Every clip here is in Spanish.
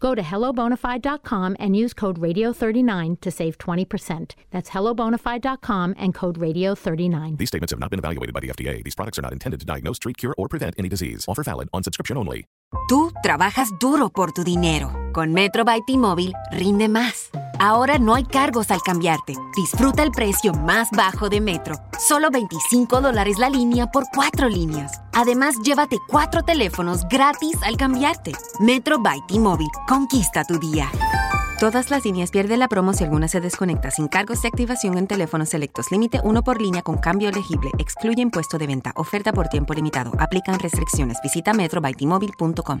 Go to hellobonafide.com and use code radio39 to save 20%. That's hellobonafide.com and code radio39. These statements have not been evaluated by the FDA. These products are not intended to diagnose, treat, cure, or prevent any disease. Offer valid on subscription only. Tú trabajas duro por tu dinero. Con Metro by T-Mobile, rinde más. Ahora no hay cargos al cambiarte. Disfruta el precio más bajo de Metro. Solo 25 dólares la línea por cuatro líneas. Además, llévate cuatro teléfonos gratis al cambiarte. Metro by T-Mobile. Conquista tu día. Todas las líneas pierden la promo si alguna se desconecta sin cargos de activación en teléfonos selectos. Límite uno por línea con cambio elegible. Excluye impuesto de venta. Oferta por tiempo limitado. Aplican restricciones. Visita metrobytmobile.com.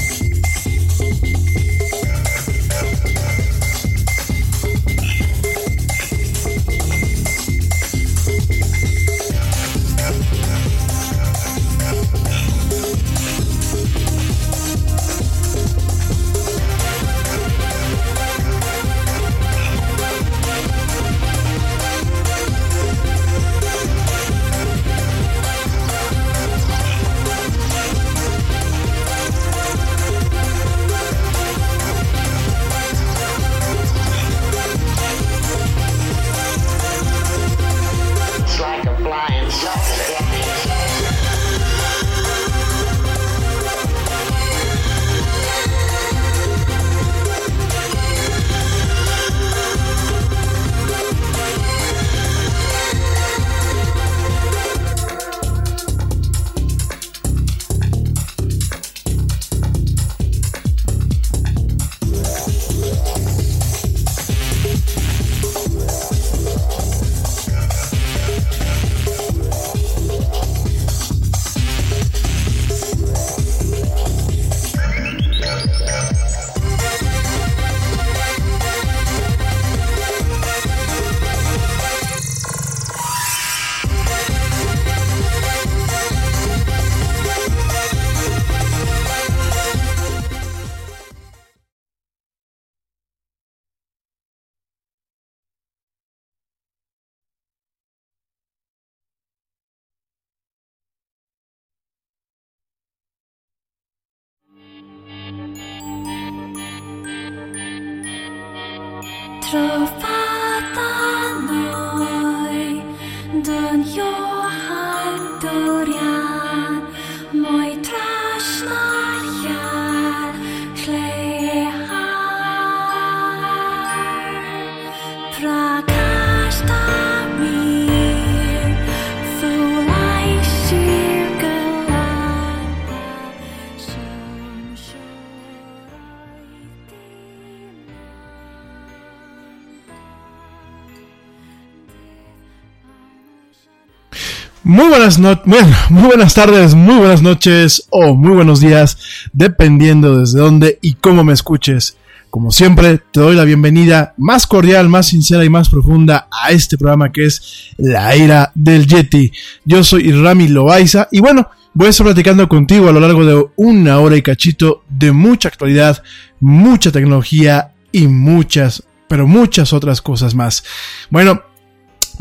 Muy buenas bueno, muy buenas tardes, muy buenas noches o muy buenos días, dependiendo desde dónde y cómo me escuches. Como siempre, te doy la bienvenida más cordial, más sincera y más profunda a este programa que es La Era del Yeti. Yo soy Rami Loaiza y bueno, voy a estar platicando contigo a lo largo de una hora y cachito de mucha actualidad, mucha tecnología y muchas, pero muchas otras cosas más. Bueno,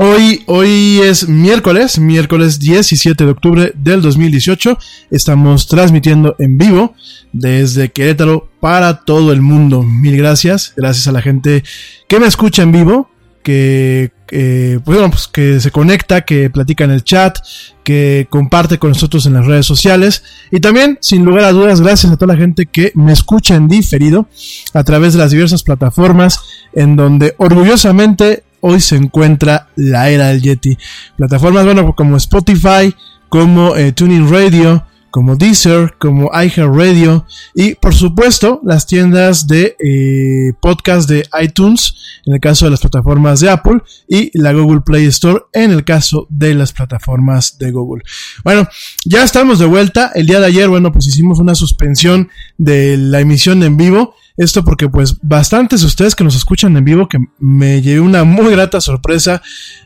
Hoy, hoy es miércoles, miércoles 17 de octubre del 2018. Estamos transmitiendo en vivo desde Querétaro para todo el mundo. Mil gracias, gracias a la gente que me escucha en vivo, que, eh, bueno, pues que se conecta, que platica en el chat, que comparte con nosotros en las redes sociales. Y también, sin lugar a dudas, gracias a toda la gente que me escucha en diferido a través de las diversas plataformas en donde orgullosamente hoy se encuentra la era del Yeti. Plataformas, bueno, como Spotify, como eh, Tuning Radio, como Deezer, como iHeartRadio y por supuesto las tiendas de eh, podcast de iTunes en el caso de las plataformas de Apple y la Google Play Store en el caso de las plataformas de Google. Bueno, ya estamos de vuelta. El día de ayer, bueno, pues hicimos una suspensión de la emisión en vivo esto porque pues bastantes de ustedes que nos escuchan en vivo que me llevé una muy grata sorpresa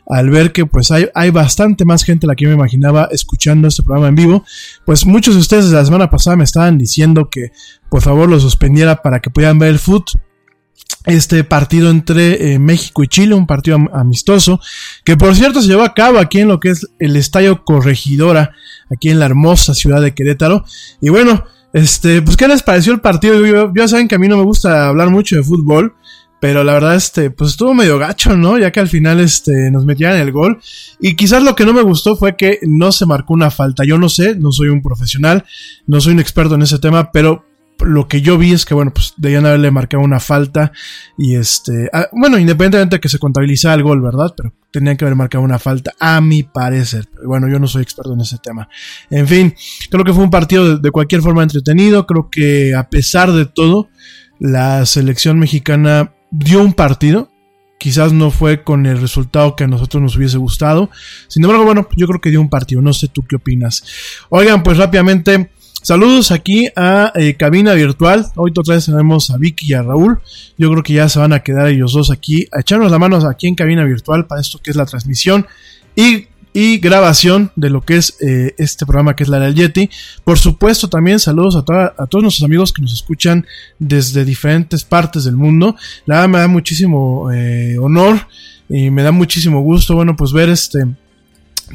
al ver que pues hay, hay bastante más gente a la que yo me imaginaba escuchando este programa en vivo. Pues muchos de ustedes la semana pasada me estaban diciendo que por favor lo suspendiera para que pudieran ver el foot este partido entre eh, México y Chile, un partido amistoso, que por cierto se llevó a cabo aquí en lo que es el Estadio Corregidora, aquí en la hermosa ciudad de Querétaro. Y bueno, este, pues, ¿qué les pareció el partido? ya saben que a mí no me gusta hablar mucho de fútbol, pero la verdad, este, pues estuvo medio gacho, ¿no? Ya que al final, este, nos metían el gol. Y quizás lo que no me gustó fue que no se marcó una falta. Yo no sé, no soy un profesional, no soy un experto en ese tema, pero lo que yo vi es que, bueno, pues debían haberle marcado una falta y este, ah, bueno, independientemente de que se contabilizara el gol, ¿verdad? Pero tenían que haber marcado una falta, a mi parecer. bueno, yo no soy experto en ese tema. En fin, creo que fue un partido de, cualquier forma entretenido. Creo que a pesar de todo, la selección mexicana dio un partido. Quizás no fue con el resultado que a nosotros nos hubiese gustado. Sin embargo, bueno, yo creo que dio un partido. No sé tú qué opinas. Oigan, pues rápidamente Saludos aquí a eh, Cabina Virtual. Hoy otra vez tenemos a Vicky y a Raúl. Yo creo que ya se van a quedar ellos dos aquí, a echarnos la mano aquí en Cabina Virtual para esto que es la transmisión y, grabación de lo que es eh, este programa que es la del Yeti. Por supuesto, también saludos a, a todos nuestros amigos que nos escuchan desde diferentes partes del mundo. La verdad me da muchísimo eh, honor y me da muchísimo gusto, bueno, pues ver este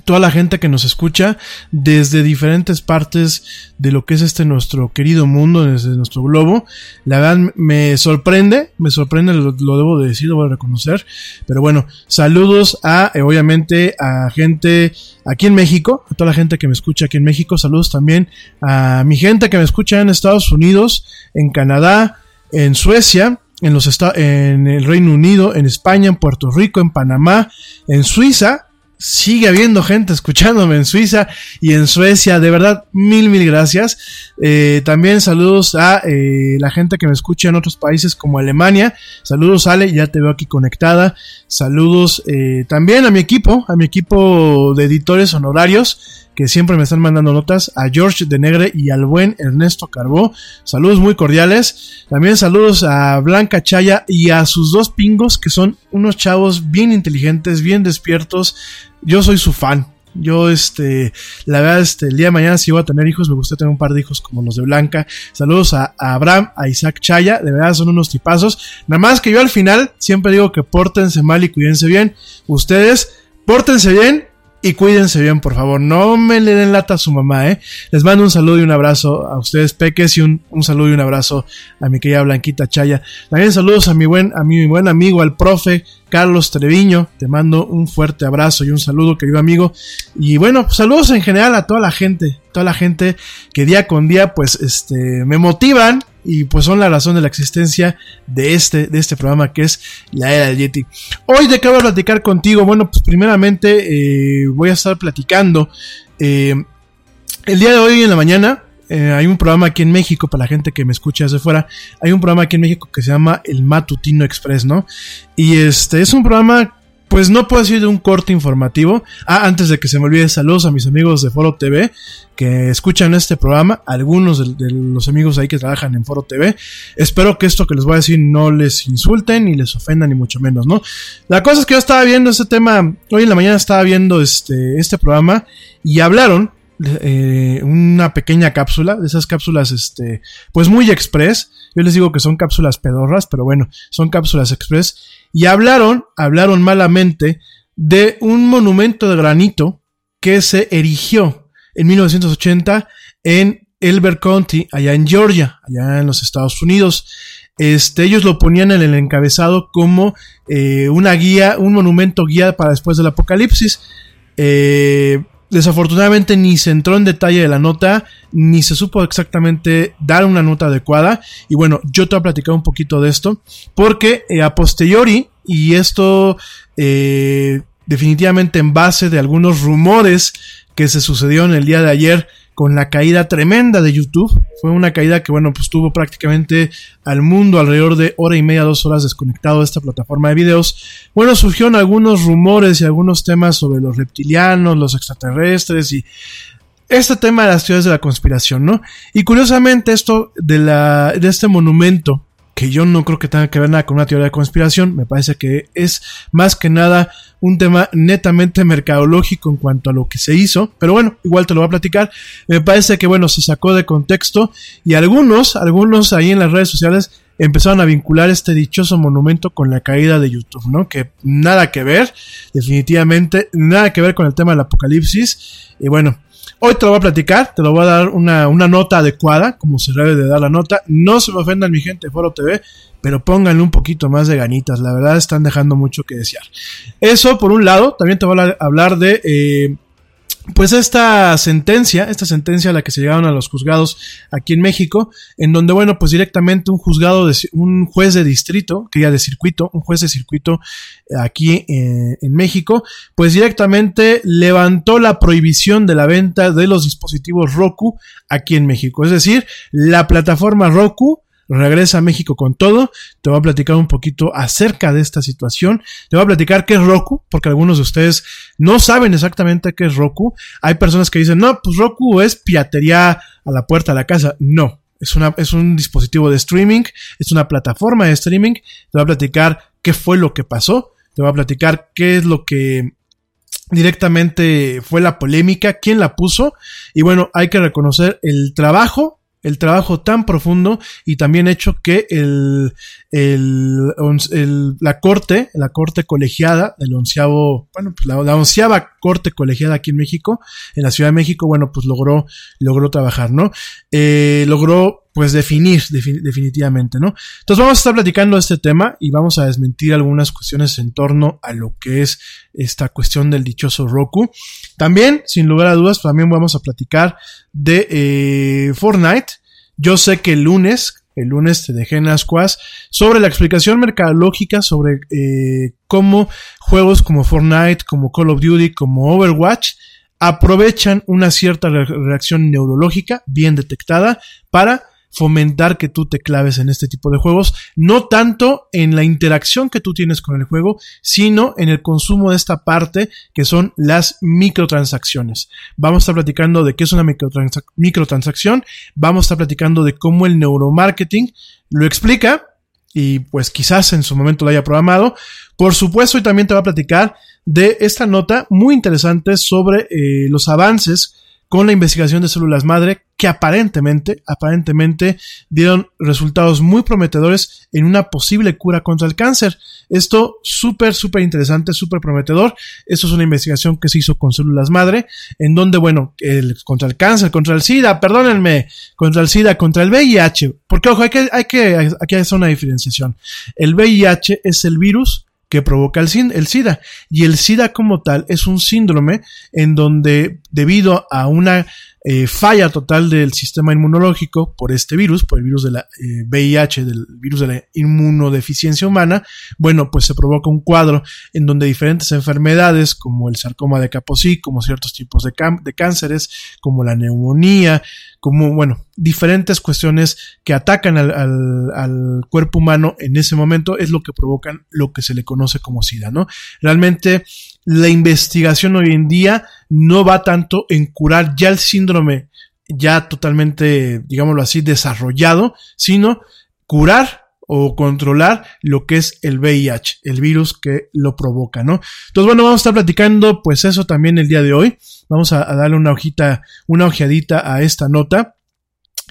toda la gente que nos escucha desde diferentes partes de lo que es este nuestro querido mundo, desde nuestro globo. La verdad me sorprende, me sorprende, lo, debo de decir, lo voy a reconocer. Pero bueno, saludos a, eh, obviamente, a gente aquí en México, a toda la gente que me escucha aquí en México. Saludos también a mi gente que me escucha en Estados Unidos, en Canadá, en Suecia, en los en el Reino Unido, en España, en Puerto Rico, en Panamá, en Suiza, sigue habiendo gente escuchándome en Suiza y en Suecia. De verdad, mil, mil gracias. Eh, también saludos a eh, la gente que me escucha en otros países como Alemania. Saludos, Ale, ya te veo aquí conectada. Saludos eh, también a mi equipo, a mi equipo de editores honorarios que siempre me están mandando notas, a George de Negre y al buen Ernesto Carbó. Saludos muy cordiales. También saludos a Blanca Chaya y a sus dos pingos, que son unos chavos bien inteligentes, bien despiertos. Yo soy su fan. Yo, este, la verdad, este, el día de mañana si voy a tener hijos, me gustaría tener un par de hijos como los de Blanca. Saludos a, a, Abraham, a Isaac Chaya, de verdad son unos tipazos. Nada más que yo al final siempre digo que pórtense mal y cuídense bien. Ustedes, pórtense bien y cuídense bien, por favor. No me le den lata a su mamá, ¿eh? Les mando un saludo y un abrazo a ustedes, peques, y un, un saludo y un abrazo a mi querida Blanquita Chaya. También saludos a mi buen, a mi buen amigo, al profe Carlos Treviño. Te mando un fuerte abrazo y un saludo, querido amigo. Y bueno, saludos en general a toda la gente, toda la gente que día con día, pues, este, me motivan y pues son la razón de la existencia de este, de este programa que es la era del Yeti. Hoy de qué voy a platicar contigo, bueno, pues primeramente eh, voy a estar platicando. Eh, el día de hoy en la mañana eh, hay un programa aquí en México, para la gente que me escucha desde fuera, hay un programa aquí en México que se llama El Matutino Express, ¿no? Y este es un programa pues no puedo decir de un corte informativo. Ah, antes de que se me olvide, saludos a mis amigos de Foro TV que escuchan este programa, algunos de, los amigos ahí que trabajan en Foro TV. Espero que esto que les voy a decir no les insulten ni les ofendan ni mucho menos, ¿no? La cosa es que yo estaba viendo este tema, hoy en la mañana estaba viendo este, este programa y hablaron eh, una pequeña cápsula, de esas cápsulas, este, pues muy express. Yo les digo que son cápsulas pedorras, pero bueno, son cápsulas express. Y hablaron, hablaron malamente de un monumento de granito que se erigió en 1980 en Elbert County, allá en Georgia, allá en los Estados Unidos. Este, ellos lo ponían en el encabezado como eh, una guía, un monumento guía para después del apocalipsis. Eh, desafortunadamente ni se entró en detalle de la nota, ni se supo exactamente dar una nota adecuada. Y bueno, yo te voy a platicar un poquito de esto, porque eh, a posteriori, y esto eh, definitivamente en base de algunos rumores que se sucedieron el día de ayer con la caída tremenda de YouTube. Fue una caída que, bueno, pues tuvo prácticamente al mundo alrededor de hora y media, dos horas desconectado de esta plataforma de videos. Bueno, surgieron algunos rumores y algunos temas sobre los reptilianos, los extraterrestres y este tema de las teorías de la conspiración, ¿no? Y curiosamente esto de la, de este monumento, que yo no creo que tenga que ver nada con una teoría de conspiración, me parece que es más que nada un tema netamente mercadológico en cuanto a lo que se hizo, pero bueno, igual te lo voy a platicar. Me parece que bueno, se sacó de contexto y algunos, algunos ahí en las redes sociales empezaron a vincular este dichoso monumento con la caída de YouTube, ¿no? Que nada que ver, definitivamente, nada que ver con el tema del apocalipsis. Y bueno, Hoy te lo voy a platicar, te lo voy a dar una, una, nota adecuada, como se debe de dar la nota. No se me ofendan mi gente de Foro TV, pero pónganle un poquito más de ganitas. La verdad están dejando mucho que desear. Eso por un lado, también te voy a hablar de... Eh, pues esta sentencia, esta sentencia a la que se llegaron a los juzgados aquí en México, en donde, bueno, pues directamente un juzgado, de, un juez de distrito, que ya de circuito, un juez de circuito aquí eh, en México, pues directamente levantó la prohibición de la venta de los dispositivos Roku aquí en México. Es decir, la plataforma Roku regresa a México con todo. Te voy a platicar un poquito acerca de esta situación. Te voy a platicar qué es Roku, porque algunos de ustedes no saben exactamente qué es Roku. Hay personas que dicen, no, pues Roku es piratería a la puerta de la casa. No, es, una, es un dispositivo de streaming, es una plataforma de streaming. Te voy a platicar qué fue lo que pasó. Te voy a platicar qué es lo que directamente fue la polémica, quién la puso. Y bueno, hay que reconocer el trabajo el trabajo tan profundo y también hecho que el, el, el, la corte, la corte colegiada, el onceavo, bueno, pues la, la, onceava corte colegiada aquí en México, en la Ciudad de México, bueno, pues logró, logró trabajar, ¿no? Eh, logró, pues definir defin definitivamente, ¿no? Entonces vamos a estar platicando este tema y vamos a desmentir algunas cuestiones en torno a lo que es esta cuestión del dichoso Roku. También, sin lugar a dudas, también vamos a platicar de eh, Fortnite. Yo sé que el lunes, el lunes te dejé en ascuas sobre la explicación mercadológica sobre eh, cómo juegos como Fortnite, como Call of Duty, como Overwatch aprovechan una cierta re reacción neurológica bien detectada para fomentar que tú te claves en este tipo de juegos, no tanto en la interacción que tú tienes con el juego, sino en el consumo de esta parte que son las microtransacciones. Vamos a estar platicando de qué es una microtrans microtransacción, vamos a estar platicando de cómo el neuromarketing lo explica y pues quizás en su momento lo haya programado. Por supuesto, y también te va a platicar de esta nota muy interesante sobre eh, los avances con la investigación de células madre que aparentemente, aparentemente dieron resultados muy prometedores en una posible cura contra el cáncer. Esto súper, súper interesante, súper prometedor. Esto es una investigación que se hizo con células madre, en donde, bueno, el, contra el cáncer, contra el SIDA, perdónenme, contra el SIDA, contra el VIH. Porque, ojo, hay que, hay que, aquí hacer una diferenciación. El VIH es el virus que provoca el, el, SIDA. Y el SIDA como tal es un síndrome en donde debido a una eh, falla total del sistema inmunológico por este virus, por el virus de la eh, VIH, del virus de la inmunodeficiencia humana, bueno, pues se provoca un cuadro en donde diferentes enfermedades como el sarcoma de Kaposi, como ciertos tipos de, de cánceres, como la neumonía, como, bueno, diferentes cuestiones que atacan al, al, al, cuerpo humano en ese momento es lo que provocan lo que se le conoce como SIDA, ¿no? Realmente la investigación hoy en día no va tanto en curar ya el síndrome ya totalmente, digámoslo así, desarrollado, sino curar o controlar lo que es el VIH, el virus que lo provoca, ¿no? Entonces, bueno, vamos a estar platicando pues eso también el día de hoy. Vamos a, darle una hojita, una ojeadita a esta nota.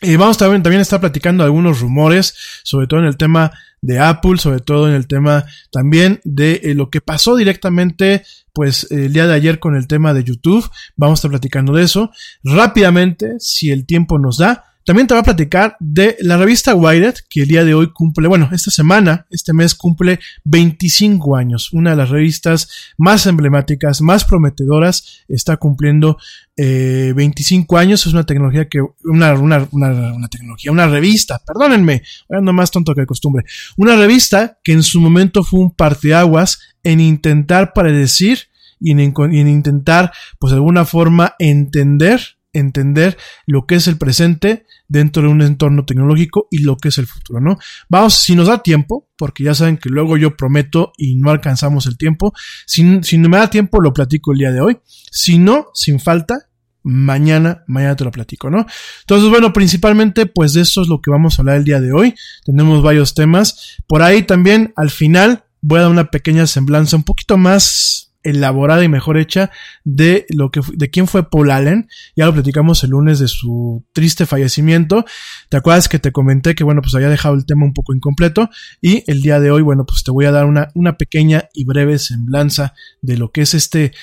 Y vamos también, también a estar platicando algunos rumores, sobre todo en el tema de Apple, sobre todo en el tema también de eh, lo que pasó directamente, pues el día de ayer con el tema de YouTube. Vamos a estar platicando de eso rápidamente, si el tiempo nos da. También te voy a platicar de la revista Wired, que el día de hoy cumple, bueno, esta semana, este mes cumple 25 años. Una de las revistas más emblemáticas, más prometedoras, está cumpliendo eh, 25 años. Es una tecnología que, una, una, una, una tecnología, una revista, perdónenme, ando más tonto que de costumbre. Una revista que en su momento fue un parteaguas en intentar predecir y en, y en intentar, pues de alguna forma, entender entender lo que es el presente dentro de un entorno tecnológico y lo que es el futuro, ¿no? Vamos, si nos da tiempo, porque ya saben que luego yo prometo y no alcanzamos el tiempo, si, si no me da tiempo lo platico el día de hoy, si no, sin falta, mañana, mañana te lo platico, ¿no? Entonces, bueno, principalmente, pues de eso es lo que vamos a hablar el día de hoy. Tenemos varios temas. Por ahí también, al final, voy a dar una pequeña semblanza un poquito más elaborada y mejor hecha de lo que de quién fue Paul Allen. Ya lo platicamos el lunes de su triste fallecimiento. ¿Te acuerdas que te comenté que bueno, pues había dejado el tema un poco incompleto y el día de hoy, bueno, pues te voy a dar una, una pequeña y breve semblanza de lo que es este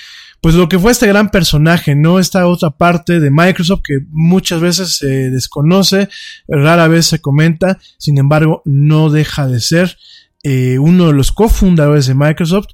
pues lo que fue este gran personaje, ¿no? Esta otra parte de Microsoft que muchas veces se desconoce, rara vez se comenta, sin embargo, no deja de ser eh, uno de los cofundadores de Microsoft,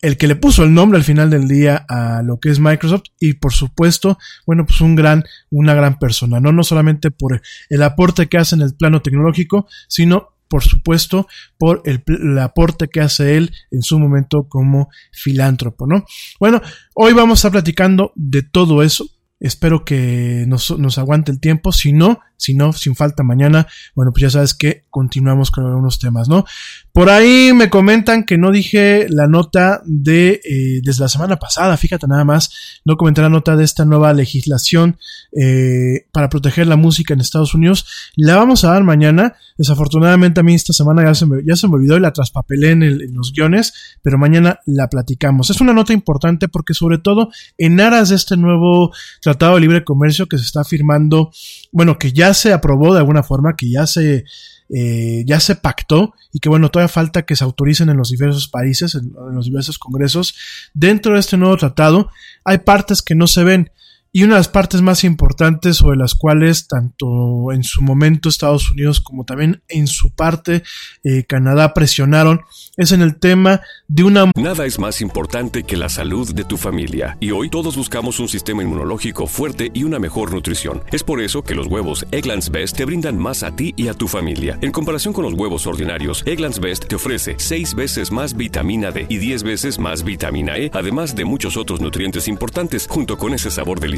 el que le puso el nombre al final del día a lo que es Microsoft y por supuesto, bueno, pues un gran, una gran persona, no, no solamente por el aporte que hace en el plano tecnológico, sino por supuesto por el, aporte que hace él en su momento como filántropo, ¿no? Bueno, hoy vamos a estar platicando de todo eso. Espero que nos, nos aguante el tiempo. Si no, si no, sin falta mañana, bueno, pues ya sabes que continuamos con algunos temas, ¿no? Por ahí me comentan que no dije la nota de eh, desde la semana pasada, fíjate nada más, no comenté la nota de esta nueva legislación eh, para proteger la música en Estados Unidos. La vamos a dar mañana. Desafortunadamente a mí esta semana ya se me, ya se me olvidó y la traspapelé en, los guiones, pero mañana la platicamos. Es una nota importante porque sobre todo en aras de este nuevo Tratado de Libre Comercio que se está firmando, bueno, que ya se aprobó de alguna forma, que ya se, eh, ya se pactó y que bueno, todavía falta que se autoricen en los diversos países, en, los diversos congresos. Dentro de este nuevo tratado hay partes que no se ven y una de las partes más importantes sobre las cuales tanto en su momento Estados Unidos como también en su parte eh, Canadá presionaron es en el tema de una... Nada es más importante que la salud de tu familia y hoy todos buscamos un sistema inmunológico fuerte y una mejor nutrición. Es por eso que los huevos Egglands Best te brindan más a ti y a tu familia. En comparación con los huevos ordinarios, Egglands Best te ofrece 6 veces más vitamina D y 10 veces más vitamina E, además de muchos otros nutrientes importantes, junto con ese sabor delicioso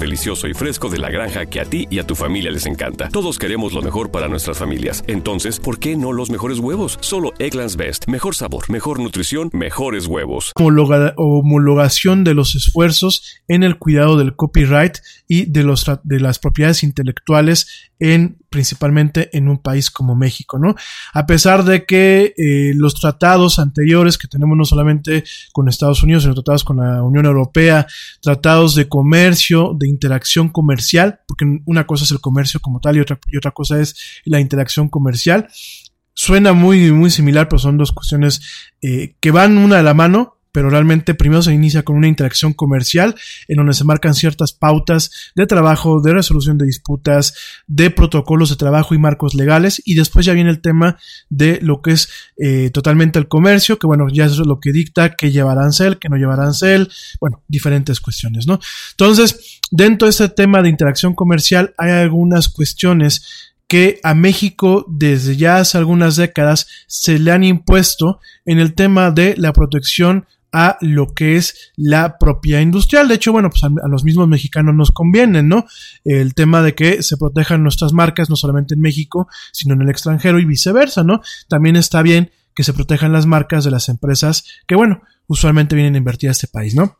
delicioso y fresco de la granja que a ti y a tu familia les encanta. Todos queremos lo mejor para nuestras familias. Entonces, ¿por qué no los mejores huevos? Solo Egglands Best. Mejor sabor, mejor nutrición, mejores huevos. Homologa homologación de los esfuerzos en el cuidado del copyright y de, los, de las propiedades intelectuales en principalmente en un país como México, ¿no? A pesar de que eh, los tratados anteriores que tenemos no solamente con Estados Unidos, sino tratados con la Unión Europea, tratados de comercio, de interacción comercial, porque una cosa es el comercio como tal y otra, y otra cosa es la interacción comercial, suena muy, muy similar, pero son dos cuestiones eh, que van una de la mano, pero realmente primero se inicia con una interacción comercial en donde se marcan ciertas pautas de trabajo, de resolución de disputas, de protocolos de trabajo y marcos legales y después ya viene el tema de lo que es eh, totalmente el comercio, que bueno, ya es lo que dicta que llevarán cel, que no llevarán cel, bueno, diferentes cuestiones, ¿no? Entonces, dentro de este tema de interacción comercial hay algunas cuestiones que a México desde ya hace algunas décadas se le han impuesto en el tema de la protección a lo que es la propiedad industrial. De hecho, bueno, pues a, a, los mismos mexicanos nos conviene, ¿no? El tema de que se protejan nuestras marcas, no solamente en México, sino en el extranjero y viceversa, ¿no? También está bien que se protejan las marcas de las empresas que, bueno, usualmente vienen a invertir a este país, ¿no?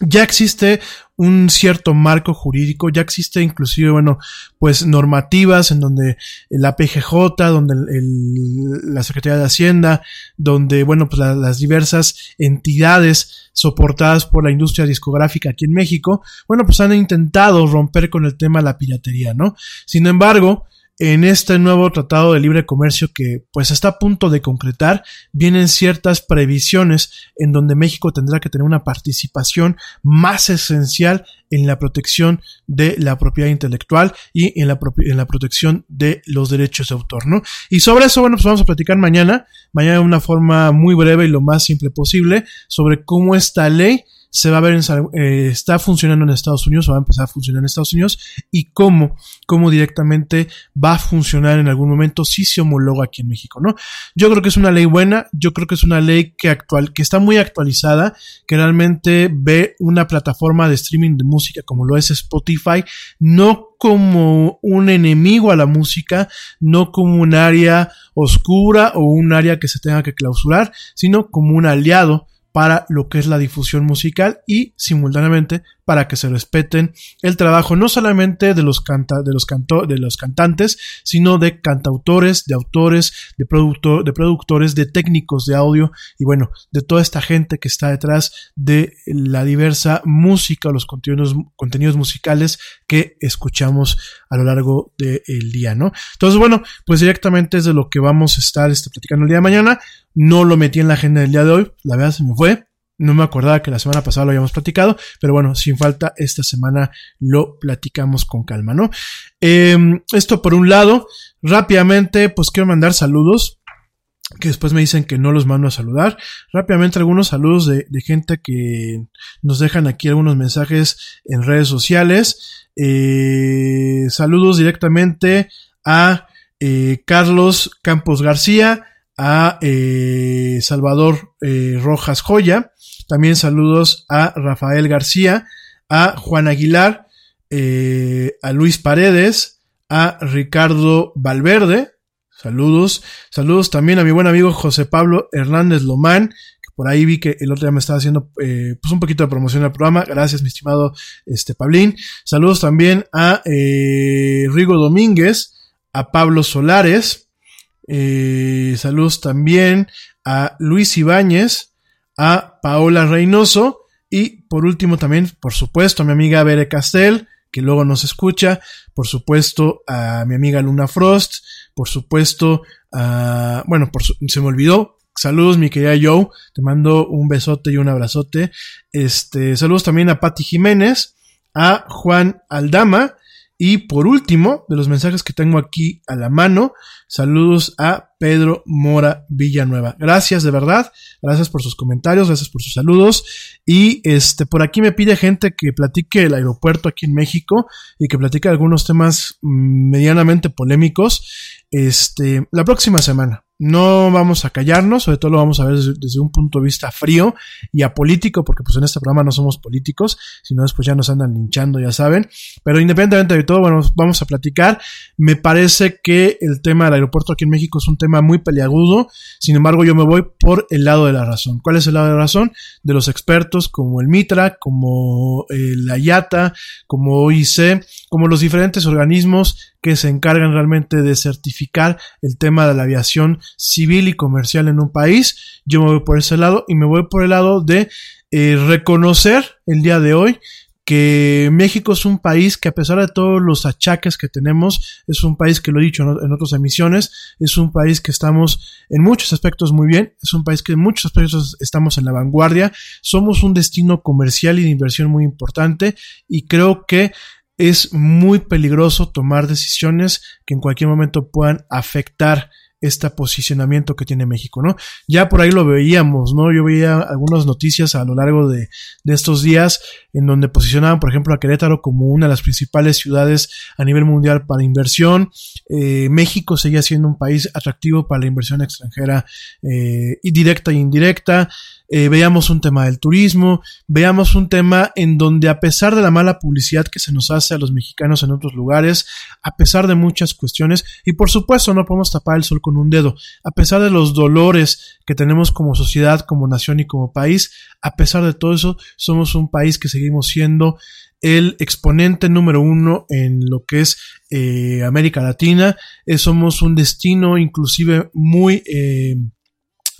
ya existe un cierto marco jurídico, ya existe inclusive, bueno, pues normativas en donde la PGJ, donde el, la Secretaría de Hacienda, donde, bueno, pues la, las diversas entidades soportadas por la industria discográfica aquí en México, bueno, pues han intentado romper con el tema de la piratería, ¿no? Sin embargo, en este nuevo tratado de libre comercio que pues está a punto de concretar, vienen ciertas previsiones en donde México tendrá que tener una participación más esencial en la protección de la propiedad intelectual y en la, en la protección de los derechos de autor, ¿no? Y sobre eso, bueno, pues vamos a platicar mañana, mañana de una forma muy breve y lo más simple posible, sobre cómo esta ley se va a ver, en, eh, está funcionando en Estados Unidos, o va a empezar a funcionar en Estados Unidos, y cómo, cómo directamente va a funcionar en algún momento si se homologa aquí en México, ¿no? Yo creo que es una ley buena, yo creo que es una ley que actual, que está muy actualizada, que realmente ve una plataforma de streaming de música como lo es Spotify, no como un enemigo a la música, no como un área oscura o un área que se tenga que clausurar, sino como un aliado para lo que es la difusión musical y simultáneamente para que se respeten el trabajo no solamente de los, de los, de los cantantes, sino de cantautores, de autores, de, productor, de productores, de técnicos de audio y bueno, de toda esta gente que está detrás de la diversa música los contenidos, contenidos musicales que escuchamos a lo largo del día, ¿no? Entonces, bueno, pues directamente es de lo que vamos a estar este, platicando el día de mañana. No lo metí en la agenda del día de hoy, la verdad se me fue. No me acordaba que la semana pasada lo habíamos platicado, pero bueno, sin falta, esta semana lo platicamos con calma, ¿no? Eh, esto por un lado, rápidamente, pues quiero mandar saludos que después me dicen que no los mando a saludar. Rápidamente algunos saludos de, de gente que nos dejan aquí algunos mensajes en redes sociales. Eh, saludos directamente a eh, Carlos Campos García, a eh, Salvador eh, Rojas Joya, también saludos a Rafael García, a Juan Aguilar, eh, a Luis Paredes, a Ricardo Valverde, saludos, saludos también a mi buen amigo José Pablo Hernández Lomán, por ahí vi que el otro día me estaba haciendo pues un poquito de promoción al programa, gracias mi estimado este Pablín, saludos también a Rigo Domínguez, a Pablo Solares, eh, saludos también a Luis Ibáñez, a Paola Reynoso y por último también, por supuesto, a mi amiga Bere Castel, que luego nos escucha, por supuesto a mi amiga Luna Frost, por supuesto a, bueno, por su, se me olvidó, Saludos, mi querida Joe. Te mando un besote y un abrazote. Este, saludos también a Patti Jiménez, a Juan Aldama, y por último, de los mensajes que tengo aquí a la mano, saludos a Pedro Mora Villanueva. Gracias de verdad, gracias por sus comentarios, gracias por sus saludos. Y este, por aquí me pide gente que platique el aeropuerto aquí en México y que platique algunos temas medianamente polémicos. Este, la próxima semana. No vamos a callarnos, sobre todo lo vamos a ver desde, un punto de vista frío y apolítico, porque pues en este programa no somos políticos, sino después ya nos andan linchando, ya saben. Pero independientemente de todo, bueno, vamos a platicar. Me parece que el tema del aeropuerto aquí en México es un tema muy peliagudo, sin embargo yo me voy por el lado de la razón. ¿Cuál es el lado de la razón? De los expertos como el Mitra, como eh, la IATA, como OIC, como los diferentes organismos que se encargan realmente de certificar el tema de la aviación civil y comercial en un país. Yo me voy por ese lado y me voy por el lado de eh, reconocer el día de hoy que México es un país que a pesar de todos los achaques que tenemos, es un país que lo he dicho en otras emisiones, es un país que estamos en muchos aspectos muy bien, es un país que en muchos aspectos estamos en la vanguardia, somos un destino comercial y de inversión muy importante y creo que es muy peligroso tomar decisiones que en cualquier momento puedan afectar este posicionamiento que tiene México, ¿no? Ya por ahí lo veíamos, ¿no? Yo veía algunas noticias a lo largo de, de, estos días en donde posicionaban, por ejemplo, a Querétaro como una de las principales ciudades a nivel mundial para inversión. Eh, México seguía siendo un país atractivo para la inversión extranjera eh, y directa e indirecta. Eh, veamos un tema del turismo, veamos un tema en donde a pesar de la mala publicidad que se nos hace a los mexicanos en otros lugares, a pesar de muchas cuestiones, y por supuesto no podemos tapar el sol con un dedo, a pesar de los dolores que tenemos como sociedad, como nación y como país, a pesar de todo eso, somos un país que seguimos siendo el exponente número uno en lo que es eh, América Latina. Eh, somos un destino inclusive muy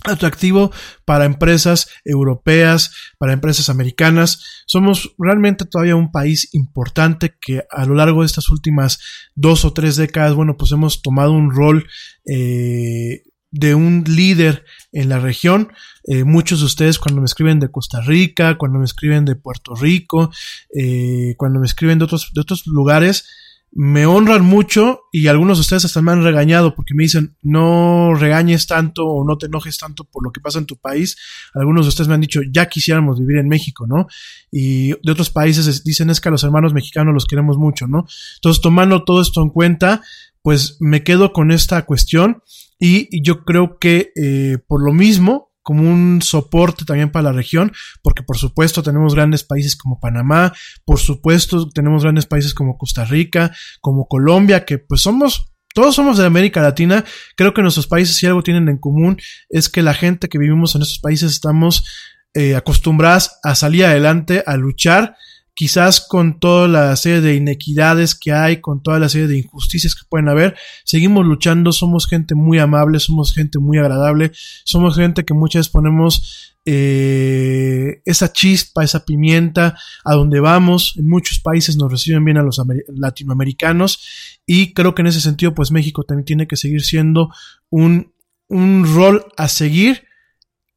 atractivo para empresas europeas, para empresas americanas. Somos realmente todavía un país importante que a lo largo de estas últimas dos o tres décadas, bueno, pues hemos tomado un rol eh, de un líder en la región. Eh, muchos de ustedes cuando me escriben de Costa Rica, cuando me escriben de Puerto Rico, eh, cuando me escriben de otros, de otros lugares, me honran mucho y algunos de ustedes hasta me han regañado porque me dicen no regañes tanto o no te enojes tanto por lo que pasa en tu país. Algunos de ustedes me han dicho ya quisiéramos vivir en México, ¿no? Y de otros países dicen es que a los hermanos mexicanos los queremos mucho, ¿no? Entonces tomando todo esto en cuenta, pues me quedo con esta cuestión y yo creo que eh, por lo mismo como un soporte también para la región, porque por supuesto tenemos grandes países como Panamá, por supuesto tenemos grandes países como Costa Rica, como Colombia, que pues somos todos somos de América Latina. Creo que nuestros países, si algo tienen en común, es que la gente que vivimos en estos países estamos eh, acostumbradas a salir adelante, a luchar quizás con toda la serie de inequidades que hay, con toda la serie de injusticias que pueden haber, seguimos luchando, somos gente muy amable, somos gente muy agradable, somos gente que muchas veces ponemos eh, esa chispa, esa pimienta a donde vamos. En muchos países nos reciben bien a los latinoamericanos y creo que en ese sentido pues México también tiene que seguir siendo un, un rol a seguir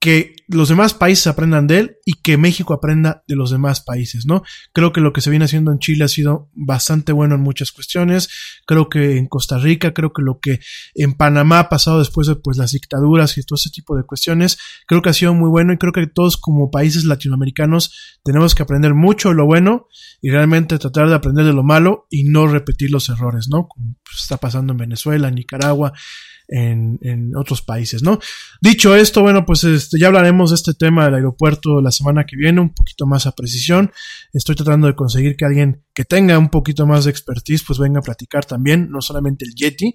que los demás países aprendan de él y que México aprenda de los demás países, ¿no? Creo que lo que se viene haciendo en Chile ha sido bastante bueno en muchas cuestiones, creo que en Costa Rica, creo que lo que en Panamá ha pasado después de pues las dictaduras y todo ese tipo de cuestiones, creo que ha sido muy bueno y creo que todos como países latinoamericanos tenemos que aprender mucho de lo bueno y realmente tratar de aprender de lo malo y no repetir los errores, ¿no? Como está pasando en Venezuela, en Nicaragua, en, en, otros países, ¿no? Dicho esto, bueno, pues este, ya hablaremos este tema del aeropuerto la semana que viene, un poquito más a precisión. Estoy tratando de conseguir que alguien que tenga un poquito más de expertise, pues venga a platicar también, no solamente el Yeti,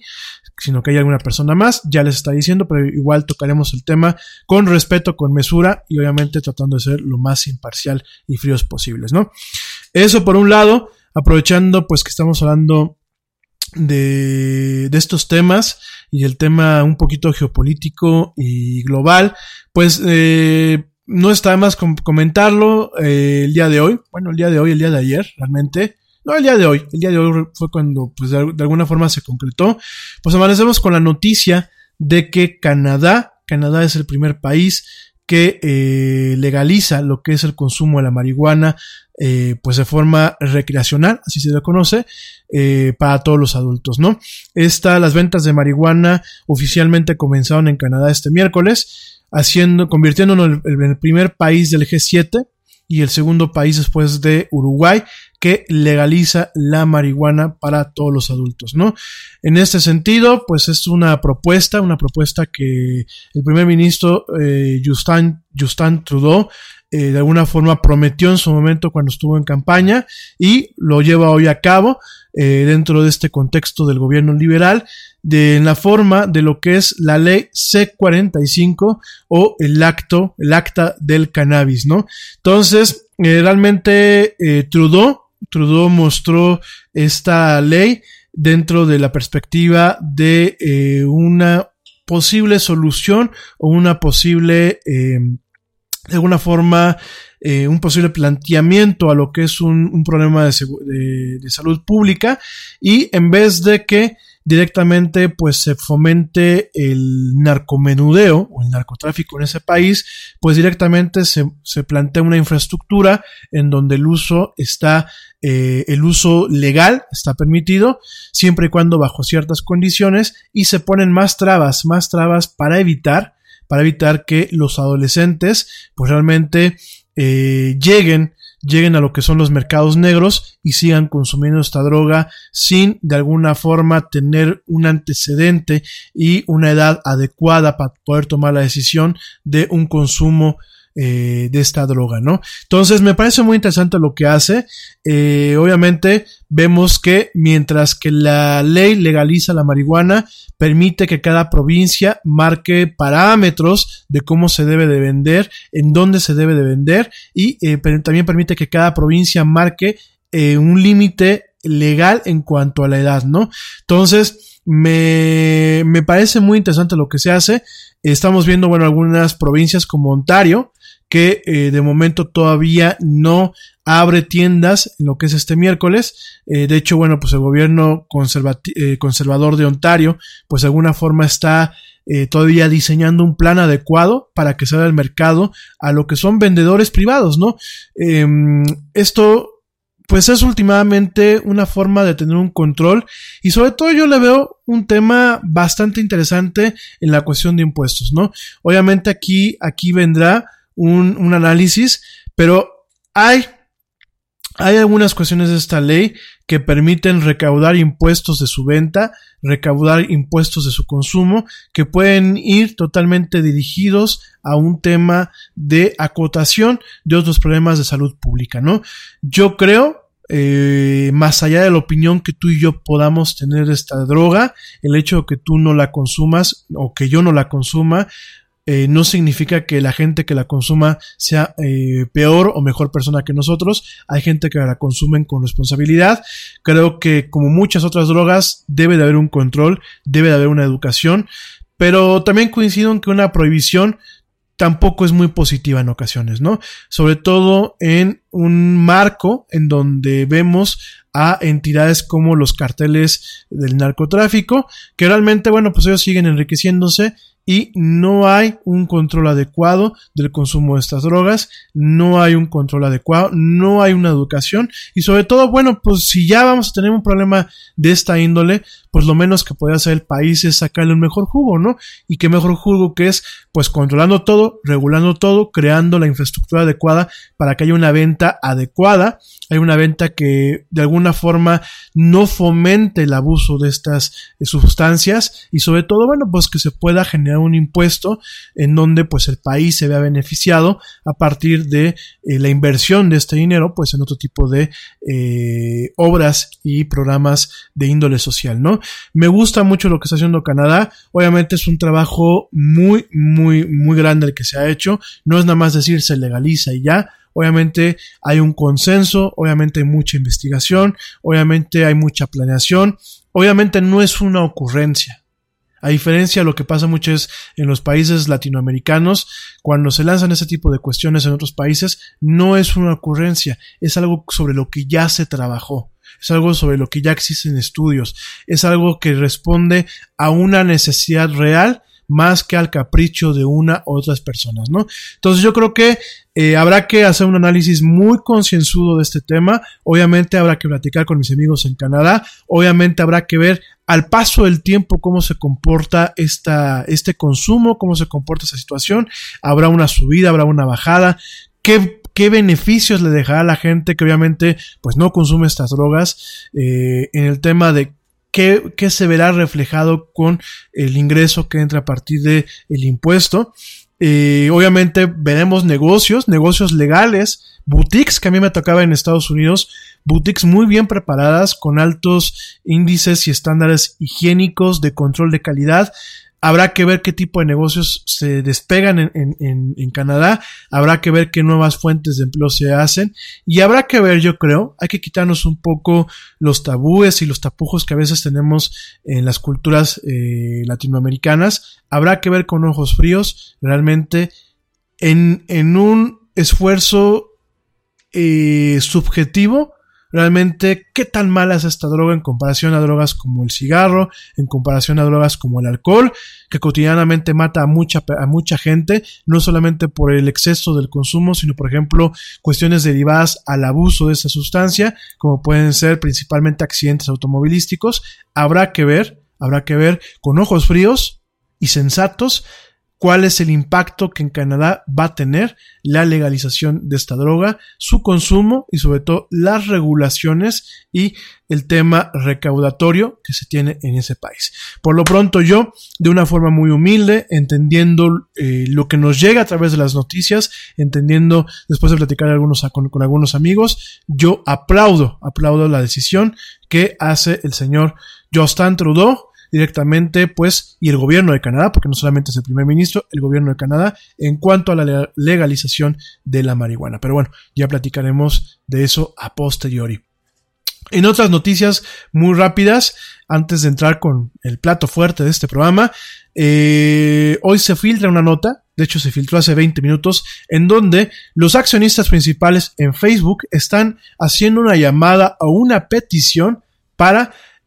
sino que haya alguna persona más, ya les está diciendo, pero igual tocaremos el tema con respeto, con mesura y obviamente tratando de ser lo más imparcial y fríos posibles, ¿no? Eso por un lado, aprovechando pues que estamos hablando de, de estos temas y el tema un poquito geopolítico y global, pues eh, no está más comentarlo eh, el día de hoy, bueno, el día de hoy, el día de ayer, realmente, no, el día de hoy, el día de hoy fue cuando pues de, alguna forma se concretó, pues amanecemos con la noticia de que Canadá, Canadá es el primer país que eh, legaliza lo que es el consumo de la marihuana eh, pues de forma recreacional, así se le conoce, eh, para todos los adultos, ¿no? Esta, las ventas de marihuana oficialmente comenzaron en Canadá este miércoles, haciendo, convirtiéndonos en el primer país del G7 y el segundo país después de Uruguay que legaliza la marihuana para todos los adultos, ¿no? En este sentido, pues es una propuesta, una propuesta que el primer ministro eh, Justin, Justin Trudeau eh, de alguna forma prometió en su momento cuando estuvo en campaña y lo lleva hoy a cabo eh, dentro de este contexto del gobierno liberal de en la forma de lo que es la ley C45 o el acto, el acta del cannabis, ¿no? Entonces, realmente Trudeau, Trudeau mostró esta ley dentro de la perspectiva de una posible solución o una posible de alguna forma eh, un posible planteamiento a lo que es un, problema de salud pública. Y en vez de que directamente pues se fomente el narcomenudeo o el narcotráfico en ese país, pues directamente se, se plantea una infraestructura en donde el uso está, eh, el uso legal está permitido, siempre y cuando bajo ciertas condiciones, y se ponen más trabas, más trabas para evitar, para evitar que los adolescentes pues realmente eh, lleguen lleguen a lo que son los mercados negros y sigan consumiendo esta droga sin de alguna forma tener un antecedente y una edad adecuada para poder tomar la decisión de un consumo eh, de esta droga, ¿no? Entonces me parece muy interesante lo que hace. Eh, obviamente vemos que mientras que la ley legaliza la marihuana, permite que cada provincia marque parámetros de cómo se debe de vender, en dónde se debe de vender y eh, también permite que cada provincia marque un límite legal en cuanto a la edad, ¿no? Entonces, me, me parece muy interesante lo que se hace. Estamos viendo, bueno, algunas provincias como Ontario, que eh, de momento todavía no abre tiendas en lo que es este miércoles. Eh, de hecho, bueno, pues el gobierno eh, conservador de Ontario, pues de alguna forma está eh, todavía diseñando un plan adecuado para que salga al mercado a lo que son vendedores privados, ¿no? Em, esto pues es últimamente una forma de tener un control y sobre todo yo le veo un tema bastante interesante en la cuestión de impuestos, ¿no? Obviamente aquí, aquí vendrá un, un análisis, pero hay, hay algunas cuestiones de esta ley que permiten recaudar impuestos de su venta, recaudar impuestos de su consumo, que pueden ir totalmente dirigidos a un tema de acotación de otros problemas de salud pública, ¿no? Yo creo eh, más allá de la opinión que tú y yo podamos tener de esta droga, el hecho de que tú no la consumas o que yo no la consuma, eh, no significa que la gente que la consuma sea eh, peor o mejor persona que nosotros. Hay gente que la consumen con responsabilidad. Creo que como muchas otras drogas debe de haber un control, debe de haber una educación, pero también coincido en que una prohibición tampoco es muy positiva en ocasiones, ¿no? Sobre todo en un marco en donde vemos a entidades como los carteles del narcotráfico, que realmente, bueno, pues ellos siguen enriqueciéndose y no hay un control adecuado del consumo de estas drogas, no hay un control adecuado, no hay una educación y sobre todo, bueno, pues si ya vamos a tener un problema de esta índole, pues lo menos que puede hacer el país es sacarle un mejor jugo, ¿no? Y qué mejor jugo que es, pues controlando todo, regulando todo, creando la infraestructura adecuada para que haya una venta adecuada, hay una venta que de alguna forma no fomente el abuso de estas eh, sustancias y sobre todo, bueno, pues que se pueda generar un impuesto en donde pues el país se vea beneficiado a partir de eh, la inversión de este dinero pues en otro tipo de eh, obras y programas de índole social, ¿no? Me gusta mucho lo que está haciendo Canadá, obviamente es un trabajo muy, muy, muy grande el que se ha hecho, no es nada más decir se legaliza y ya, Obviamente hay un consenso, obviamente hay mucha investigación, obviamente hay mucha planeación, obviamente no es una ocurrencia. A diferencia de lo que pasa mucho es en los países latinoamericanos, cuando se lanzan ese tipo de cuestiones en otros países, no es una ocurrencia, es algo sobre lo que ya se trabajó, es algo sobre lo que ya existen estudios, es algo que responde a una necesidad real más que al capricho de una u otras personas, ¿no? Entonces yo creo que eh, habrá que hacer un análisis muy concienzudo de este tema, obviamente habrá que platicar con mis amigos en Canadá, obviamente habrá que ver al paso del tiempo cómo se comporta esta, este consumo, cómo se comporta esta situación, habrá una subida, habrá una bajada, qué qué beneficios le dejará a la gente que obviamente pues no consume estas drogas eh, en el tema de qué, qué, se verá reflejado con el ingreso que entra a partir del el impuesto. Eh, obviamente veremos negocios, negocios legales, boutiques que a mí me tocaba en Estados Unidos, boutiques muy bien preparadas con altos índices y estándares higiénicos de control de calidad. Habrá que ver qué tipo de negocios se despegan en, en, en, Canadá, habrá que ver qué nuevas fuentes de empleo se hacen y habrá que ver, yo creo, hay que quitarnos un poco los tabúes y los tapujos que a veces tenemos en las culturas eh, latinoamericanas, habrá que ver con ojos fríos realmente en, en un esfuerzo eh, subjetivo realmente qué tan mala es esta droga en comparación a drogas como el cigarro, en comparación a drogas como el alcohol, que cotidianamente mata a mucha, a mucha gente, no solamente por el exceso del consumo, sino por ejemplo cuestiones derivadas al abuso de esa sustancia, como pueden ser principalmente accidentes automovilísticos. Habrá que ver, habrá que ver con ojos fríos y sensatos cuál es el impacto que en Canadá va a tener la legalización de esta droga, su consumo y sobre todo las regulaciones y el tema recaudatorio que se tiene en ese país. Por lo pronto yo, de una forma muy humilde, entendiendo eh, lo que nos llega a través de las noticias, entendiendo después de platicar con, con algunos amigos, yo aplaudo, aplaudo la decisión que hace el señor Justin Trudeau directamente, pues, y el gobierno de Canadá, porque no solamente es el primer ministro, el gobierno de Canadá, en cuanto a la legalización de la marihuana. Pero bueno, ya platicaremos de eso a posteriori. En otras noticias muy rápidas, antes de entrar con el plato fuerte de este programa, eh, hoy se filtra una nota, de hecho se filtró hace 20 minutos, en donde los accionistas principales en Facebook están haciendo una llamada o una petición para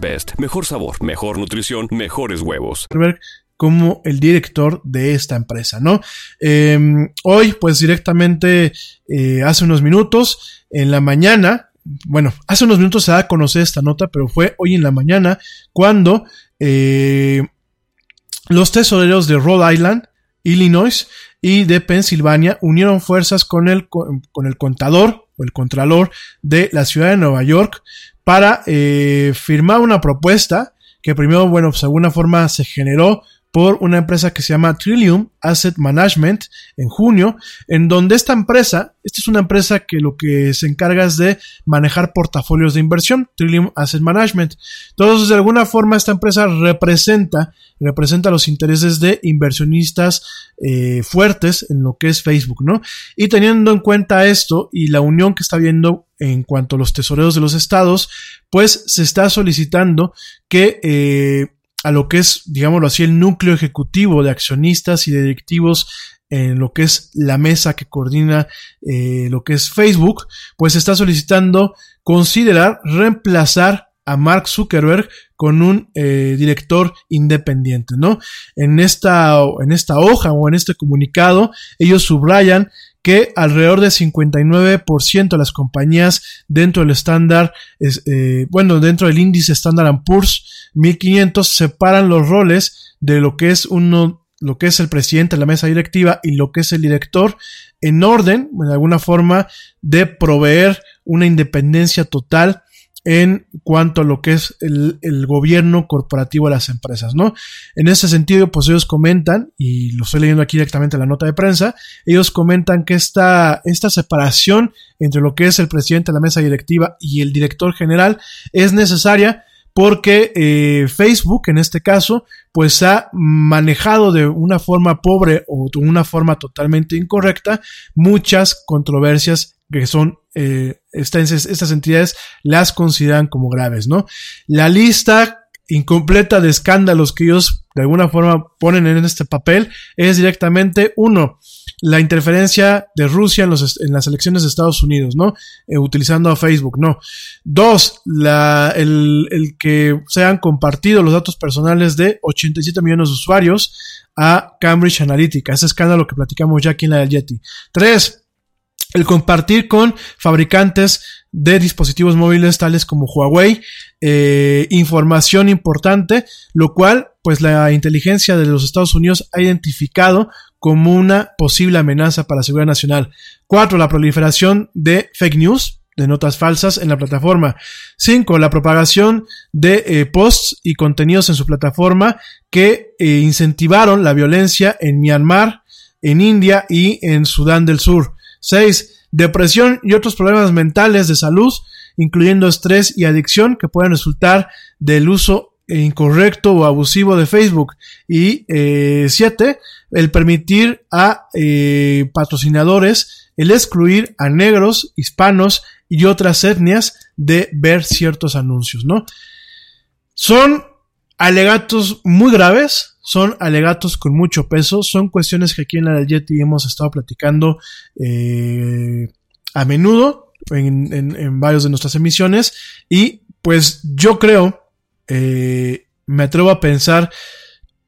Best. Mejor sabor, mejor nutrición, mejores huevos como el director de esta empresa, ¿no? Em, hoy, pues directamente, eh, hace unos minutos, en la mañana, bueno, hace unos minutos se da a conocer esta nota, pero fue hoy en la mañana cuando eh, los tesoreros de Rhode Island, Illinois y de Pensilvania unieron fuerzas con el, con el contador o el contralor de la ciudad de Nueva York para eh, firmar una propuesta que primero, bueno, pues de alguna forma se generó por una empresa que se llama Trillium Asset Management en junio, en donde esta empresa, esta es una empresa que lo que se encarga es de manejar portafolios de inversión, Trillium Asset Management. Entonces, de alguna forma, esta empresa representa, representa los intereses de inversionistas eh, fuertes en lo que es Facebook, ¿no? Y teniendo en cuenta esto y la unión que está habiendo en cuanto a los tesoreros de los estados, pues se está solicitando que eh, a lo que es, digámoslo así, el núcleo ejecutivo de accionistas y de directivos en lo que es la mesa que coordina eh, lo que es Facebook, pues está solicitando considerar reemplazar a Mark Zuckerberg con un eh, director independiente, ¿no? En esta, en esta hoja o en este comunicado, ellos subrayan que alrededor del 59% de las compañías dentro del estándar, eh, bueno, dentro del índice Standard Poor's 1500 separan los roles de lo que es uno, lo que es el presidente de la mesa directiva y lo que es el director en orden, de alguna forma, de proveer una independencia total en cuanto a lo que es el, gobierno corporativo de las empresas, ¿no? En ese sentido, pues ellos comentan, y lo estoy leyendo aquí directamente en la nota de prensa, ellos comentan que esta, esta separación entre lo que es el presidente de la mesa directiva y el director general es necesaria porque eh, Facebook, en este caso, pues ha manejado de una forma pobre o de una forma totalmente incorrecta muchas controversias que son eh, estas, estas entidades las consideran como graves, ¿no? La lista incompleta de escándalos que ellos de alguna forma ponen en este papel es directamente uno, la interferencia de Rusia en, los, en las elecciones de Estados Unidos, ¿no? Eh, utilizando a Facebook, no. Dos, la, el, el que sean compartido los datos personales de 87 millones de usuarios a Cambridge Analytica, ese escándalo que platicamos ya aquí en la del Yeti. Tres, el compartir con fabricantes de dispositivos móviles tales como Huawei eh, información importante, lo cual pues la inteligencia de los Estados Unidos ha identificado como una posible amenaza para la seguridad nacional. Cuatro, la proliferación de fake news, de notas falsas en la plataforma. Cinco, la propagación de eh, posts y contenidos en su plataforma que eh, incentivaron la violencia en Myanmar, en India y en Sudán del Sur. 6. Depresión y otros problemas mentales de salud, incluyendo estrés y adicción que pueden resultar del uso incorrecto o abusivo de Facebook. Y 7. el permitir a eh, patrocinadores el excluir a negros, hispanos y otras etnias de ver ciertos anuncios, ¿no? Son alegatos muy graves, son alegatos con mucho peso, son cuestiones que aquí en la del hemos estado platicando eh, a menudo en, en, varios de nuestras emisiones y pues yo creo, eh, me atrevo a pensar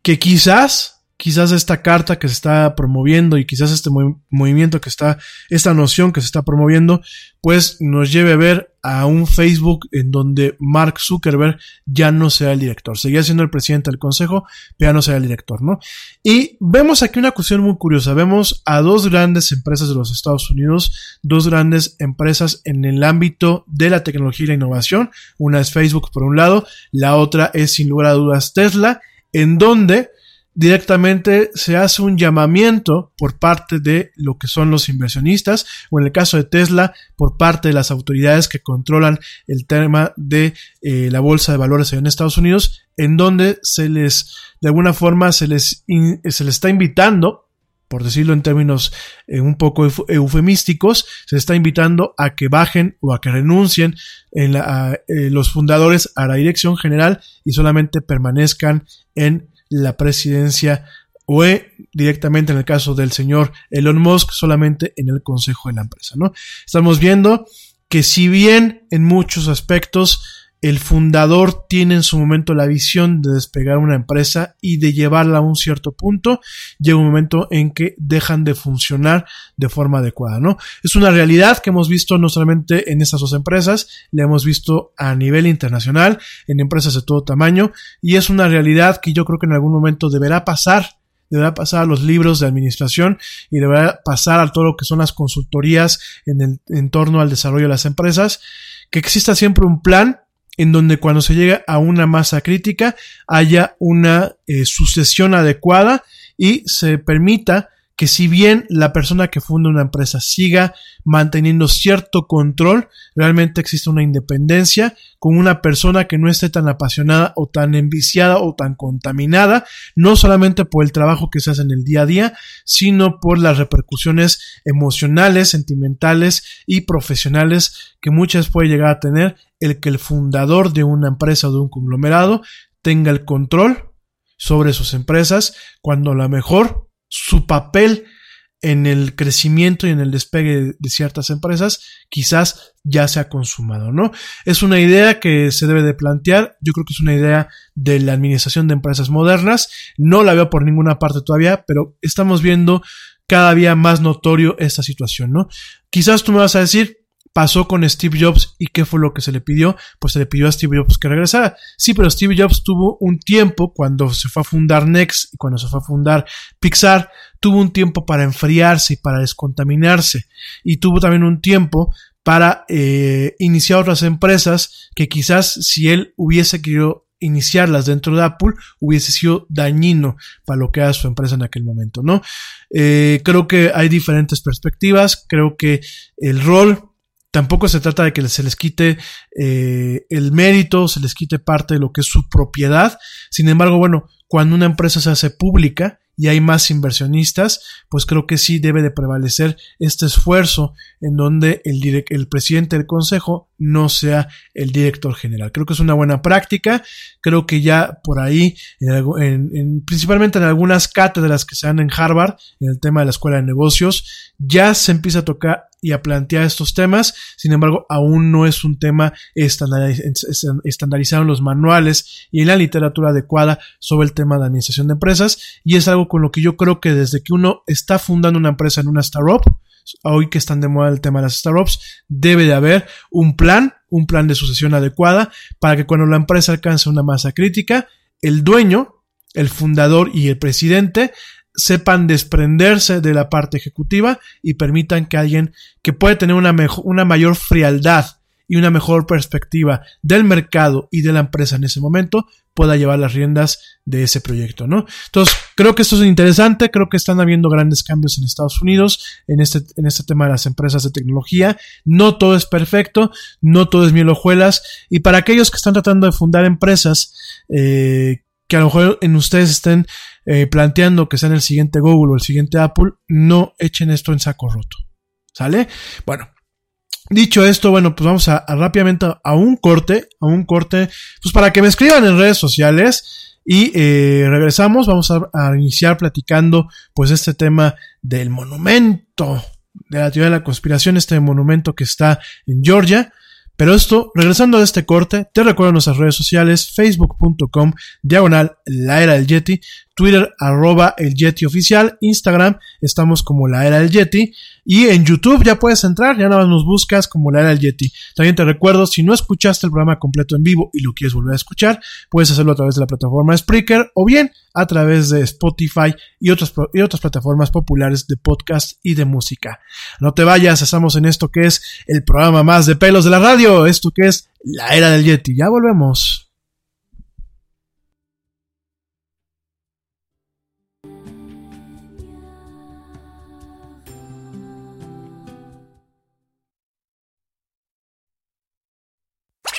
que quizás quizás esta carta que se está promoviendo y quizás este movimiento que está, esta noción que se está promoviendo, pues nos lleve a ver a un Facebook en donde Mark Zuckerberg ya no sea el director. Seguía siendo el presidente del consejo, pero ya no sea el director, ¿no? Y vemos aquí una cuestión muy curiosa. Vemos a dos grandes empresas de los Estados Unidos, dos grandes empresas en el ámbito de la tecnología y la innovación. Una es Facebook por un lado, la otra es sin lugar a dudas Tesla, en donde directamente se hace un llamamiento por parte de lo que son los inversionistas o en el caso de Tesla por parte de las autoridades que controlan el tema de eh, la bolsa de valores en Estados Unidos en donde se les de alguna forma se les se les está invitando por decirlo en términos eh, un poco eufemísticos, se está invitando a que bajen o a que renuncien en eh, los fundadores a la dirección general y solamente permanezcan en la presidencia o directamente en el caso del señor Elon Musk solamente en el consejo de la empresa, ¿no? Estamos viendo que si bien en muchos aspectos el fundador tiene en su momento la visión de despegar una empresa y de llevarla a un cierto punto, llega un momento en que dejan de funcionar de forma adecuada, ¿no? Es una realidad que hemos visto no solamente en estas dos empresas, la hemos visto a nivel internacional, en empresas de todo tamaño, y es una realidad que yo creo que en algún momento deberá pasar deberá pasar a los libros de administración y deberá pasar a todo lo que son las consultorías en el en torno al desarrollo de las empresas, que exista siempre un plan en donde cuando se llega a una masa crítica haya una eh, sucesión adecuada y se permita que si bien la persona que funda una empresa siga manteniendo cierto control, realmente existe una independencia con una persona que no esté tan apasionada o tan enviciada o tan contaminada, no solamente por el trabajo que se hace en el día a día, sino por las repercusiones emocionales, sentimentales y profesionales que muchas puede llegar a tener el que el fundador de una empresa o de un conglomerado tenga el control sobre sus empresas cuando a lo mejor su papel en el crecimiento y en el despegue de ciertas empresas quizás ya se ha consumado, ¿no? Es una idea que se debe de plantear, yo creo que es una idea de la administración de empresas modernas, no la veo por ninguna parte todavía, pero estamos viendo cada día más notorio esta situación, ¿no? Quizás tú me vas a decir, pasó con Steve Jobs y qué fue lo que se le pidió, pues se le pidió a Steve Jobs que regresara. Sí, pero Steve Jobs tuvo un tiempo cuando se fue a fundar Next y cuando se fue a fundar Pixar, tuvo un tiempo para enfriarse y para descontaminarse y tuvo también un tiempo para eh, iniciar otras empresas que quizás si él hubiese querido iniciarlas dentro de Apple hubiese sido dañino para lo que era su empresa en aquel momento, ¿no? Eh, creo que hay diferentes perspectivas, creo que el rol Tampoco se trata de que se les quite eh, el mérito, se les quite parte de lo que es su propiedad. Sin embargo, bueno, cuando una empresa se hace pública y hay más inversionistas, pues creo que sí debe de prevalecer este esfuerzo en donde el, el presidente del consejo no sea el director general. Creo que es una buena práctica. Creo que ya por ahí, en, principalmente en algunas cátedras que se dan en Harvard, en el tema de la escuela de negocios, ya se empieza a tocar y a plantear estos temas. Sin embargo, aún no es un tema estandarizado en los manuales y en la literatura adecuada sobre el tema de administración de empresas. Y es algo con lo que yo creo que desde que uno está fundando una empresa en una startup, hoy que están de moda el tema de las startups, debe de haber un plan, un plan de sucesión adecuada para que cuando la empresa alcance una masa crítica, el dueño, el fundador y el presidente sepan desprenderse de la parte ejecutiva y permitan que alguien que puede tener una, mejor, una mayor frialdad y una mejor perspectiva del mercado y de la empresa en ese momento pueda llevar las riendas de ese proyecto, ¿no? Entonces, creo que esto es interesante, creo que están habiendo grandes cambios en Estados Unidos en este, en este tema de las empresas de tecnología. No todo es perfecto, no todo es miel hojuelas, y para aquellos que están tratando de fundar empresas, eh, que a lo mejor en ustedes estén eh, planteando que sean el siguiente Google o el siguiente Apple, no echen esto en saco roto. ¿Sale? Bueno, Dicho esto, bueno, pues vamos a, rápidamente a, un corte, a un corte, pues para que me escriban en redes sociales y eh, regresamos, vamos a, a, iniciar platicando pues este tema del monumento de la teoría de la conspiración, este monumento que está en Georgia, pero esto, regresando a este corte, te recuerdo nuestras redes sociales, facebook.com, diagonal, la era del Yeti, Twitter, arroba el Yeti oficial, Instagram, estamos como la era del Yeti, y en YouTube ya puedes entrar, ya nada más nos buscas como la era del Yeti. También te recuerdo, si no escuchaste el programa completo en vivo y lo quieres volver a escuchar, puedes hacerlo a través de la plataforma Spreaker o bien a través de Spotify y otras, y otras plataformas populares de podcast y de música. No te vayas, estamos en esto que es el programa más de pelos de la radio, esto que es la era del Yeti. Ya volvemos.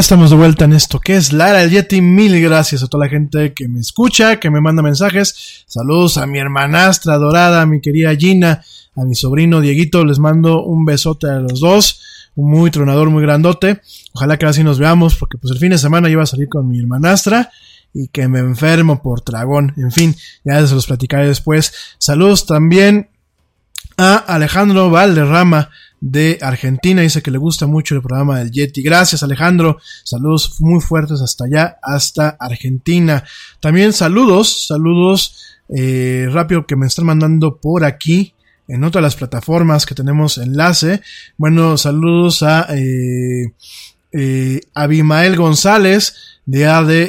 Estamos de vuelta en esto que es Lara el Yeti. Mil gracias a toda la gente que me escucha, que me manda mensajes. Saludos a mi hermanastra dorada, a mi querida Gina, a mi sobrino Dieguito. Les mando un besote a los dos. Un muy tronador, muy grandote. Ojalá que así nos veamos, porque pues el fin de semana iba a salir con mi hermanastra y que me enfermo por dragón. En fin, ya se los platicaré después. Saludos también a Alejandro Valderrama de Argentina. Dice que le gusta mucho el programa del Yeti. Gracias, Alejandro. Saludos muy fuertes hasta allá, hasta Argentina. También saludos, saludos eh, rápido que me están mandando por aquí. En otras las plataformas que tenemos enlace. Bueno, saludos a eh, eh, Abimael González de, de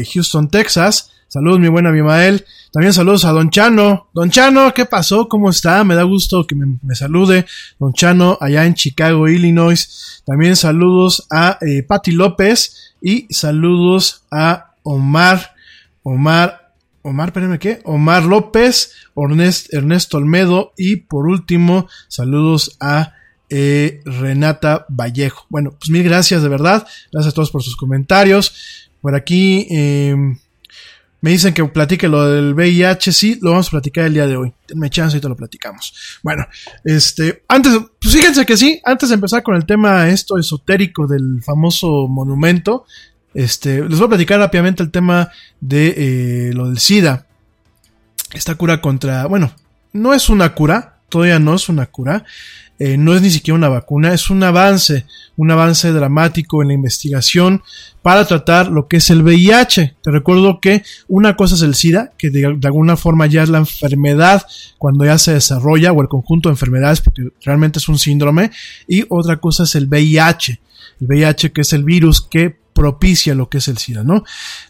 eh, Houston, Texas. Saludos, mi buen Abimael. También saludos a Don Chano. Don Chano, ¿qué pasó? ¿Cómo está? Me da gusto que me, salude. Don Chano, allá en Chicago, Illinois. También saludos a eh, Patti López y saludos a Omar. Omar. Omar, espérenme, ¿qué? Omar López, Ernest, Ernesto Olmedo y por último, saludos a eh, Renata Vallejo. Bueno, pues mil gracias de verdad. Gracias a todos por sus comentarios. Por aquí eh, me dicen que platique lo del VIH. Sí, lo vamos a platicar el día de hoy. Denme chance y te lo platicamos. Bueno, este, antes, pues fíjense que sí, antes de empezar con el tema esto esotérico del famoso monumento, este, les voy a platicar rápidamente el tema de eh, lo del SIDA. Esta cura contra, bueno, no es una cura, todavía no es una cura, eh, no es ni siquiera una vacuna, es un avance, un avance dramático en la investigación para tratar lo que es el VIH. Te recuerdo que una cosa es el SIDA, que de, de, alguna forma ya es la enfermedad cuando ya se desarrolla, o el conjunto de enfermedades, porque realmente es un síndrome, y otra cosa es el VIH. El VIH que es el virus que propicia lo que es el SIDA, ¿no?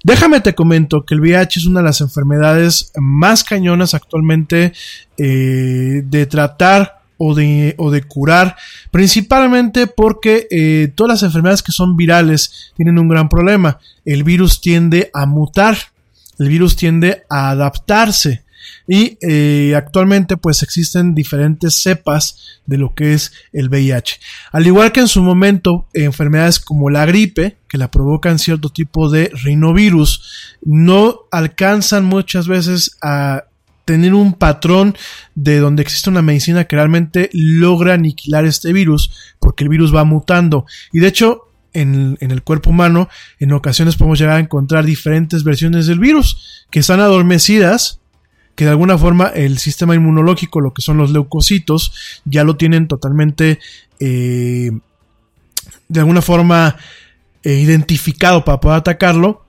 Déjame te comento que el VIH es una de las enfermedades más cañonas actualmente eh, de tratar o de, o de curar, principalmente porque eh, todas las enfermedades que son virales tienen un gran problema. El virus tiende a mutar, el virus tiende a adaptarse. Y eh, actualmente pues existen diferentes cepas de lo que es el VIH. Al igual que en su momento enfermedades como la gripe, que la provocan cierto tipo de rinovirus, no alcanzan muchas veces a tener un patrón de donde existe una medicina que realmente logra aniquilar este virus, porque el virus va mutando. Y de hecho, en, en, el cuerpo humano, en ocasiones podemos llegar a encontrar diferentes versiones del virus que están adormecidas, que de alguna forma el sistema inmunológico, lo que son los leucocitos, ya lo tienen totalmente, eh, de alguna forma, eh, identificado para poder atacarlo,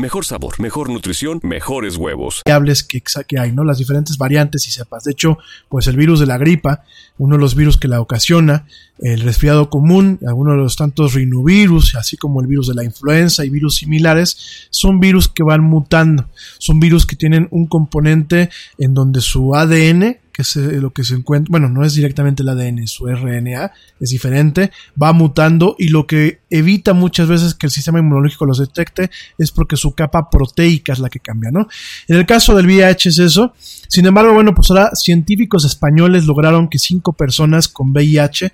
Mejor sabor, mejor nutrición, mejores huevos. Que, que hay, ¿no? Las diferentes variantes y cepas. De hecho, pues el virus de la gripa, uno de los virus que la ocasiona, el resfriado común, algunos de los tantos rinovirus, así como el virus de la influenza y virus similares, son virus que van mutando. Son virus que tienen un componente en donde su ADN, que eh, lo que se encuentra, bueno, no es directamente el ADN, su RNA es diferente, va mutando y lo que evita muchas veces que el sistema inmunológico los detecte es porque su capa proteica es la que cambia, ¿no? En el caso del VIH es eso. Sin embargo, bueno, pues ahora científicos españoles lograron que cinco personas con VIH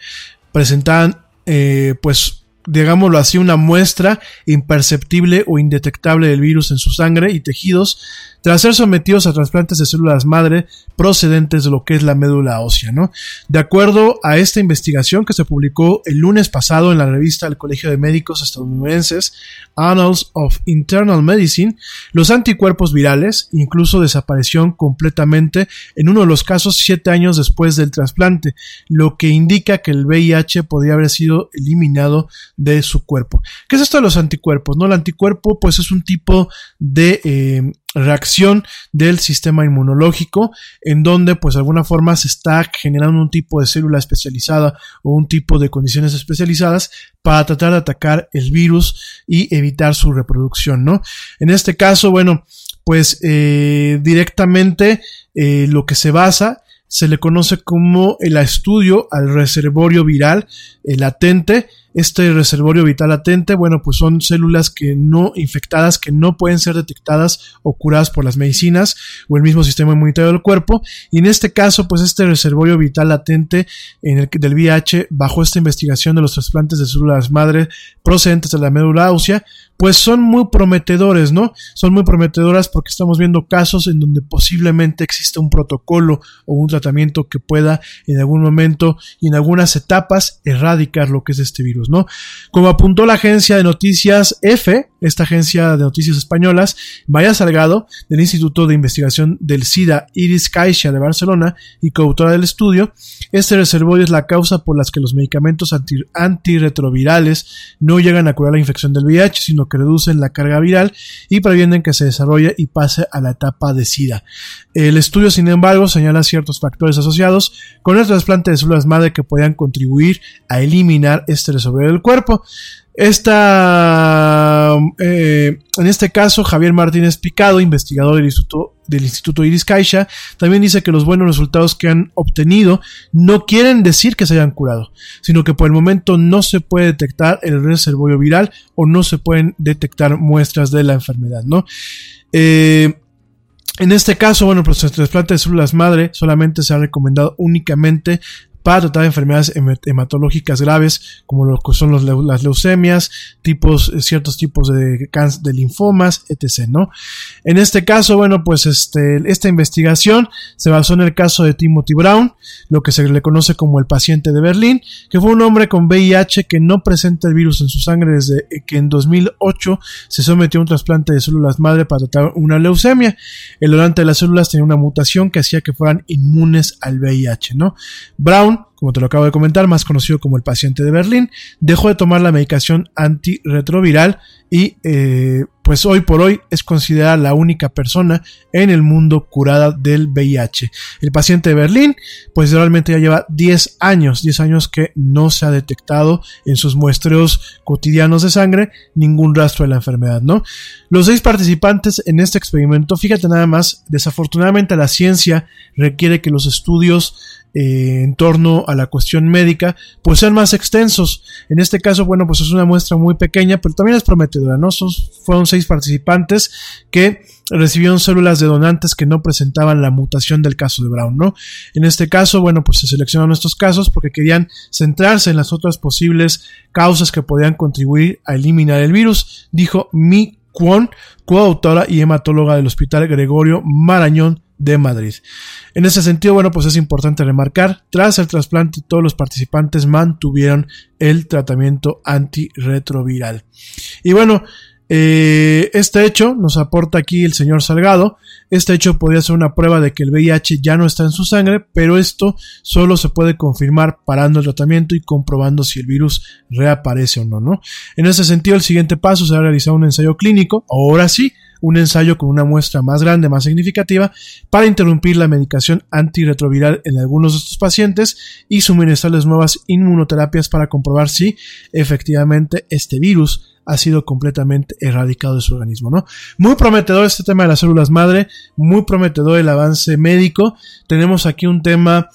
presentaban, eh, pues, digámoslo así, una muestra imperceptible o indetectable del virus en su sangre y tejidos tras ser sometidos a trasplantes de células madre procedentes de lo que es la médula ósea, ¿no? De acuerdo a esta investigación que se publicó el lunes pasado en la revista del Colegio de Médicos Estadounidenses, Annals of Internal Medicine, los anticuerpos virales incluso desaparecieron completamente en uno de los casos siete años después del trasplante, lo que indica que el VIH podría haber sido eliminado de su cuerpo. ¿Qué es esto de los anticuerpos? No, el anticuerpo pues es un tipo de eh, reacción del sistema inmunológico en donde pues de alguna forma se está generando un tipo de célula especializada o un tipo de condiciones especializadas para tratar de atacar el virus y evitar su reproducción, ¿no? En este caso, bueno, pues eh, directamente eh, lo que se basa se le conoce como el estudio al reservorio viral latente este reservorio vital latente, bueno, pues son células que no infectadas, que no pueden ser detectadas o curadas por las medicinas o el mismo sistema inmunitario del cuerpo. Y en este caso, pues este reservorio vital latente en el, del VIH, bajo esta investigación de los trasplantes de células madre procedentes de la médula ósea, pues son muy prometedores, ¿no? Son muy prometedoras porque estamos viendo casos en donde posiblemente existe un protocolo o un tratamiento que pueda en algún momento y en algunas etapas erradicar lo que es este virus, ¿no? Como apuntó la agencia de noticias F, esta agencia de noticias españolas, Vaya Salgado, del Instituto de Investigación del SIDA Iris Caixa de Barcelona y coautora del estudio, este reservorio es la causa por las que los medicamentos anti antirretrovirales no llegan a curar la infección del VIH, sino que reducen la carga viral y previenen que se desarrolle y pase a la etapa de SIDA. El estudio, sin embargo, señala ciertos factores asociados con el trasplante de células madre que podían contribuir a eliminar este reservorio del cuerpo. Esta, eh, en este caso, Javier Martínez Picado, investigador del Instituto, del Instituto Iris Caixa, también dice que los buenos resultados que han obtenido no quieren decir que se hayan curado, sino que por el momento no se puede detectar el reservorio viral o no se pueden detectar muestras de la enfermedad, ¿no? Eh, en este caso, bueno, pues el trasplante de células madre solamente se ha recomendado únicamente para tratar enfermedades hematológicas graves como lo que son las leucemias, tipos, eh, ciertos tipos de, de linfomas, etc. En este caso, bueno, pues este, esta investigación se basó en el caso de Timothy Brown, lo que se le conoce como el paciente de Berlín, que fue un hombre con VIH que no presenta el virus en su sangre desde que en 2008 se sometió a un trasplante de células madre para tratar una leucemia. El donante de las células tenía una mutación que hacía que fueran inmunes al VIH, ¿no? Brown como te lo acabo de comentar, más conocido como el paciente de Berlín, dejó de tomar la medicación antirretroviral y eh, pues hoy por hoy es considerada la única persona en el mundo curada del VIH. El paciente de Berlín pues realmente ya lleva 10 años, 10 años que no se ha detectado en sus muestreos cotidianos de sangre ningún rastro de la enfermedad, ¿no? Los seis participantes en este experimento, fíjate nada más, desafortunadamente la ciencia requiere que los estudios eh, en torno a la cuestión médica, pues sean más extensos. En este caso, bueno, pues es una muestra muy pequeña, pero también es prometedora, ¿no? Son, fueron seis participantes que recibieron células de donantes que no presentaban la mutación del caso de Brown, ¿no? En este caso, bueno, pues se seleccionaron estos casos porque querían centrarse en las otras posibles causas que podían contribuir a eliminar el virus, dijo Mi Kwon, coautora y hematóloga del Hospital Gregorio Marañón de Madrid. En ese sentido, bueno, pues es importante remarcar, tras el trasplante todos los participantes mantuvieron el tratamiento antirretroviral. Y bueno, eh, este hecho nos aporta aquí el señor Salgado. Este hecho podría ser una prueba de que el VIH ya no está en su sangre, pero esto solo se puede confirmar parando el tratamiento y comprobando si el virus reaparece o no, ¿no? En ese sentido, el siguiente paso será realizar un ensayo clínico, ahora sí, un ensayo con una muestra más grande, más significativa, para interrumpir la medicación antirretroviral en algunos de estos pacientes y suministrarles nuevas inmunoterapias para comprobar si efectivamente este virus ha sido completamente erradicado de su organismo, ¿no? Muy prometedor este tema de las células madre, muy prometedor el avance médico. Tenemos aquí un tema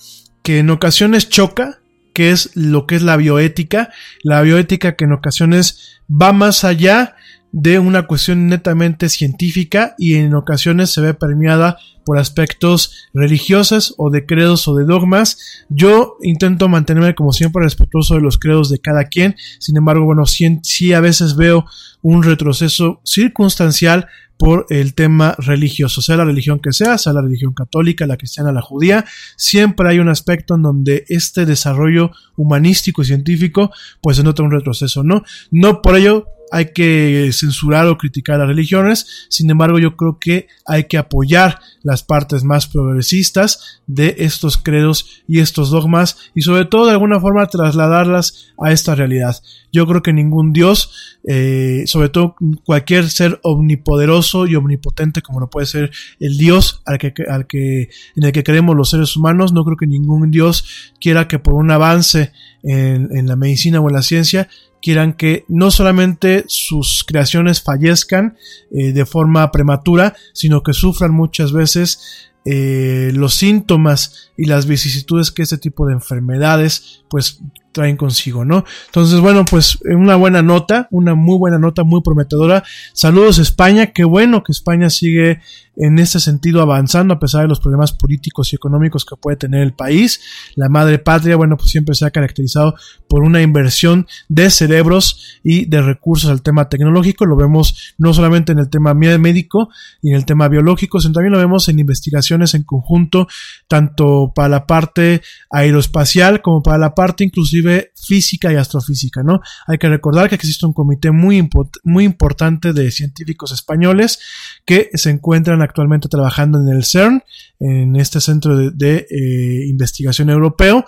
que en ocasiones choca, que es lo que es la bioética, la bioética que en ocasiones va más allá de una cuestión netamente científica y en ocasiones se ve permeada por aspectos religiosos o de credos o de dogmas. Yo intento mantenerme como siempre respetuoso de los credos de cada quien. Sin embargo, bueno, sí, sí a veces veo un retroceso circunstancial por el tema religioso, sea la religión que sea, sea la religión católica, la cristiana, la judía, siempre hay un aspecto en donde este desarrollo humanístico y científico pues se nota un retroceso, ¿no? No por ello hay que censurar o criticar las religiones, sin embargo yo creo que hay que apoyar las partes más progresistas de estos credos y estos dogmas y sobre todo de alguna forma trasladarlas a esta realidad. Yo creo que ningún Dios, eh, sobre todo cualquier ser omnipoderoso y omnipotente como lo puede ser el Dios al que, al que, en el que creemos los seres humanos, no creo que ningún Dios quiera que por un avance en, en la medicina o en la ciencia quieran que no solamente sus creaciones fallezcan eh, de forma prematura, sino que sufran muchas veces eh, los síntomas y las vicisitudes que este tipo de enfermedades pues traen consigo, ¿no? Entonces, bueno, pues una buena nota, una muy buena nota, muy prometedora. Saludos España, qué bueno que España sigue en este sentido avanzando a pesar de los problemas políticos y económicos que puede tener el país. La madre patria, bueno, pues siempre se ha caracterizado por una inversión de cerebros y de recursos al tema tecnológico. Lo vemos no solamente en el tema médico y en el tema biológico, sino también lo vemos en investigaciones en conjunto, tanto para la parte aeroespacial como para la parte inclusive física y astrofísica, ¿no? Hay que recordar que existe un comité muy, muy importante de científicos españoles que se encuentran actualmente trabajando en el CERN, en este centro de, eh, investigación europeo,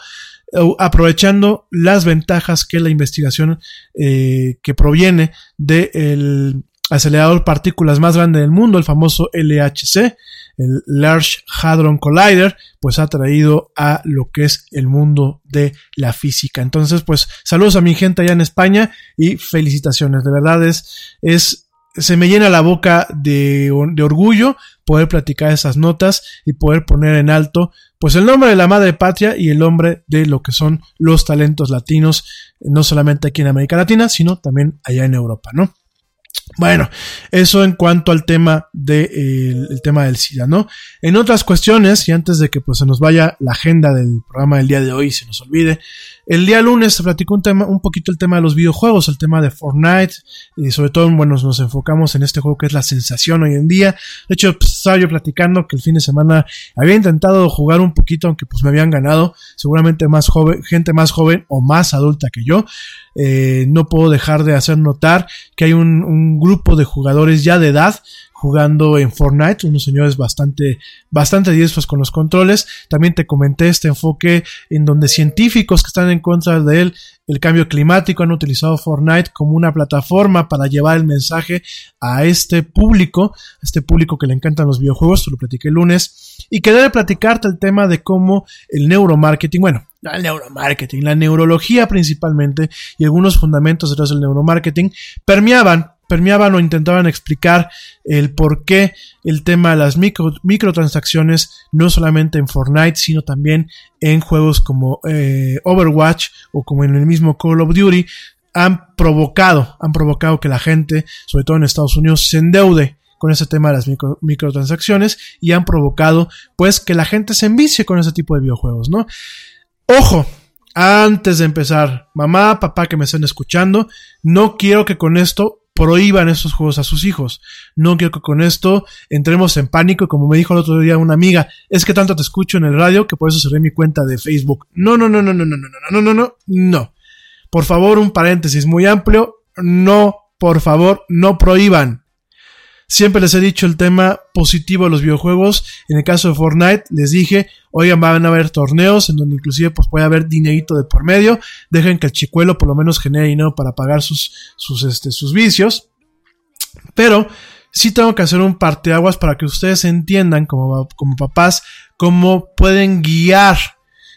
aprovechando las ventajas que la investigación eh, que proviene del acelerador partículas más grande del mundo, el famoso LHC, el Large Hadron Collider, pues ha traído a lo que es el mundo de la física. Entonces, pues saludos a mi gente allá en España y felicitaciones. De verdad es se me llena la boca de, orgullo poder platicar esas notas y poder poner en alto pues el nombre de la madre patria y el nombre de lo que son los talentos latinos, no solamente aquí en América Latina, sino también allá en Europa, ¿no? Bueno, eso en cuanto al tema de, el tema del SIDA, ¿no? En otras cuestiones, y antes de que pues se nos vaya la agenda del programa del día de hoy, se nos olvide, el día lunes se platicó un tema, un poquito el tema de los videojuegos, el tema de Fortnite, y sobre todo, bueno, nos enfocamos en este juego que es la sensación hoy en día. De hecho, pues, estaba yo platicando que el fin de semana había intentado jugar un poquito, aunque pues me habían ganado, seguramente más joven, gente más joven o más adulta que yo. Eh, no puedo dejar de hacer notar que hay un, un grupo de jugadores ya de edad jugando en Fortnite, unos señores bastante, bastante diestros con los controles. También te comenté este enfoque en donde científicos que están en contra de él, el cambio climático, han utilizado Fortnite como una plataforma para llevar el mensaje a este público, a este público que le encantan los videojuegos, te lo platiqué el lunes, y quería platicarte el tema de cómo el neuromarketing, bueno, el neuromarketing, la neurología principalmente y algunos fundamentos detrás del neuromarketing permeaban permeaban o intentaban explicar el por qué el tema de las micro, microtransacciones, no solamente en Fortnite, sino también en juegos como eh, Overwatch o como en el mismo Call of Duty, han provocado, han provocado que la gente, sobre todo en Estados Unidos, se endeude con ese tema de las microtransacciones y han provocado pues que la gente se envicie con ese tipo de videojuegos, ¿no? Ojo, antes de empezar, mamá, papá que me estén escuchando, no quiero que con esto prohíban estos juegos a sus hijos. No quiero que con esto entremos en pánico, como me dijo el otro día una amiga, es que tanto te escucho en el radio que por eso cerré mi cuenta de Facebook. No, no, no, no, no, no, no, no, no, no, no. Por favor, un paréntesis muy amplio. No, por favor, no prohíban. Siempre les he dicho el tema positivo de los videojuegos. En el caso de Fortnite, les dije, oigan, van a haber torneos en donde inclusive pues puede haber dinerito de por medio. Dejen que el chicuelo por lo menos genere dinero para pagar sus, sus, este, sus vicios. Pero sí tengo que hacer un parteaguas para que ustedes entiendan como, como papás cómo pueden guiar,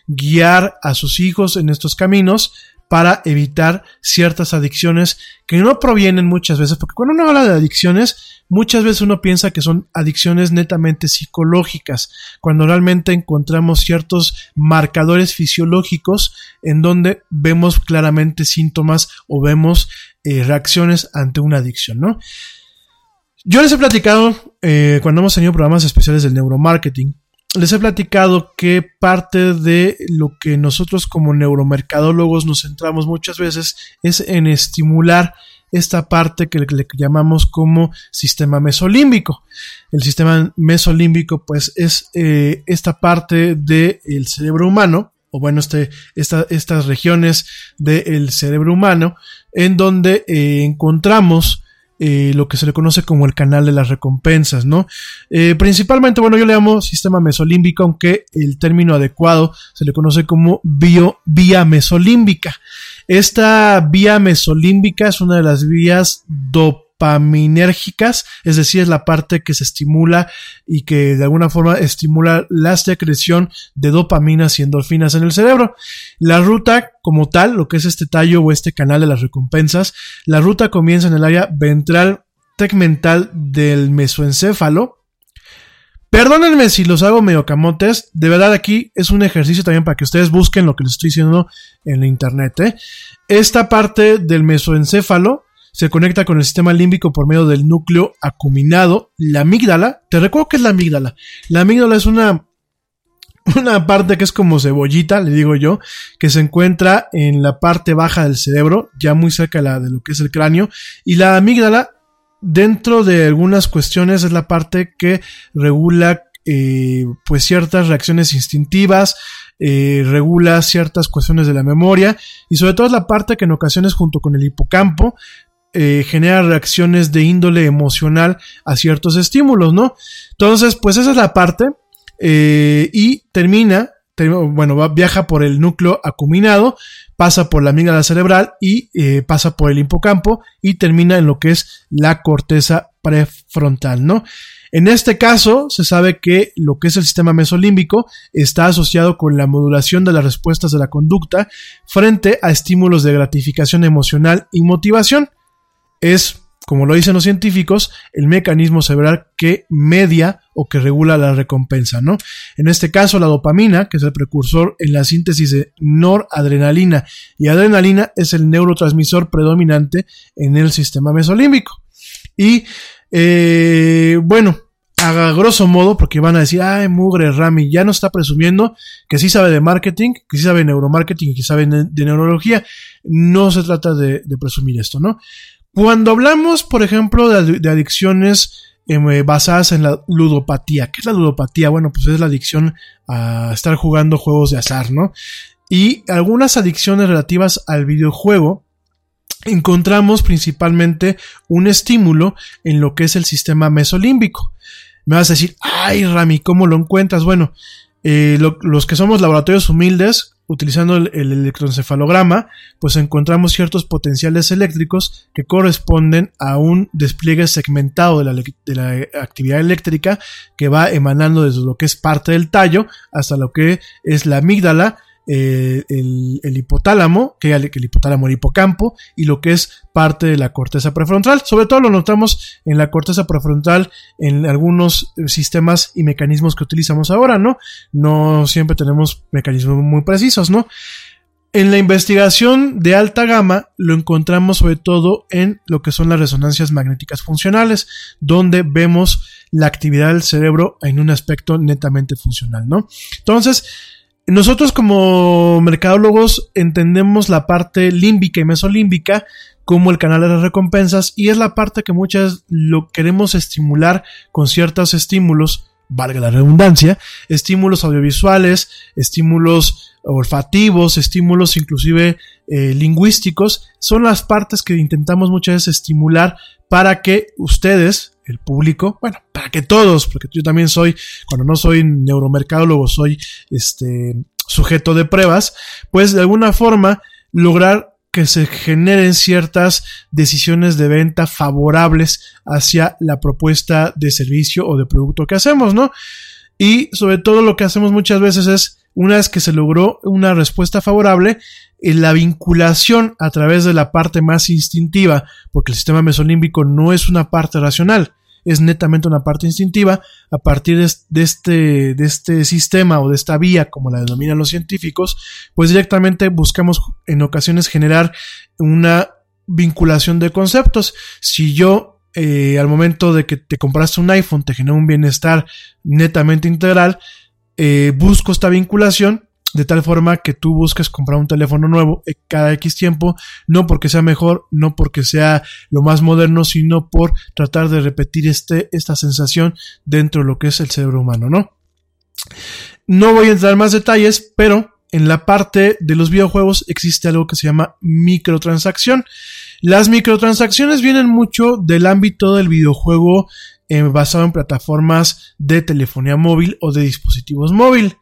guiar a sus hijos en estos caminos para evitar ciertas adicciones que no provienen muchas veces, porque cuando uno habla de adicciones, muchas veces uno piensa que son adicciones netamente psicológicas, cuando realmente encontramos ciertos marcadores fisiológicos en donde vemos claramente síntomas o vemos eh, reacciones ante una adicción, ¿no? Yo les he platicado, eh, cuando hemos tenido programas especiales del neuromarketing, les he platicado que parte de lo que nosotros como neuromercadólogos nos centramos muchas veces es en estimular esta parte que le, llamamos como sistema mesolímbico. El sistema mesolímbico pues es eh, esta parte del cerebro humano, o bueno, este, estas regiones del cerebro humano, en donde eh, encontramos eh, lo que se le conoce como el canal de las recompensas, ¿no? Eh, principalmente, bueno, yo le llamo sistema mesolímbico, aunque el término adecuado se le conoce como bio, vía mesolímbica. Esta vía mesolímbica es una de las vías dop dopaminérgicas, es decir, es la parte que se estimula y que de alguna forma estimula la secreción de dopaminas y endorfinas en el cerebro. La ruta como tal, lo que es este tallo o este canal de las recompensas, la ruta comienza en el área ventral tegmental del mesoencéfalo, Perdónenme si los hago medio camotes. De verdad, aquí es un ejercicio también para que ustedes busquen lo que les estoy diciendo en la internet. ¿eh? Esta parte del mesoencéfalo se conecta con el sistema límbico por medio del núcleo acuminado, la amígdala. Te recuerdo que es la amígdala. La amígdala es una una parte que es como cebollita, le digo yo, que se encuentra en la parte baja del cerebro, ya muy cerca de, lo que es el cráneo, y la amígdala, dentro de algunas cuestiones, es la parte que regula eh, pues ciertas reacciones instintivas, eh, regula ciertas cuestiones de la memoria, y sobre todo es la parte que en ocasiones junto con el hipocampo eh, genera reacciones de índole emocional a ciertos estímulos, ¿no? Entonces, pues esa es la parte. Eh, y termina, bueno, viaja por el núcleo acuminado, pasa por la amígdala cerebral y eh, pasa por el hipocampo y termina en lo que es la corteza prefrontal, ¿no? En este caso, se sabe que lo que es el sistema mesolímbico está asociado con la modulación de las respuestas de la conducta frente a estímulos de gratificación emocional y motivación es, como lo dicen los científicos, el mecanismo cerebral que media o que regula la recompensa, ¿no? En este caso, la dopamina, que es el precursor en la síntesis de noradrenalina y adrenalina, es el neurotransmisor predominante en el sistema mesolímbico. Y, eh, bueno, a grosso modo, porque van a decir, ay, mugre Rami, ya no está presumiendo que sí sabe de marketing, que sí sabe de neuromarketing y que sabe de, neurología. No se trata de presumir esto, ¿no? Cuando hablamos, por ejemplo, de, adicciones em, eh, basadas en la ludopatía, ¿qué es la ludopatía? Bueno, pues es la adicción a estar jugando juegos de azar, ¿no? Y algunas adicciones relativas al videojuego, encontramos principalmente un estímulo en lo que es el sistema mesolímbico. Me vas a decir, ay Rami, ¿cómo lo encuentras? Bueno, los que somos laboratorios humildes, utilizando el, electroencefalograma, pues encontramos ciertos potenciales eléctricos que corresponden a un despliegue segmentado de la, actividad eléctrica que va emanando desde lo que es parte del tallo hasta lo que es la amígdala eh, el, hipotálamo, que el, el hipotálamo, el hipocampo, y lo que es parte de la corteza prefrontal. Sobre todo lo notamos en la corteza prefrontal en algunos sistemas y mecanismos que utilizamos ahora, ¿no? No siempre tenemos mecanismos muy precisos, ¿no? En la investigación de alta gama lo encontramos sobre todo en lo que son las resonancias magnéticas funcionales, donde vemos la actividad del cerebro en un aspecto netamente funcional, ¿no? Entonces, nosotros como mercadólogos entendemos la parte límbica y mesolímbica como el canal de las recompensas y es la parte que muchas lo queremos estimular con ciertos estímulos, valga la redundancia, estímulos audiovisuales, estímulos olfativos, estímulos inclusive eh, lingüísticos, son las partes que intentamos muchas veces estimular para que ustedes, el público, bueno, para que todos, porque yo también soy, cuando no soy neuromercadólogo, soy este sujeto de pruebas, pues de alguna forma lograr que se generen ciertas decisiones de venta favorables hacia la propuesta de servicio o de producto que hacemos, ¿no? Y sobre todo lo que hacemos muchas veces es, una vez que se logró una respuesta favorable, la vinculación a través de la parte más instintiva, porque el sistema mesolímbico no es una parte racional, es netamente una parte instintiva, a partir de este, de este sistema o de esta vía, como la denominan los científicos, pues directamente buscamos en ocasiones generar una vinculación de conceptos. Si yo eh, al momento de que te compraste un iPhone te genera un bienestar netamente integral, eh, busco esta vinculación de tal forma que tú busques comprar un teléfono nuevo eh, cada X tiempo, no porque sea mejor, no porque sea lo más moderno, sino por tratar de repetir este, esta sensación dentro de lo que es el cerebro humano, ¿no? No voy a entrar en más detalles, pero en la parte de los videojuegos existe algo que se llama microtransacción. Las microtransacciones vienen mucho del ámbito del videojuego eh, basado en plataformas de telefonía móvil o de dispositivos móviles.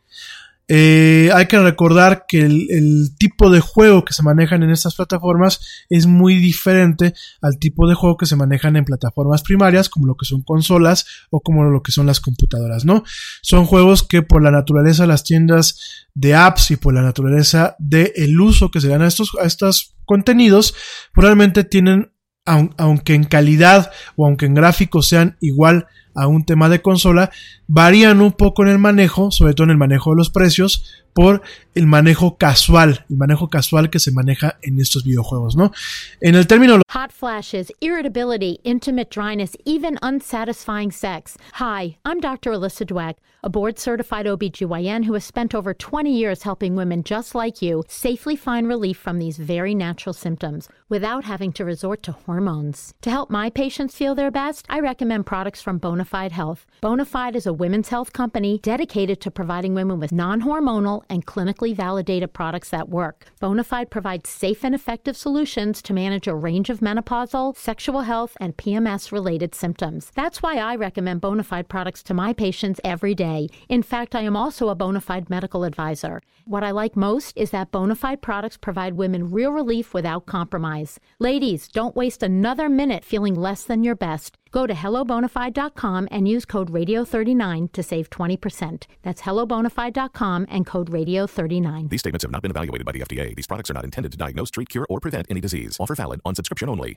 Eh, hay que recordar que el, tipo de juego que se manejan en estas plataformas es muy diferente al tipo de juego que se manejan en plataformas primarias, como lo que son consolas o como lo que son las computadoras, ¿no? Son juegos que por la naturaleza de las tiendas de apps y por la naturaleza del el uso que se dan a estos, a estos contenidos, probablemente tienen, aunque en calidad o aunque en gráficos sean igual a un tema de consola, varían un poco en el manejo, sobre todo en el manejo de los precios, por el manejo casual, el manejo casual que se maneja en estos videojuegos, ¿no? En el término hot flashes, irritability, intimate dryness, even unsatisfying sex. Hi, I'm Dr. Alyssa Dweck, a board certified OBGYN who has spent over 20 years helping women just like you safely find relief from these very natural symptoms without having to resort to hormones. To help my patients feel their best, I recommend products from Bonafide Health. Bonafide is a women's health company dedicated to providing women with non-hormonal and clinically validated products that work. Bonafide provides safe and effective solutions to manage a range of menopausal, sexual health, and PMS related symptoms. That's why I recommend Bonafide products to my patients every day. In fact, I am also a Bonafide medical advisor. What I like most is that Bonafide products provide women real relief without compromise. Ladies, don't waste another minute feeling less than your best. Go to hellobonafide.com and use code radio39 to save 20%. That's hellobonafide.com and code radio39. These statements have not been evaluated by the FDA. These products are not intended to diagnose, treat, cure, or prevent any disease. Offer valid on subscription only.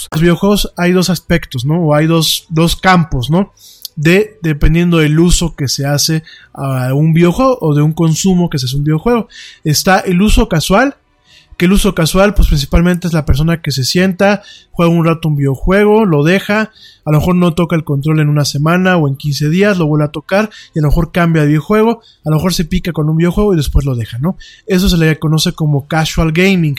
Los videojuegos hay dos aspectos, ¿no? O hay dos, dos campos, ¿no? De, dependiendo del uso que se hace a un videojuego o de un consumo que se hace un videojuego. Está el uso casual, que el uso casual, pues principalmente es la persona que se sienta, juega un rato un videojuego, lo deja, a lo mejor no toca el control en una semana o en 15 días, lo vuelve a tocar y a lo mejor cambia de videojuego, a lo mejor se pica con un videojuego y después lo deja, ¿no? Eso se le conoce como casual gaming.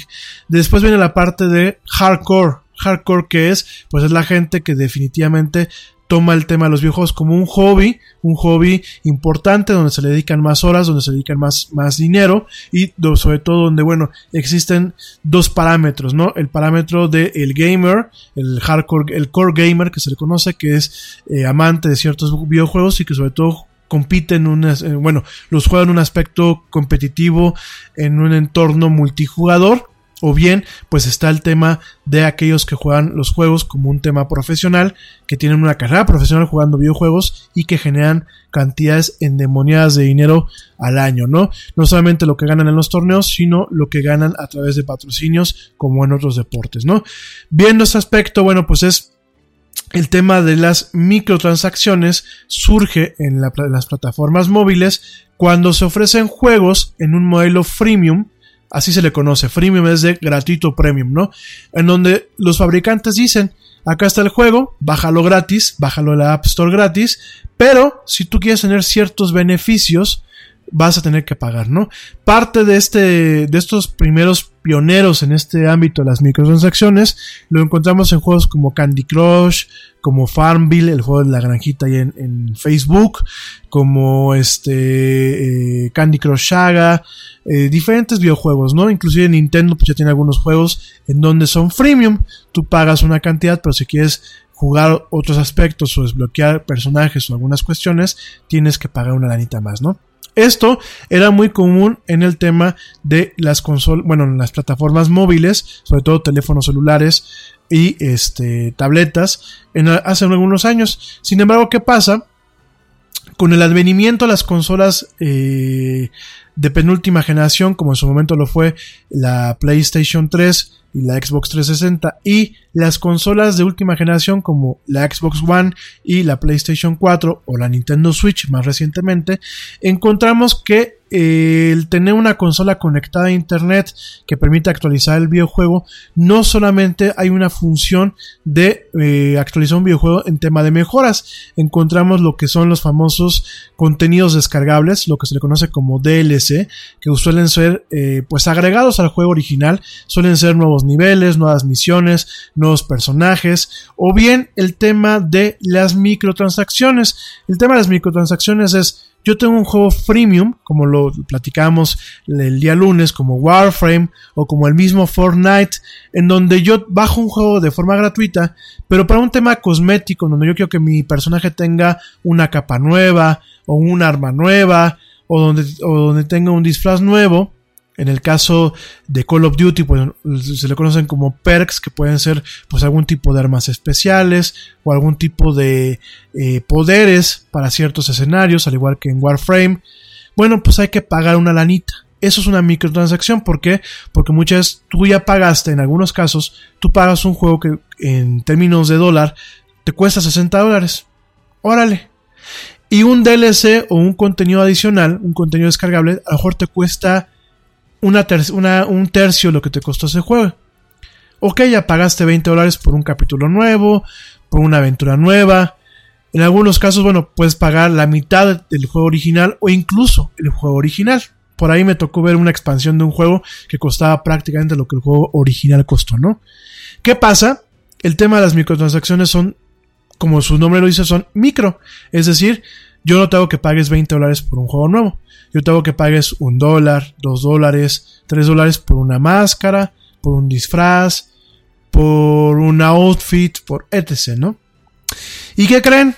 Después viene la parte de hardcore. Hardcore que es, pues es la gente que definitivamente toma el tema de los videojuegos como un hobby, un hobby importante donde se le dedican más horas, donde se dedican más, más dinero y sobre todo donde, bueno, existen dos parámetros, ¿no? El parámetro del el gamer, el hardcore, el core gamer que se le conoce, que es eh, amante de ciertos videojuegos y que sobre todo compite en un, eh, bueno, los juega en un aspecto competitivo, en un entorno multijugador o bien, pues está el tema de aquellos que juegan los juegos como un tema profesional, que tienen una carrera profesional jugando videojuegos y que generan cantidades endemoniadas de dinero al año, ¿no? No solamente lo que ganan en los torneos, sino lo que ganan a través de patrocinios como en otros deportes, ¿no? Viendo este aspecto, bueno, pues es el tema de las microtransacciones surge en, en las plataformas móviles cuando se ofrecen juegos en un modelo freemium así se le conoce. Freemium es de gratuito premium, ¿no? En donde los fabricantes dicen, acá está el juego, bájalo gratis, bájalo en la App Store gratis, pero si tú quieres tener ciertos beneficios, vas a tener que pagar, ¿no? Parte de este, de estos primeros pioneros en este ámbito de las microtransacciones lo encontramos en juegos como Candy Crush, como Farmville, el juego de la granjita ahí en, en Facebook, como este eh, Candy Crush Saga, eh, diferentes videojuegos, ¿no? Inclusive Nintendo pues ya tiene algunos juegos en donde son freemium, tú pagas una cantidad, pero si quieres jugar otros aspectos o desbloquear personajes o algunas cuestiones, tienes que pagar una lanita más, ¿no? Esto era muy común en el tema de las consolas, bueno, en las plataformas móviles, sobre todo teléfonos celulares y este, tabletas, hace algunos años. Sin embargo, ¿qué pasa? Con el advenimiento de las consolas eh, de penúltima generación, como en su momento lo fue la PlayStation 3 y la Xbox 360, y las consolas de última generación como la Xbox One y la PlayStation 4 o la Nintendo Switch más recientemente, encontramos que el tener una consola conectada a internet que permite actualizar el videojuego, no solamente hay una función de eh, actualizar un videojuego en tema de mejoras, encontramos lo que son los famosos contenidos descargables, lo que se le conoce como DLC, que suelen ser eh, pues agregados al juego original, suelen ser nuevos niveles, nuevas misiones, nuevos personajes, o bien el tema de las microtransacciones. El tema de las microtransacciones es yo tengo un juego freemium, como lo platicamos el día lunes, como Warframe o como el mismo Fortnite, en donde yo bajo un juego de forma gratuita, pero para un tema cosmético, donde yo quiero que mi personaje tenga una capa nueva, o un arma nueva, o donde, o donde tenga un disfraz nuevo, en el caso de Call of Duty, pues se le conocen como perks, que pueden ser pues algún tipo de armas especiales o algún tipo de eh, poderes para ciertos escenarios, al igual que en Warframe. Bueno, pues hay que pagar una lanita. Eso es una microtransacción. ¿Por qué? Porque muchas tú ya pagaste, en algunos casos, tú pagas un juego que en términos de dólar te cuesta 60 dólares. Órale. Y un DLC o un contenido adicional, un contenido descargable, a lo mejor te cuesta una, un tercio de lo que te costó ese juego. Ok, ya pagaste 20 dólares por un capítulo nuevo, por una aventura nueva. En algunos casos, bueno, puedes pagar la mitad del juego original o incluso el juego original. Por ahí me tocó ver una expansión de un juego que costaba prácticamente lo que el juego original costó, ¿no? ¿Qué pasa? El tema de las microtransacciones son, como su nombre lo dice, son micro. Es decir, yo no tengo que pagues 20 dólares por un juego nuevo. Yo tengo que pagues un dólar, dos dólares, tres dólares por una máscara, por un disfraz, por un outfit, por etc, ¿no? ¿Y qué creen?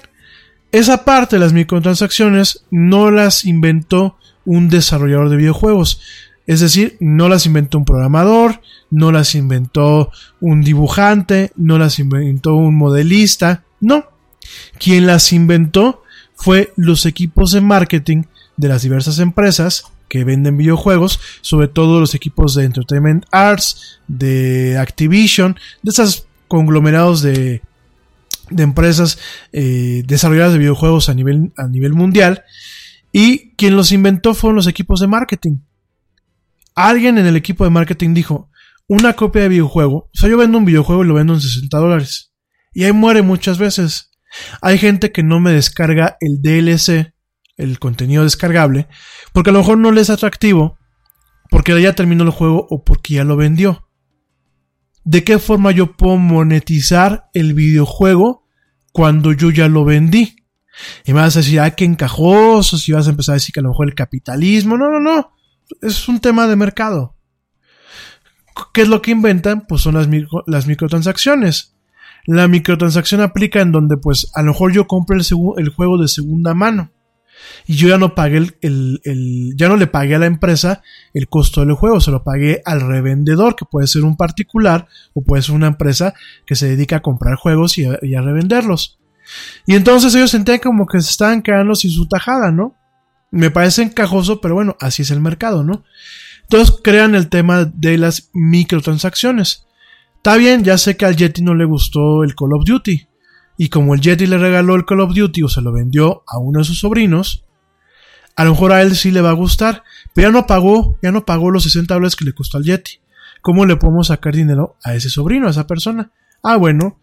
Esa parte de las microtransacciones no las inventó un desarrollador de videojuegos. Es decir, no las inventó un programador, no las inventó un dibujante, no las inventó un modelista, no. Quien las inventó fue los equipos de marketing de las diversas empresas que venden videojuegos, sobre todo los equipos de Entertainment Arts, de Activision, de esos conglomerados de, empresas eh, desarrolladas de videojuegos a nivel, a nivel mundial. Y quien los inventó fueron los equipos de marketing. Alguien en el equipo de marketing dijo, una copia de videojuego, o sea, yo vendo un videojuego y lo vendo en 60 dólares. Y ahí muere muchas veces. Hay gente que no me descarga el DLC el contenido descargable, porque a lo mejor no le es atractivo, porque ya terminó el juego o porque ya lo vendió. ¿De qué forma yo puedo monetizar el videojuego cuando yo ya lo vendí? Y me vas a decir, ay, qué encajoso, si vas a empezar a decir que a lo mejor el capitalismo. No, no, no. Es un tema de mercado. ¿Qué es lo que inventan? Pues son las, las microtransacciones. La microtransacción aplica en donde, pues, a lo mejor yo compro el, juego de segunda mano y yo ya no pagué el, ya no le pagué a la empresa el costo del juego, se lo pagué al revendedor, que puede ser un particular o puede ser una empresa que se dedica a comprar juegos y a, revenderlos. Y entonces ellos sentían como que se estaban quedando sin su tajada, ¿no? Me parece encajoso, pero bueno, así es el mercado, ¿no? Entonces crean el tema de las microtransacciones. Está bien, ya sé que al Yeti no le gustó el Call of Duty. Y como el Yeti le regaló el Call of Duty o se lo vendió a uno de sus sobrinos, a lo mejor a él sí le va a gustar, pero ya no pagó, ya no pagó los 60 dólares que le costó al Yeti. ¿Cómo le podemos sacar dinero a ese sobrino, a esa persona? Ah, bueno,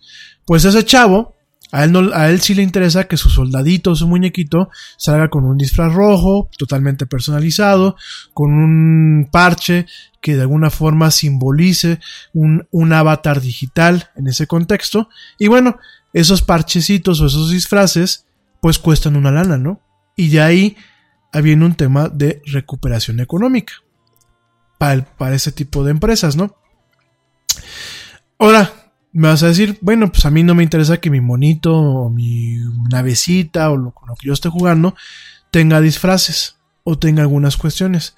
pues ese chavo A él, sí le interesa que su soldadito, su muñequito, salga con un disfraz rojo, totalmente personalizado, con un parche que de alguna forma simbolice un, avatar digital en ese contexto. Y bueno, esos parchecitos o esos disfraces, pues cuestan una lana, ¿no? Y de ahí viene un tema de recuperación económica para, para ese tipo de empresas, ¿no? Ahora, me vas a decir, bueno, pues a mí no me interesa que mi monito o mi navecita o lo, lo que yo esté jugando tenga disfraces o tenga algunas cuestiones.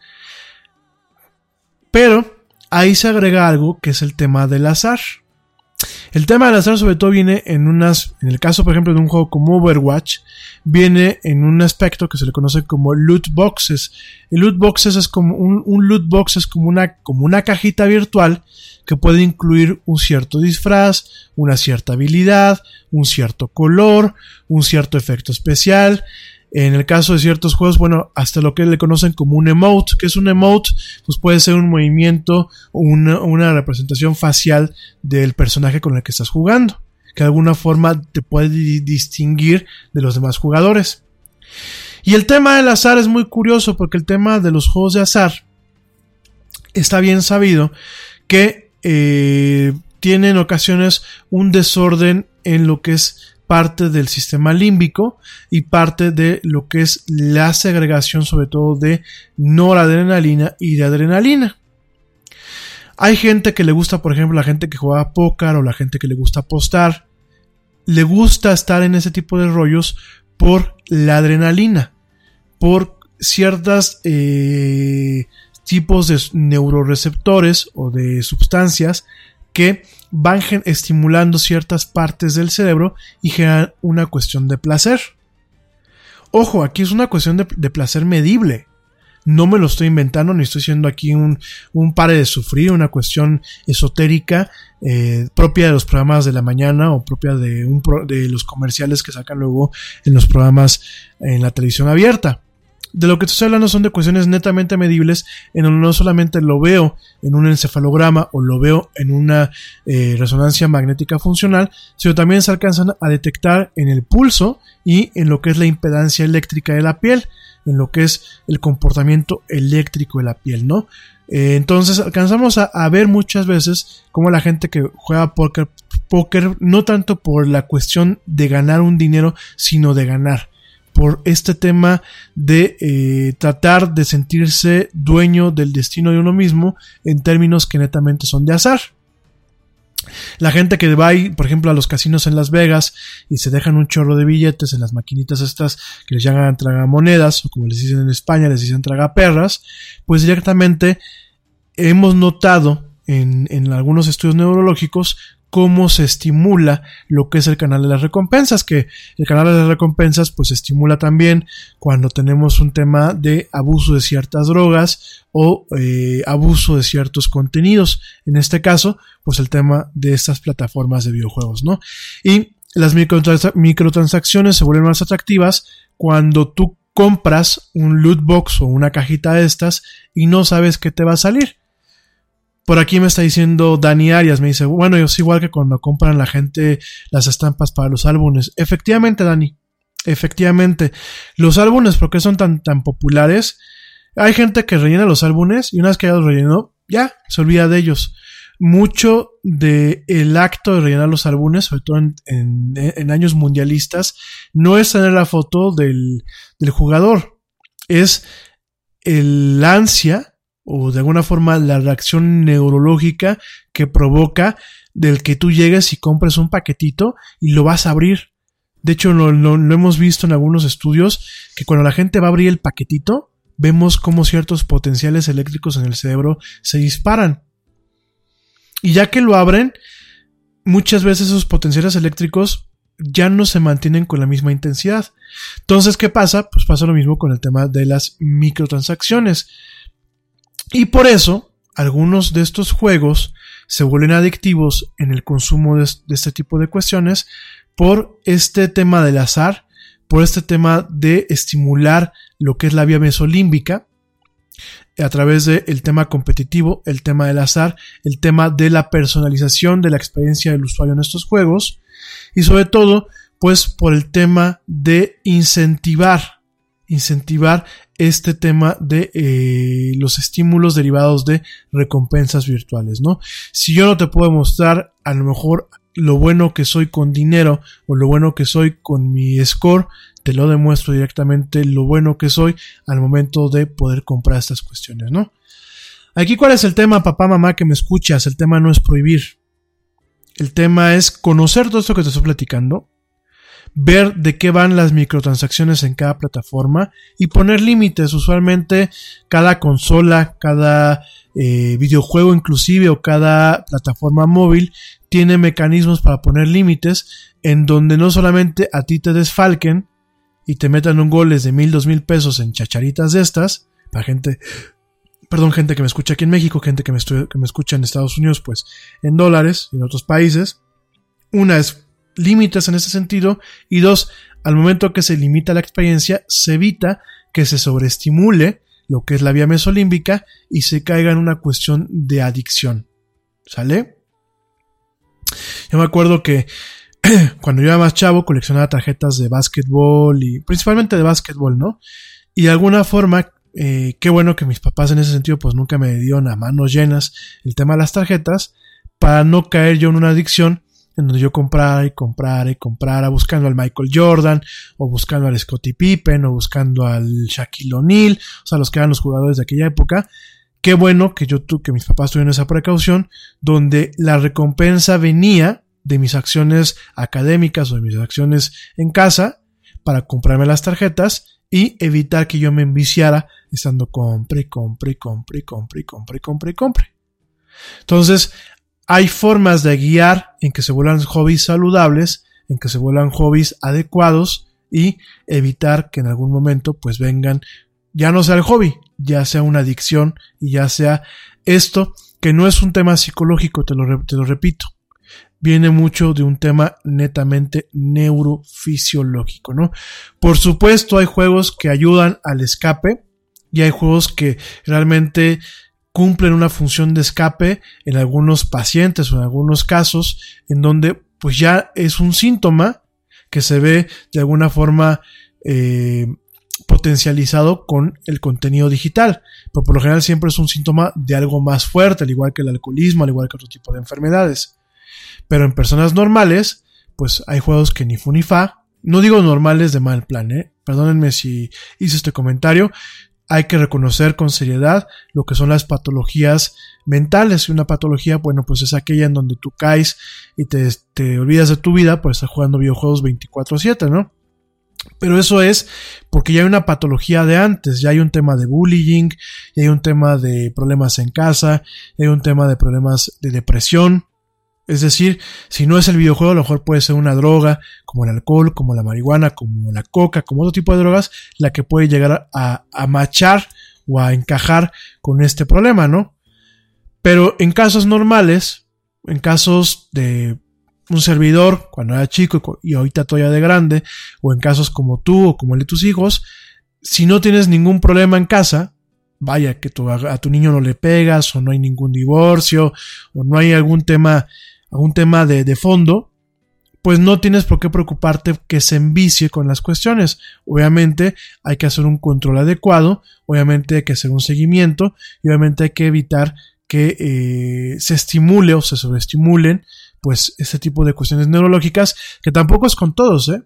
Pero ahí se agrega algo que es el tema del azar. El tema del azar sobre todo viene en unas, en el caso por ejemplo de un juego como Overwatch, viene en un aspecto que se le conoce como loot boxes. El loot boxes es como un, un loot box es como una, como una cajita virtual que puede incluir un cierto disfraz, una cierta habilidad, un cierto color, un cierto efecto especial. En el caso de ciertos juegos, bueno, hasta lo que le conocen como un emote, que es un emote, pues puede ser un movimiento una, una representación facial del personaje con el que estás jugando, que de alguna forma te puede di- distinguir de los demás jugadores. Y el tema del azar es muy curioso porque el tema de los juegos de azar está bien sabido que eh, tiene en ocasiones un desorden en lo que es parte del sistema límbico y parte de lo que es la segregación sobre todo de noradrenalina y de adrenalina. Hay gente que le gusta, por ejemplo, la gente que juega póker o la gente que le gusta apostar, le gusta estar en ese tipo de rollos por la adrenalina, por ciertas eh, tipos de neuroreceptores o de sustancias que van estimulando ciertas partes del cerebro y generan una cuestión de placer. Ojo, aquí es una cuestión de, de placer medible. No me lo estoy inventando, ni estoy siendo aquí un, un pare de sufrir, una cuestión esotérica eh, propia de los programas de la mañana o propia de, un de los comerciales que sacan luego en los programas en la televisión abierta. De lo que estoy hablando son de cuestiones netamente medibles, en donde no solamente lo veo en un encefalograma o lo veo en una eh, resonancia magnética funcional, sino también se alcanzan a detectar en el pulso y en lo que es la impedancia eléctrica de la piel, en lo que es el comportamiento eléctrico de la piel, ¿no? Eh, entonces alcanzamos a, a ver muchas veces cómo la gente que juega póker, póker, no tanto por la cuestión de ganar un dinero, sino de ganar por este tema de eh, tratar de sentirse dueño del destino de uno mismo en términos que netamente son de azar. La gente que va, por ejemplo, a los casinos en Las Vegas y se dejan un chorro de billetes en las maquinitas estas que les llaman tragamonedas, o como les dicen en España, les dicen tragaperras, pues directamente hemos notado en, en algunos estudios neurológicos cómo se estimula lo que es el canal de las recompensas, que el canal de las recompensas pues estimula también cuando tenemos un tema de abuso de ciertas drogas o eh, abuso de ciertos contenidos. En este caso, pues el tema de estas plataformas de videojuegos, ¿no? Y las microtrans- microtransacciones se vuelven más atractivas cuando tú compras un loot box o una cajita de estas y no sabes qué te va a salir. Por aquí me está diciendo Dani Arias, me dice, bueno, es igual que cuando compran la gente las estampas para los álbumes. Efectivamente, Dani, efectivamente. Los álbumes, ¿por qué son tan, tan populares? Hay gente que rellena los álbumes y una vez que ya los rellenó, ya, se olvida de ellos. Mucho de el acto de rellenar los álbumes, sobre todo en, en- en años mundialistas, no es tener la foto del, del jugador, es el ansia o de alguna forma la reacción neurológica que provoca del que tú llegues y compres un paquetito y lo vas a abrir. De hecho, lo, hemos visto en algunos estudios que cuando la gente va a abrir el paquetito, vemos cómo ciertos potenciales eléctricos en el cerebro se disparan. Y ya que lo abren, muchas veces esos potenciales eléctricos ya no se mantienen con la misma intensidad. Entonces, ¿qué pasa? Pues pasa lo mismo con el tema de las microtransacciones. Y por eso, algunos de estos juegos se vuelven adictivos en el consumo de, de este tipo de cuestiones por este tema del azar, por este tema de estimular lo que es la vía mesolímbica a través del tema competitivo, el tema del azar, el tema de la personalización de la experiencia del usuario en estos juegos y sobre todo Pues por el tema de incentivar, incentivar este tema de eh, los estímulos derivados de recompensas virtuales, ¿no? Si yo no te puedo mostrar a lo mejor lo bueno que soy con dinero o lo bueno que soy con mi score, te lo demuestro directamente lo bueno que soy al momento de poder comprar estas cuestiones, ¿no? Aquí cuál es el tema, papá, mamá, que me escuchas, el tema no es prohibir. El tema es conocer todo esto que te estoy platicando, ver de qué van las microtransacciones en cada plataforma y poner límites. Usualmente cada consola, cada eh, videojuego inclusive o cada plataforma móvil tiene mecanismos para poner límites en donde no solamente a ti te desfalquen y te metan un goles de mil, dos mil pesos en chacharitas de estas, para gente, perdón, gente que me escucha aquí en México, gente que me, que me escucha en Estados Unidos, pues en dólares y en otros países. Una es límites en ese sentido y dos, al momento que se limita la experiencia, se evita que se sobreestimule lo que es la vía mesolímbica y se caiga en una cuestión de adicción. ¿Sale? Yo me acuerdo que cuando yo era más chavo coleccionaba tarjetas de básquetbol y principalmente de básquetbol, ¿no? Y de alguna forma, eh, qué bueno que mis papás en ese sentido pues nunca me dieron a manos llenas el tema de las tarjetas para no caer yo en una adicción en donde yo comprara y comprara y comprara buscando al Michael Jordan o buscando al Scottie Pippen o buscando al Shaquille O'Neal, o sea, los que eran los jugadores de aquella época. Qué bueno que yo que mis papás tuvieron esa precaución donde la recompensa venía de mis acciones académicas o de mis acciones en casa para comprarme las tarjetas y evitar que yo me enviciara estando compre, compre, compre, compre, compre, compre, compre. Entonces, hay formas de guiar en que se vuelvan hobbies saludables, en que se vuelvan hobbies adecuados y evitar que en algún momento pues vengan ya no sea el hobby, ya sea una adicción y ya sea esto que no es un tema psicológico, te lo, te lo repito, viene mucho de un tema netamente neurofisiológico, ¿no? Por supuesto hay juegos que ayudan al escape y hay juegos que realmente cumplen una función de escape en algunos pacientes o en algunos casos en donde pues ya es un síntoma que se ve de alguna forma eh, potencializado con el contenido digital, pero por lo general siempre es un síntoma de algo más fuerte, al igual que el alcoholismo, al igual que otro tipo de enfermedades. Pero en personas normales, pues hay juegos que ni fu ni fa, no digo normales de mal plan, ¿eh? perdónenme si hice este comentario, hay que reconocer con seriedad lo que son las patologías mentales. Y una patología, bueno, pues es aquella en donde tú caes y te, olvidas de tu vida por estar jugando videojuegos 24/7, ¿no? Pero eso es porque ya hay una patología de antes, ya hay un tema de bullying, ya hay un tema de problemas en casa, ya hay un tema de problemas de depresión, es decir, si no es el videojuego, a lo mejor puede ser una droga, como el alcohol, como la marihuana, como la coca, como otro tipo de drogas, la que puede llegar a, machar o a encajar con este problema, ¿no? Pero en casos normales, en casos de un servidor cuando era chico y ahorita todavía de grande, o en casos como tú o como el de tus hijos, si no tienes ningún problema en casa, vaya que a tu niño no le pegas o no hay ningún divorcio o no hay algún tema algún tema de, de fondo, pues no tienes por qué preocuparte que se envicie con las cuestiones. Obviamente hay que hacer un control adecuado, obviamente hay que hacer un seguimiento y obviamente hay que evitar que eh, se estimule o se sobreestimulen pues este tipo de cuestiones neurológicas que tampoco es con todos, ¿eh?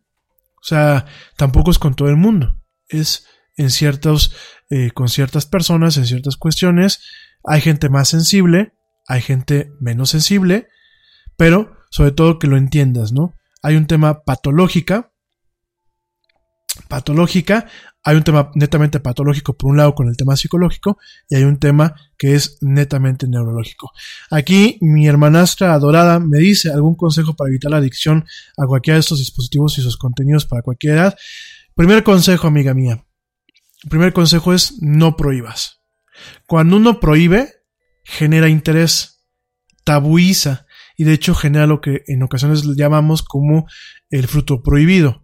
O sea, tampoco es con todo el mundo. Es en ciertos, eh, con ciertas personas, en ciertas cuestiones. Hay gente más sensible, hay gente menos sensible, pero sobre todo que lo entiendas, ¿no? Hay un tema patológica, patológica, hay un tema netamente patológico por un lado con el tema psicológico y hay un tema que es netamente neurológico. Aquí mi hermanastra adorada me dice algún consejo para evitar la adicción a cualquiera de estos dispositivos y sus contenidos para cualquier edad. Primer consejo, amiga mía. Primer consejo es no prohíbas. Cuando uno prohíbe, genera interés, tabuiza, y de hecho genera lo que en ocasiones llamamos como el fruto prohibido.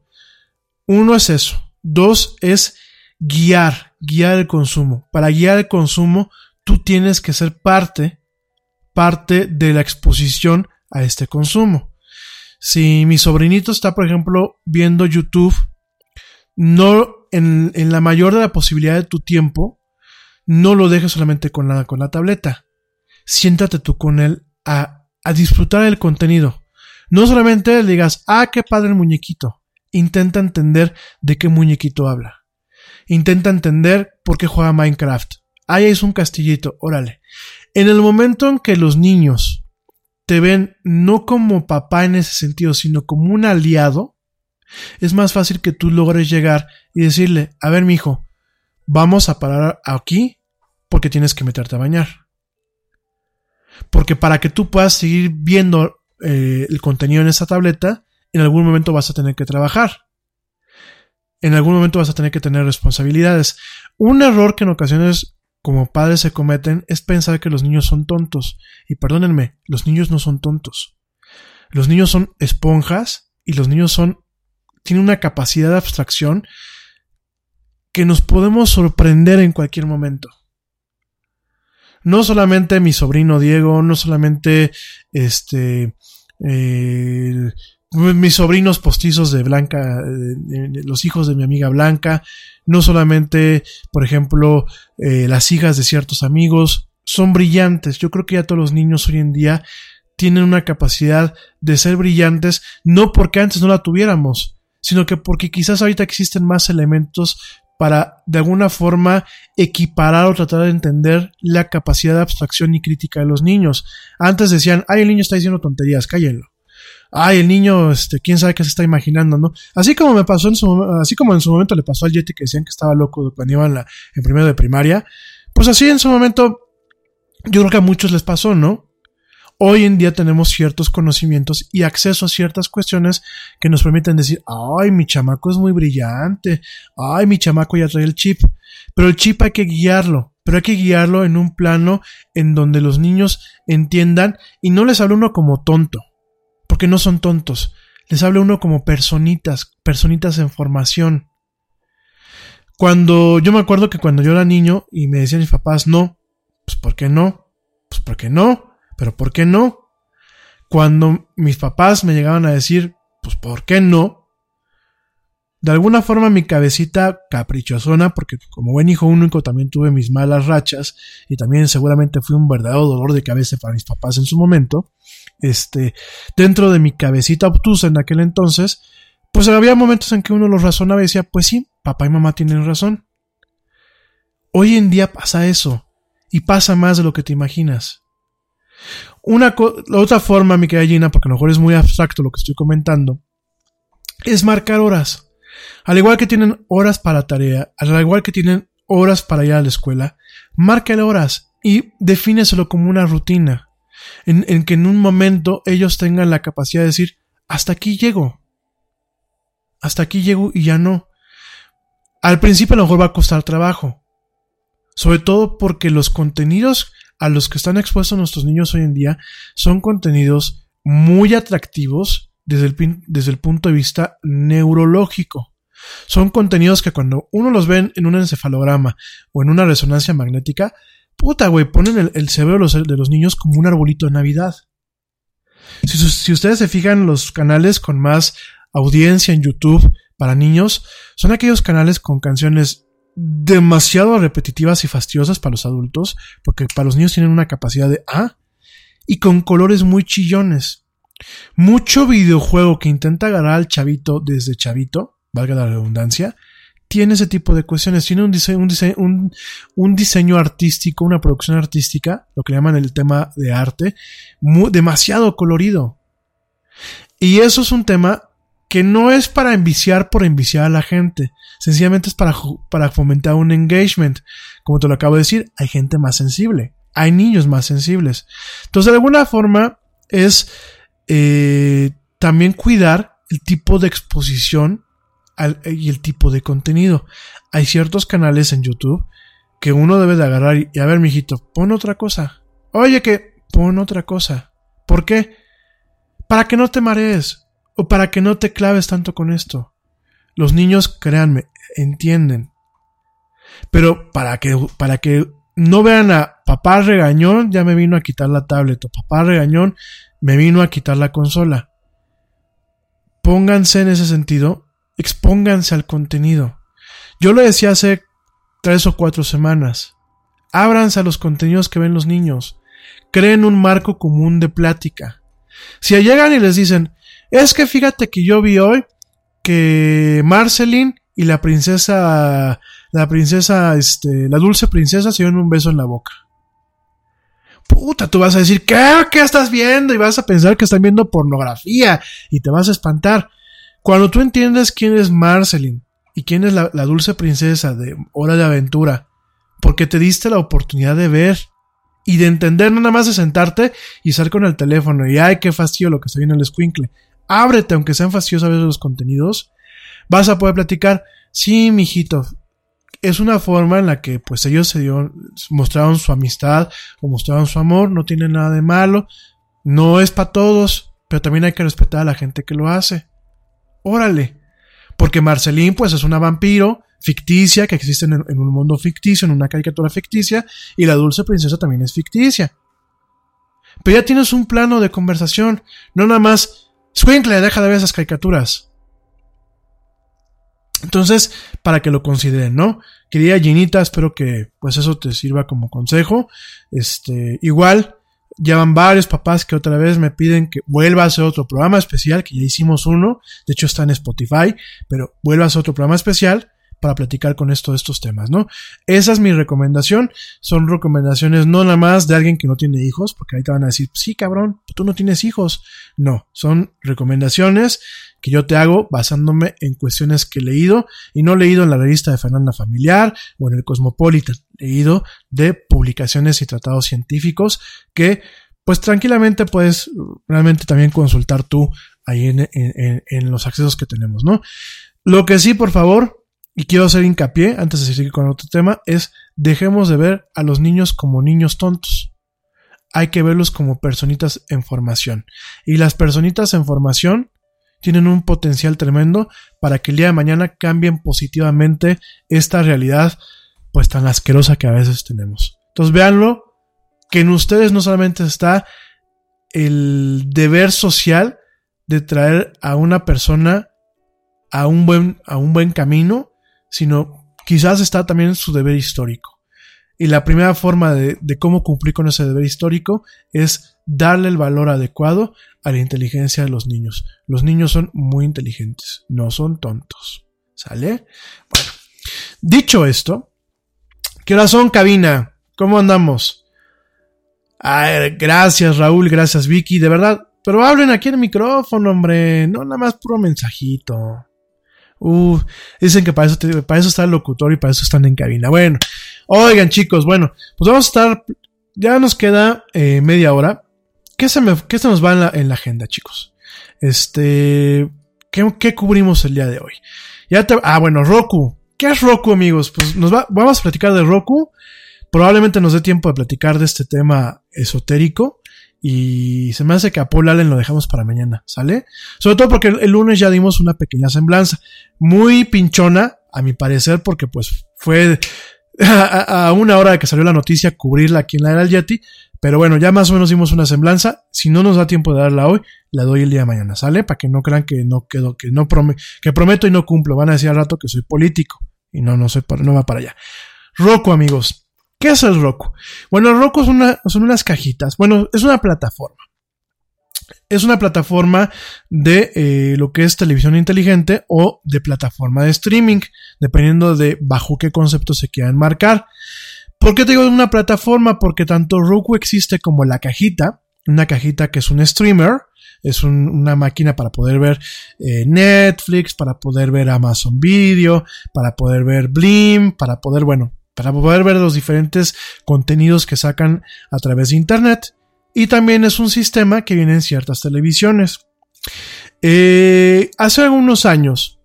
Uno es eso. Dos es guiar, guiar el consumo. Para guiar el consumo, tú tienes que ser parte, parte de la exposición a este consumo. Si mi sobrinito está, por ejemplo, viendo YouTube, no en, en la mayor de la posibilidad de tu tiempo, no lo dejes solamente con la, con la tableta. Siéntate tú con él a, a disfrutar el contenido. No solamente digas, ah, qué padre el muñequito. Intenta entender de qué muñequito habla. Intenta entender por qué juega Minecraft. Ahí es un castillito, órale. En el momento en que los niños te ven no como papá en ese sentido, sino como un aliado, es más fácil que tú logres llegar y decirle, a ver, mi hijo, vamos a parar aquí porque tienes que meterte a bañar. Porque para que tú puedas seguir viendo eh, el contenido en esa tableta, en algún momento vas a tener que trabajar. En algún momento vas a tener que tener responsabilidades. Un error que en ocasiones como padres se cometen es pensar que los niños son tontos. Y perdónenme, los niños no son tontos. Los niños son esponjas y los niños son tienen una capacidad de abstracción que nos podemos sorprender en cualquier momento. No solamente mi sobrino Diego, no solamente este eh, mis sobrinos postizos de Blanca, los hijos de mi amiga Blanca, no solamente, por ejemplo, eh, las hijas de ciertos amigos, son brillantes. Yo creo que ya todos los niños hoy en día tienen una capacidad de ser brillantes, no porque antes no la tuviéramos, sino que porque quizás ahorita existen más elementos para de alguna forma equiparar o tratar de entender la capacidad de abstracción y crítica de los niños. Antes decían, ay, el niño está diciendo tonterías, cállenlo ay, el niño, este, quién sabe qué se está imaginando, ¿no? Así como me pasó en su, así como en su momento le pasó al Yeti que decían que estaba loco cuando iba en, la, en primero de primaria, pues así en su momento, yo creo que a muchos les pasó, ¿no? Hoy en día tenemos ciertos conocimientos y acceso a ciertas cuestiones que nos permiten decir, ay, mi chamaco es muy brillante, ay, mi chamaco ya trae el chip, pero el chip hay que guiarlo, pero hay que guiarlo en un plano en donde los niños entiendan y no les hablo uno como tonto, porque no son tontos. Les habla uno como personitas, personitas en formación. Cuando yo me acuerdo que cuando yo era niño y me decían mis papás no, pues ¿por qué no? Pues ¿por qué no? Pero ¿por qué no? Cuando mis papás me llegaban a decir, pues ¿por qué no? De alguna forma mi cabecita caprichosona, porque como buen hijo único también tuve mis malas rachas y también seguramente fui un verdadero dolor de cabeza para mis papás en su momento, este, dentro de mi cabecita obtusa en aquel entonces, pues había momentos en que uno los razonaba y decía, pues sí, papá y mamá tienen razón. Hoy en día pasa eso, y pasa más de lo que te imaginas. Una la otra forma, mi querida Gina, porque a lo mejor es muy abstracto lo que estoy comentando, es marcar horas. Al igual que tienen horas para tarea, al igual que tienen horas para ir a la escuela, márcale horas y defíneselo como una rutina. En, en, que en un momento ellos tengan la capacidad de decir, hasta aquí llego. Hasta aquí llego y ya no. Al principio a lo mejor va a costar trabajo. Sobre todo porque los contenidos a los que están expuestos nuestros niños hoy en día son contenidos muy atractivos desde el, desde el punto de vista neurológico. Son contenidos que cuando uno los ve en un encefalograma o en una resonancia magnética, puta, güey, ponen el, cerebro de los, de los, niños como un arbolito de Navidad. Si, si ustedes se fijan, los canales con más audiencia en YouTube para niños son aquellos canales con canciones demasiado repetitivas y fastidiosas para los adultos, porque para los niños tienen una capacidad de ah, y con colores muy chillones. Mucho videojuego que intenta agarrar al chavito desde chavito, valga la redundancia, tiene ese tipo de cuestiones. Tiene un diseño, un diseño, un, diseño artístico, una producción artística, lo que llaman el tema de arte, demasiado colorido. Y eso es un tema que no es para enviciar por enviciar a la gente, sencillamente es para, para fomentar un engagement. Como te lo acabo de decir, hay gente más sensible, hay niños más sensibles. Entonces, de alguna forma, es eh, también cuidar el tipo de exposición y el tipo de contenido. Hay ciertos canales en YouTube que uno debe de agarrar y, a ver, mijito, pon otra cosa. Oye, que pon otra cosa. ¿Por qué? Para que no te marees o para que no te claves tanto con esto. Los niños, créanme, entienden. Pero para que, para que no vean a papá regañón, ya me vino a quitar la tablet, o papá regañón, me vino a quitar la consola. pónganse en ese sentido, expónganse al contenido. Yo lo decía hace tres o cuatro semanas. Ábranse a los contenidos que ven los niños. Creen un marco común de plática. Si llegan y les dicen, es que fíjate que yo vi hoy que Marceline y la princesa, la princesa, este, la dulce princesa se dieron un beso en la boca. Puta, tú vas a decir, ¿qué? ¿Qué estás viendo? Y vas a pensar que están viendo pornografía y te vas a espantar. Cuando tú entiendes quién es Marceline y quién es la, dulce princesa de Hora de Aventura, porque te diste la oportunidad de ver y de entender, no nada más de sentarte y estar con el teléfono y ay, qué fastidio lo que está viendo el escuincle. Ábrete, aunque sean fastidiosos a veces los contenidos, vas a poder platicar. Sí, mijito, es una forma en la que pues ellos se mostraron su amistad o mostraron su amor, no tiene nada de malo, no es para todos, pero también hay que respetar a la gente que lo hace. Órale, porque Marcelín pues es una vampiro ficticia que existe en, en, un mundo ficticio, en una caricatura ficticia, y la dulce princesa también es ficticia. Pero ya tienes un plano de conversación, no nada más, Squinkle, deja de ver esas caricaturas. Entonces, para que lo consideren, ¿no? Querida Ginita, espero que pues eso te sirva como consejo. Este, igual, ya van varios papás que otra vez me piden que vuelva a hacer otro programa especial, que ya hicimos uno, de hecho está en Spotify, pero vuelva a hacer otro programa especial para platicar con esto de estos temas, ¿no? Esa es mi recomendación. Son recomendaciones no nada más de alguien que no tiene hijos, porque ahí te van a decir, sí, cabrón, tú no tienes hijos. No, son recomendaciones que yo te hago basándome en cuestiones que he leído y no leído en la revista de Fernanda Familiar o en el Cosmopolitan, leído de publicaciones y tratados científicos que pues tranquilamente puedes realmente también consultar tú ahí en, en los accesos que tenemos, ¿no? Lo que sí, por favor, y quiero hacer hincapié, antes de seguir con otro tema, es dejemos de ver a los niños como niños tontos. Hay que verlos como personitas en formación. Y las personitas en formación tienen un potencial tremendo para que el día de mañana cambien positivamente esta realidad pues tan asquerosa que a veces tenemos. Entonces véanlo, que en ustedes no solamente está el deber social de traer a una persona a un buen, a un buen camino, sino quizás está también su deber histórico. Y la primera forma de, de, cómo cumplir con ese deber histórico es darle el valor adecuado a la inteligencia de los niños. Los niños son muy inteligentes, no son tontos. ¿Sale? Bueno, dicho esto, ¿qué hora cabina? ¿Cómo andamos? Ay, gracias, Raúl, gracias, Vicky, de verdad. Pero hablen aquí en el micrófono, hombre, no nada más puro mensajito. Uh, dicen que para eso, para eso está el locutor y para eso están en cabina. Bueno, oigan chicos, bueno, pues vamos a estar, ya nos queda eh, media hora. ¿Qué se, me, qué se nos va en la, en la agenda, chicos? Este, ¿qué, ¿qué, cubrimos el día de hoy? Ya te, ah, bueno, Roku. ¿Qué es Roku, amigos? Pues nos va, vamos a platicar de Roku. Probablemente nos dé tiempo de platicar de este tema esotérico. Y se me hace que a Paul Allen lo dejamos para mañana, ¿sale? Sobre todo porque el lunes ya dimos una pequeña semblanza. Muy pinchona, a mi parecer, porque pues fue a, una hora de que salió la noticia cubrirla aquí en la era del Yeti. Pero bueno, ya más o menos dimos una semblanza. Si no nos da tiempo de darla hoy, la doy el día de mañana, ¿sale? Para que no crean que no quedo, que no prome que prometo y no cumplo. Van a decir al rato que soy político. Y no, no soy para, no va para allá. Roku, amigos. ¿Qué es el Roku? Bueno, el Roku son, una, son unas cajitas. Bueno, es una plataforma. Es una plataforma de eh, lo que es televisión inteligente o de plataforma de streaming, dependiendo de bajo qué concepto se quieran marcar. ¿Por qué te digo una plataforma? Porque tanto Roku existe como la cajita, una cajita que es un streamer, es un, una máquina para poder ver eh, Netflix, para poder ver Amazon Video, para poder ver Blim, para poder, bueno, para poder ver los diferentes contenidos que sacan a través de Internet. Y también es un sistema que viene en ciertas televisiones. Eh, hace algunos años,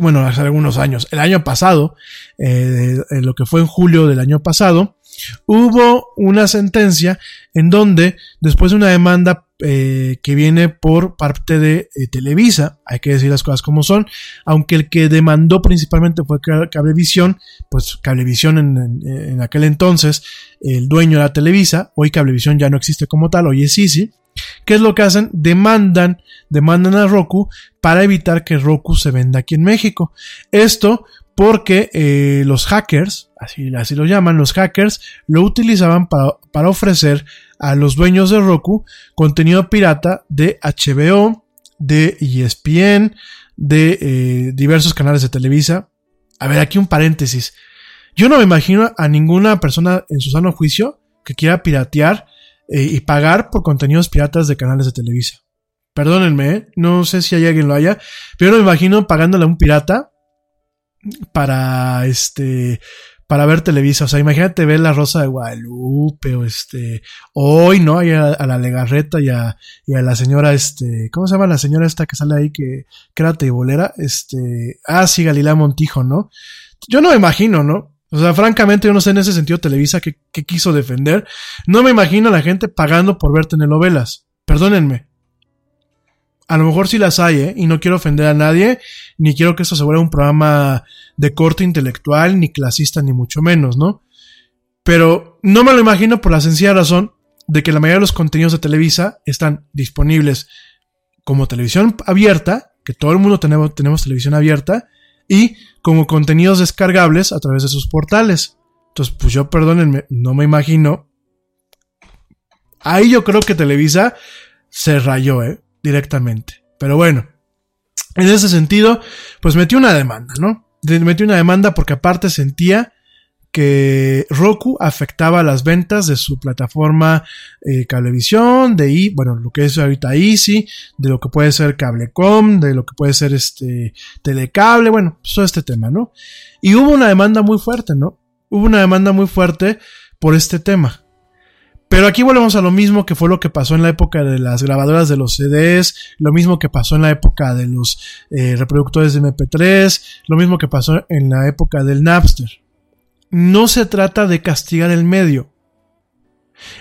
bueno, hace algunos años, el año pasado, eh, lo que fue en julio del año pasado, hubo una sentencia en donde, después de una demanda eh, que viene por parte de eh, Televisa, hay que decir las cosas como son, aunque el que demandó principalmente fue Cablevisión, pues Cablevisión en, aquel entonces, el dueño era Televisa, hoy Cablevisión ya no existe como tal, hoy es Easy, ¿qué es lo que hacen? Demandan, demandan a Roku para evitar que Roku se venda aquí en México. Esto porque eh, los hackers, así, lo llaman, los hackers lo utilizaban para, ofrecer a los dueños de Roku contenido pirata de HBO, de ESPN, de eh, diversos canales de Televisa. A ver, aquí un paréntesis. Yo no me imagino a ninguna persona en su sano juicio que quiera piratear eh, y pagar por contenidos piratas de canales de Televisa. Perdónenme, no sé si hay alguien lo haya, pero me imagino pagándole a un pirata para este para ver Televisa. O sea, imagínate ver la Rosa de Guadalupe o este, hoy, ¿no? Y a, la Legarreta y a, y a, la señora, este, ¿cómo se llama la señora esta que sale ahí que, que era teibolera? Este, ah, sí, Galilea Montijo, ¿no? Yo no me imagino, ¿no? O sea, francamente, yo no sé en ese sentido Televisa que, que quiso defender. No me imagino a la gente pagando por ver telenovelas. Perdónenme. A lo mejor sí las hay, ¿eh? Y no quiero ofender a nadie, ni quiero que esto se vuelva un programa de corte intelectual, ni clasista, ni mucho menos, ¿no? Pero no me lo imagino por la sencilla razón de que la mayoría de los contenidos de Televisa están disponibles como televisión abierta, que todo el mundo tenemos, tenemos televisión abierta, y como contenidos descargables a través de sus portales. Entonces, pues yo, perdónenme, no me imagino. Ahí yo creo que Televisa se rayó, ¿eh? Directamente. Pero bueno, en ese sentido, pues metió una demanda, ¿no? Metió una demanda porque aparte sentía que Roku afectaba las ventas de su plataforma eh, cablevisión, de I, bueno, lo que es ahorita Easy, de lo que puede ser Cablecom, de lo que puede ser este Telecable, bueno, pues todo este tema, ¿no? Y hubo una demanda muy fuerte, ¿no? Hubo una demanda muy fuerte por este tema. Pero aquí volvemos a lo mismo que fue lo que pasó en la época de las grabadoras de los CDs, lo mismo que pasó en la época de los eh, reproductores de MP3, lo mismo que pasó en la época del Napster. No se trata de castigar el medio.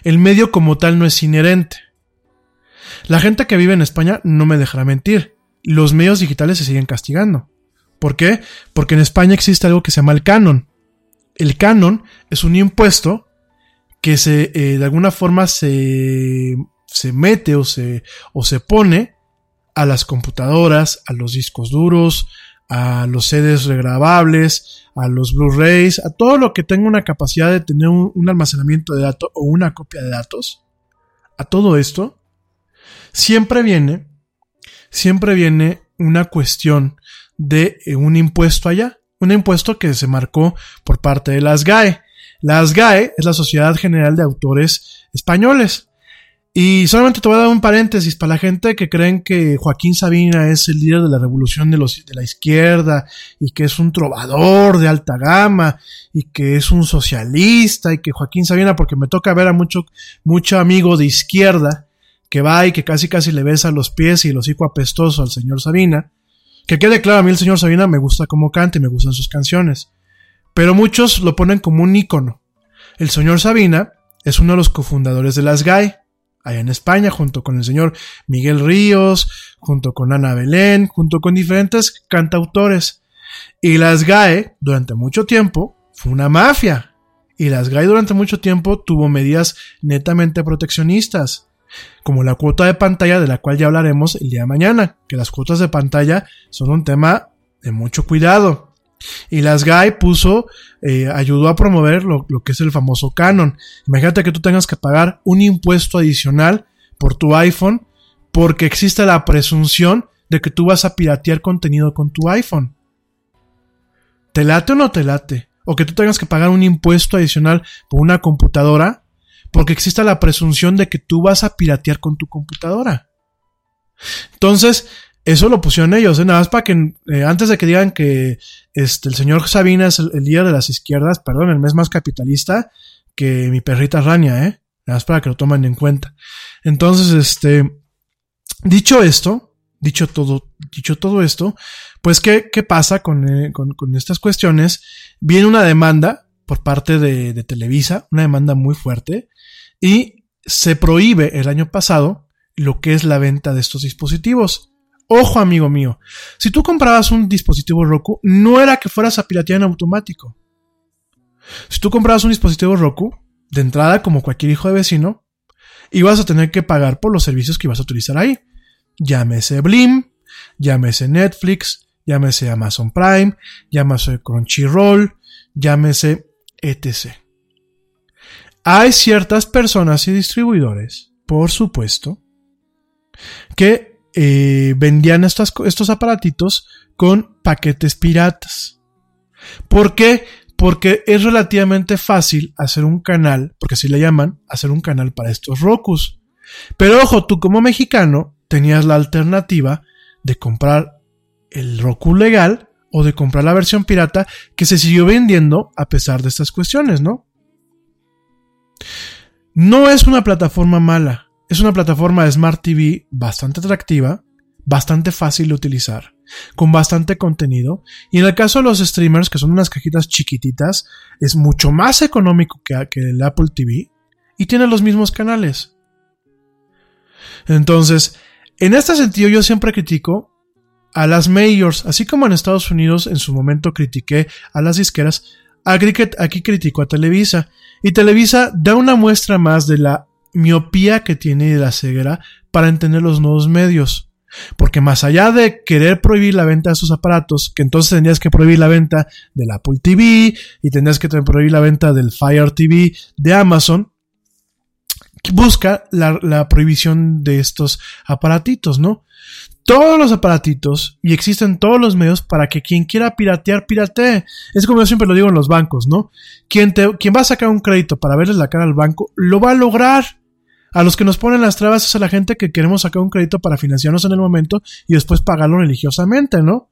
El medio como tal no es inherente. La gente que vive en España no me dejará mentir. Los medios digitales se siguen castigando. ¿Por qué? Porque en España existe algo que se llama el canon. El canon es un impuesto que se, eh, de alguna forma se, se mete o se, o se pone a las computadoras, a los discos duros, a los CDs regrabables, a los Blu-rays, a todo lo que tenga una capacidad de tener un, almacenamiento de datos o una copia de datos, a todo esto, siempre viene, siempre viene una cuestión de eh, un impuesto allá, un impuesto que se marcó por parte de las GAE. La SGAE es la Sociedad General de Autores Españoles. Y solamente te voy a dar un paréntesis para la gente que creen que Joaquín Sabina es el líder de la revolución de, los, de la izquierda y que es un trovador de alta gama y que es un socialista y que Joaquín Sabina, porque me toca ver a mucho, mucho amigo de izquierda que va y que casi casi le besa los pies y el hocico apestoso al señor Sabina. Que quede claro, a mí el señor Sabina me gusta como canta y me gustan sus canciones pero muchos lo ponen como un ícono. El señor Sabina es uno de los cofundadores de las GAE, allá en España, junto con el señor Miguel Ríos, junto con Ana Belén, junto con diferentes cantautores. Y las GAE, durante mucho tiempo, fue una mafia. Y las GAE durante mucho tiempo tuvo medidas netamente proteccionistas, como la cuota de pantalla de la cual ya hablaremos el día de mañana, que las cuotas de pantalla son un tema de mucho cuidado. Y las GAI puso, eh, ayudó a promover lo, que es el famoso canon. Imagínate que tú tengas que pagar un impuesto adicional por tu iPhone porque existe la presunción de que tú vas a piratear contenido con tu iPhone. ¿Te late o no te late? O que tú tengas que pagar un impuesto adicional por una computadora porque existe la presunción de que tú vas a piratear con tu computadora. Entonces, eso lo pusieron ellos, ¿eh? nada más para que eh, antes de que digan que este, el señor Sabina es el, líder de las izquierdas, perdón, el mes más capitalista que mi perrita Rania, ¿eh? Nada más para que lo tomen en cuenta. Entonces, este, dicho esto, dicho todo, dicho todo esto, pues, ¿qué, qué pasa con, eh, con, con, estas cuestiones? Viene una demanda por parte de, de Televisa, una demanda muy fuerte, y se prohíbe el año pasado lo que es la venta de estos dispositivos. Ojo, amigo mío, si tú comprabas un dispositivo Roku, no era que fueras a piratear en automático. Si tú comprabas un dispositivo Roku, de entrada, como cualquier hijo de vecino, y vas a tener que pagar por los servicios que vas a utilizar ahí. Llámese Blim, llámese Netflix, llámese Amazon Prime, llámese Crunchyroll, llámese etc. Hay ciertas personas y distribuidores, por supuesto, que eh, vendían estos aparatitos con paquetes piratas. ¿Por qué? Porque es relativamente fácil hacer un canal, porque así le llaman, hacer un canal para estos Rokus. Pero ojo, tú como mexicano tenías la alternativa de comprar el Roku legal o de comprar la versión pirata que se siguió vendiendo a pesar de estas cuestiones, ¿no? No es una plataforma mala, es una plataforma de Smart TV bastante atractiva, bastante fácil de utilizar, con bastante contenido, y en el caso de los streamers, que son unas cajitas chiquititas, es mucho más económico que, el Apple TV y tiene los mismos canales. Entonces, en este sentido yo siempre critico a las majors, así como en Estados Unidos en su momento critiqué a las disqueras, aquí critico a Televisa. Y Televisa da una muestra más de la miopía que tiene la ceguera para entender los nuevos medios. Porque más allá de querer prohibir la venta de esos aparatos, que entonces tendrías que prohibir la venta del Apple TV y tendrías que prohibir la venta del Fire TV de Amazon, busca la, la prohibición de estos aparatitos, ¿no? todos los aparatitos y existen todos los medios para que quien quiera piratear, piratee. Es como yo siempre lo digo en los bancos, ¿no? Quien, te, quien va a sacar un crédito para verles la cara al banco, lo va a lograr. A los que nos ponen las trabas es a la gente que queremos sacar un crédito para financiarnos en el momento y después pagarlo religiosamente, ¿no?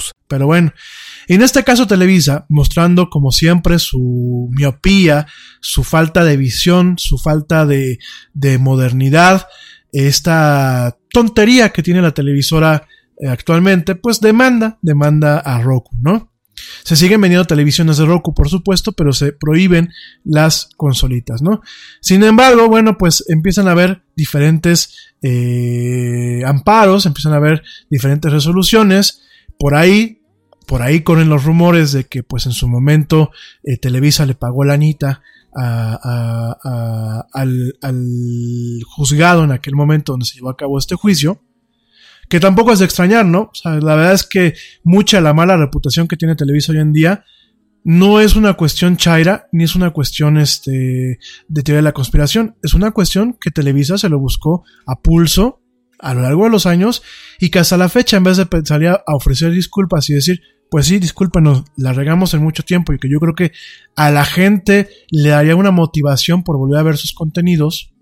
Pero bueno, en este caso Televisa, mostrando como siempre su miopía, su falta de visión, su falta de, de modernidad, esta tontería que tiene la televisora eh, actualmente, pues demanda, demanda a Roku, ¿no? Se siguen vendiendo televisiones de Roku, por supuesto, pero se prohíben las consolitas, ¿no? Sin embargo, bueno, pues empiezan a haber diferentes eh, amparos, empiezan a haber diferentes resoluciones. Por ahí por ahí corren los rumores de que pues en su momento eh, Televisa le pagó la anita al, juzgado en aquel momento donde se llevó a cabo este juicio. Que tampoco es de extrañar, ¿no? La verdad es que mucha la mala reputación que tiene Televisa hoy en día no es una cuestión chaira, ni es una cuestión este, de teoría de la conspiración. Es una cuestión que Televisa se lo buscó a pulso a lo largo de los años y que hasta la fecha, en vez de salir a ofrecer disculpas y decir, pues sí, discúlpenos, la regamos en mucho tiempo y que yo creo que a la gente le daría una motivación por volver a ver sus contenidos,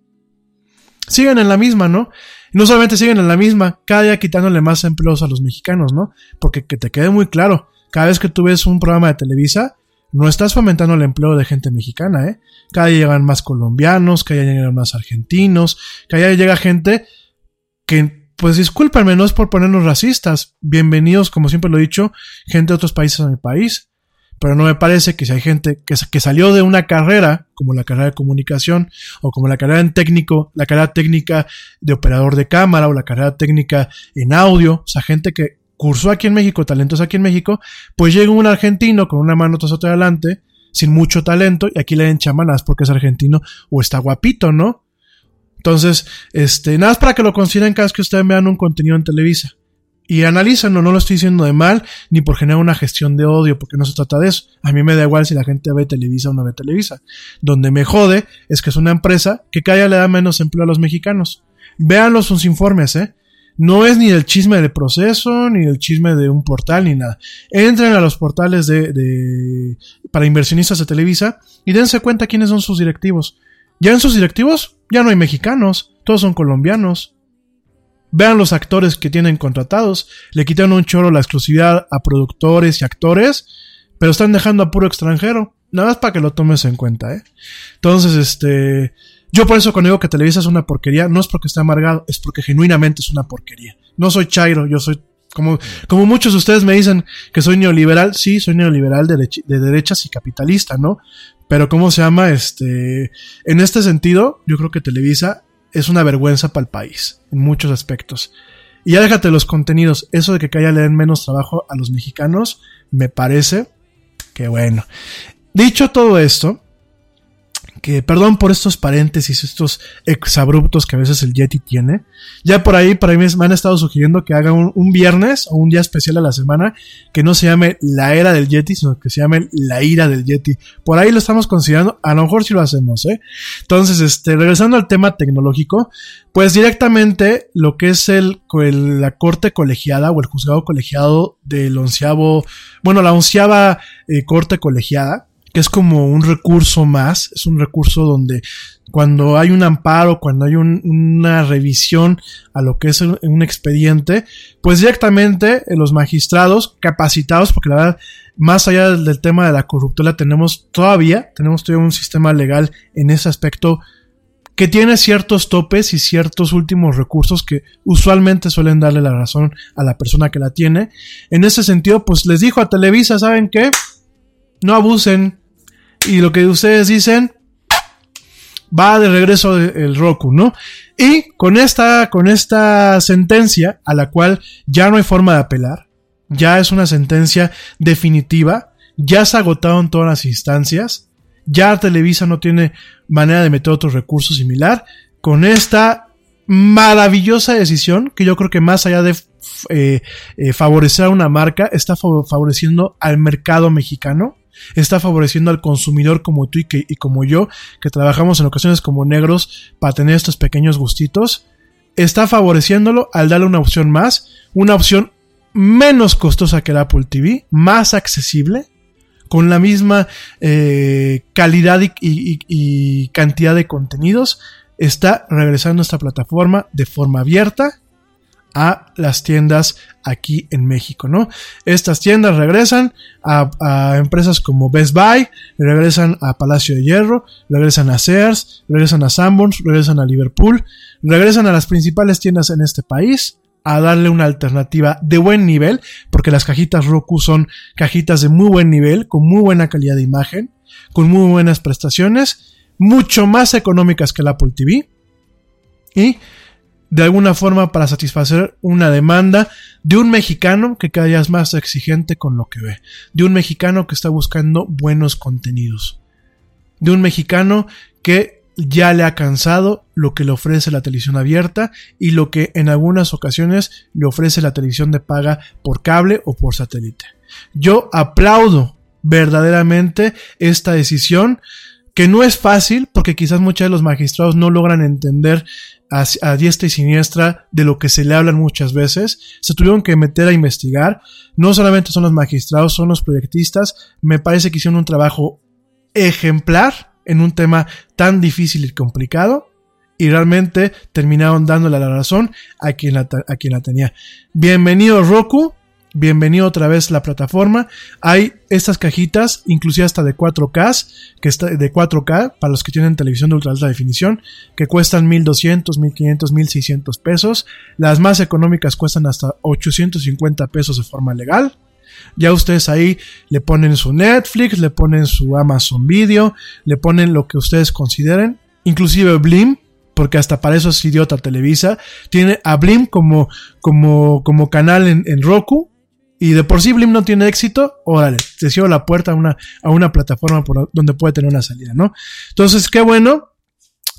siguen en la misma, ¿no? No solamente siguen en la misma, cada día quitándole más empleos a los mexicanos, ¿no? Porque que te quede muy claro, cada vez que tú ves un programa de Televisa, no estás fomentando el empleo de gente mexicana, ¿eh? Cada día llegan más colombianos, cada día llegan más argentinos, cada día llega gente que pues discúlpenme, no es por ponernos racistas. Bienvenidos, como siempre lo he dicho, gente de otros países a mi país. Pero no me parece que si hay gente que, que salió de una carrera, como la carrera de comunicación, o como la carrera en técnico, la carrera técnica de operador de cámara, o la carrera técnica en audio, o sea, gente que cursó aquí en México, talentos aquí en México, pues llega un argentino con una mano tras otra adelante, sin mucho talento, y aquí le den chamanas porque es argentino o está guapito, ¿no? Entonces, este, nada más para que lo consideren cada vez que ustedes vean un contenido en Televisa. Y analízanlo, no lo estoy diciendo de mal, ni por generar una gestión de odio, porque no se trata de eso. A mí me da igual si la gente ve Televisa o no ve Televisa. Donde me jode es que es una empresa que cada día le da menos empleo a los mexicanos. Véanlos sus informes, ¿eh? No es ni el chisme de proceso, ni el chisme de un portal, ni nada. Entren a los portales de, de para inversionistas de Televisa y dense cuenta quiénes son sus directivos. Ya en sus directivos ya no hay mexicanos, todos son colombianos. Vean los actores que tienen contratados, le quitaron un choro la exclusividad a productores y actores, pero están dejando a puro extranjero. Nada más para que lo tomes en cuenta, ¿eh? Entonces, este, yo por eso cuando digo que Televisa es una porquería, no es porque esté amargado, es porque genuinamente es una porquería. No soy Chairo, yo soy como, como muchos de ustedes me dicen que soy neoliberal, sí, soy neoliberal de, de derechas y capitalista, ¿no? Pero ¿cómo se llama? Este, en este sentido, yo creo que Televisa es una vergüenza para el país, en muchos aspectos. Y ya déjate los contenidos, eso de que haya le den menos trabajo a los mexicanos, me parece que bueno. Dicho todo esto, que perdón por estos paréntesis, estos exabruptos que a veces el Yeti tiene. Ya por ahí, para mí me han estado sugiriendo que haga un, viernes o un día especial a la semana que no se llame la era del Yeti, sino que se llame la ira del Yeti. Por ahí lo estamos considerando, a lo mejor si lo hacemos, ¿eh? Entonces, este, regresando al tema tecnológico, pues directamente lo que es el la corte colegiada o el juzgado colegiado del onceavo, bueno, la onceava eh, corte colegiada, que es como un recurso más, es un recurso donde cuando hay un amparo, cuando hay un, una revisión a lo que es un, expediente, pues directamente eh, los magistrados capacitados, porque la verdad, más allá del, del tema de la corruptela, tenemos todavía, tenemos todavía un sistema legal en ese aspecto que tiene ciertos topes y ciertos últimos recursos que usualmente suelen darle la razón a la persona que la tiene. En ese sentido, pues les dijo a Televisa, ¿saben qué? No abusen, y lo que ustedes dicen va de regreso el Roku, ¿no? Y con esta, con esta sentencia, a la cual ya no hay forma de apelar, ya es una sentencia definitiva, ya se agotaron todas las instancias, ya Televisa no tiene manera de meter otro recurso similar, con esta maravillosa decisión, que yo creo que más allá de eh, eh, favorecer a una marca, está favoreciendo al mercado mexicano, está favoreciendo al consumidor como tú y, que, como yo, que trabajamos en ocasiones como negros para tener estos pequeños gustitos, está favoreciéndolo al darle una opción más, una opción menos costosa que el Apple TV, más accesible, con la misma eh, calidad y, y cantidad de contenidos, está regresando a esta plataforma de forma abierta a las tiendas aquí en México, ¿no? Estas tiendas regresan a, empresas como Best Buy, regresan a Palacio de Hierro, regresan a Sears, regresan a Sanborns, regresan a Liverpool, regresan a las principales tiendas en este país a darle una alternativa de buen nivel, porque las cajitas Roku son cajitas de muy buen nivel, con muy buena calidad de imagen, con muy buenas prestaciones, mucho más económicas que el Apple TV y de alguna forma para satisfacer una demanda de un mexicano que cada día es más exigente con lo que ve, de un mexicano que está buscando buenos contenidos, de un mexicano que ya le ha cansado lo que le ofrece la televisión abierta y lo que en algunas ocasiones le ofrece la televisión de paga por cable o por satélite. Yo aplaudo verdaderamente esta decisión que no es fácil porque quizás muchos de los magistrados no logran entender a, diestra y siniestra de lo que se le hablan muchas veces. Se tuvieron que meter a investigar. No solamente son los magistrados, son los proyectistas. Me parece que hicieron un trabajo ejemplar en un tema tan difícil y complicado. Y realmente terminaron dándole la razón a quien la, a quien la tenía. Bienvenido Roku. Bienvenido otra vez a la plataforma. Hay estas cajitas, inclusive hasta de 4K, que está de 4K para los que tienen televisión de ultra alta definición, que cuestan 1200, 1500, 1600 pesos. Las más económicas cuestan hasta 850 pesos de forma legal. Ya ustedes ahí le ponen su Netflix, le ponen su Amazon Video, le ponen lo que ustedes consideren, inclusive Blim, porque hasta para eso es idiota Televisa, tiene a Blim como, como, como canal en, en Roku, y de por sí Blim no tiene éxito, órale, te cierro la puerta a una, a una plataforma por donde puede tener una salida, ¿no? Entonces, qué bueno.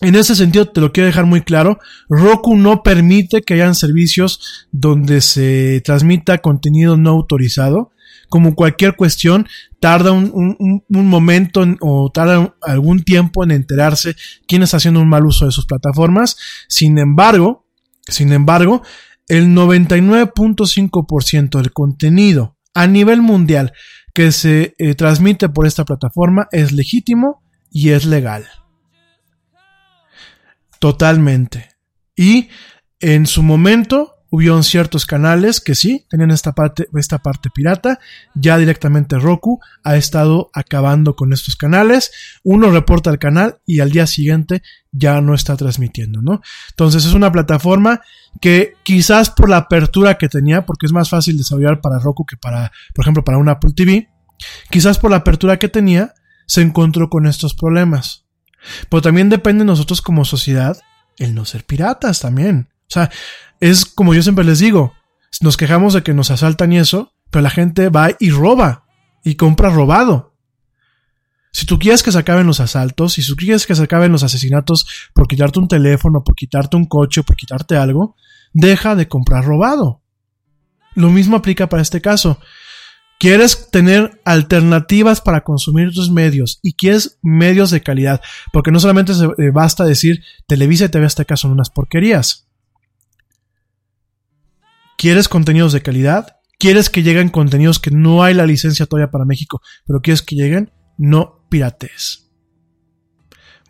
En ese sentido, te lo quiero dejar muy claro. Roku no permite que hayan servicios donde se transmita contenido no autorizado. Como cualquier cuestión, tarda un, un, un momento en, o tarda algún tiempo en enterarse quién está haciendo un mal uso de sus plataformas. Sin embargo, sin embargo, el 99.5% del contenido a nivel mundial que se eh, transmite por esta plataforma es legítimo y es legal. Totalmente. Y en su momento hubieron ciertos canales que sí tenían esta parte, esta parte pirata. Ya directamente Roku ha estado acabando con estos canales. Uno reporta el canal y al día siguiente ya no está transmitiendo, ¿no? Entonces es una plataforma que quizás por la apertura que tenía, porque es más fácil desarrollar para Roku que para, por ejemplo, para un Apple TV, quizás por la apertura que tenía, se encontró con estos problemas. Pero también depende de nosotros como sociedad el no ser piratas también. O sea, es como yo siempre les digo, nos quejamos de que nos asaltan y eso, pero la gente va y roba y compra robado. Si tú quieres que se acaben los asaltos, si tú quieres que se acaben los asesinatos por quitarte un teléfono, por quitarte un coche, por quitarte algo, deja de comprar robado. Lo mismo aplica para este caso. Quieres tener alternativas para consumir tus medios y quieres medios de calidad, porque no solamente eh, basta decir Televisa y TV Azteca son unas porquerías. ¿Quieres contenidos de calidad? ¿Quieres que lleguen contenidos que no hay la licencia todavía para México, pero quieres que lleguen? No pirates.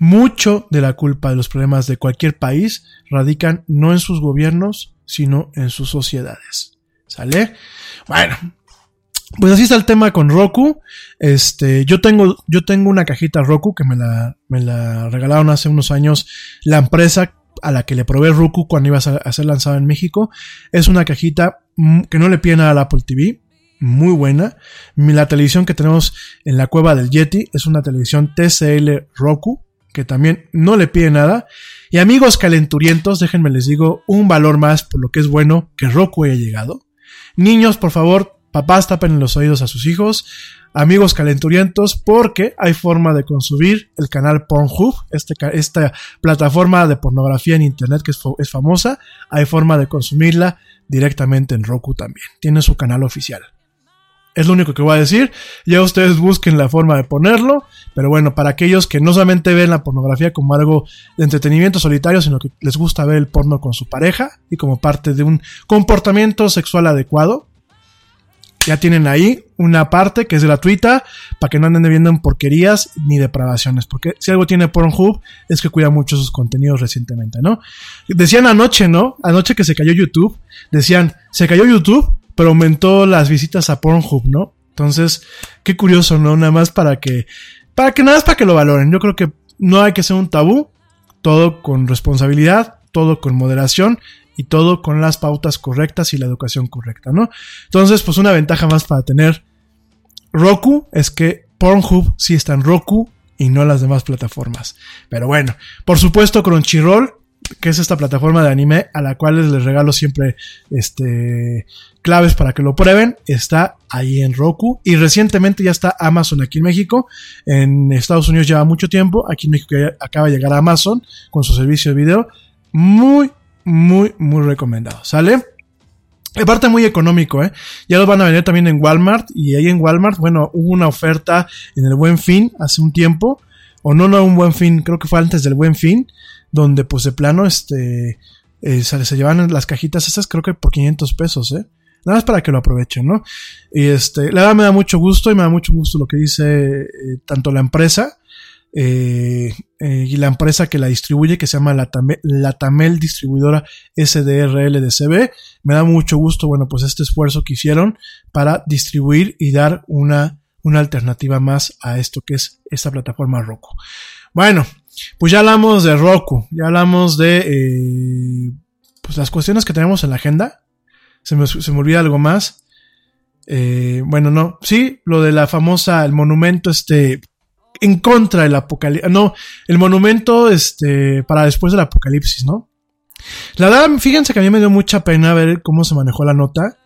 Mucho de la culpa de los problemas de cualquier país radican no en sus gobiernos, sino en sus sociedades. ¿Sale? Bueno, pues así está el tema con Roku. Este, yo tengo, yo tengo una cajita Roku que me la, me la regalaron hace unos años la empresa a la que le probé Roku cuando iba a ser lanzado en México. Es una cajita que no le pide nada al Apple TV. Muy buena. La televisión que tenemos en la cueva del Yeti es una televisión TCL Roku, que también no le pide nada. Y amigos calenturientos, déjenme les digo un valor más por lo que es bueno que Roku haya llegado. Niños, por favor, papás tapen los oídos a sus hijos amigos calenturientos porque hay forma de consumir el canal Pornhub, este, esta plataforma de pornografía en internet que es, es, famosa, hay forma de consumirla directamente en Roku también. Tiene su canal oficial. Es lo único que voy a decir. Ya ustedes busquen la forma de ponerlo. Pero bueno, para aquellos que no solamente ven la pornografía como algo de entretenimiento solitario, sino que les gusta ver el porno con su pareja y como parte de un comportamiento sexual adecuado, ya tienen ahí una parte que es gratuita para que no anden viendo en porquerías ni depravaciones. Porque si algo tiene Pornhub es que cuida mucho sus contenidos recientemente, ¿no? Decían anoche, ¿no? Anoche que se cayó YouTube. Decían, se cayó YouTube, pero aumentó las visitas a Pornhub, ¿no? Entonces, qué curioso, ¿no? Nada más para que, para que nada más para que lo valoren. Yo creo que no hay que ser un tabú. Todo con responsabilidad, todo con moderación y todo con las pautas correctas y la educación correcta, ¿no? Entonces, pues una ventaja más para tener Roku es que Pornhub sí está en Roku y no en las demás plataformas. Pero bueno, por supuesto Crunchyroll, que es esta plataforma de anime a la cual les regalo siempre este claves para que lo prueben, está ahí en Roku y recientemente ya está Amazon aquí en México. En Estados Unidos lleva mucho tiempo, aquí en México acaba de llegar Amazon con su servicio de video. Muy muy, muy recomendado. ¿Sale? Aparte muy económico, ¿eh? Ya los van a vender también en Walmart. Y ahí en Walmart, bueno, hubo una oferta en el Buen Fin hace un tiempo. O no, no un Buen Fin, creo que fue antes del Buen Fin. Donde pues de plano, este... Eh, se, llevan las cajitas esas creo que por 500 pesos, ¿eh? Nada más para que lo aprovechen, ¿no? Y este, la verdad me da mucho gusto y me da mucho gusto lo que dice eh, tanto la empresa eh, eh, y la empresa que la distribuye, que se llama la, Tamel, Distribuidora SDRL de CB. Me da mucho gusto, bueno, pues este esfuerzo que hicieron para distribuir y dar una, una alternativa más a esto que es esta plataforma Roku. Bueno, pues ya hablamos de Roku, ya hablamos de eh, pues las cuestiones que tenemos en la agenda. Se me, se me olvida algo más. eh, bueno, no, sí, lo de la famosa, el monumento, este, en contra del apocalipsis, no, el monumento, este, para después del apocalipsis, ¿no? La verdad, fíjense que a mí me dio mucha pena ver cómo se manejó la nota,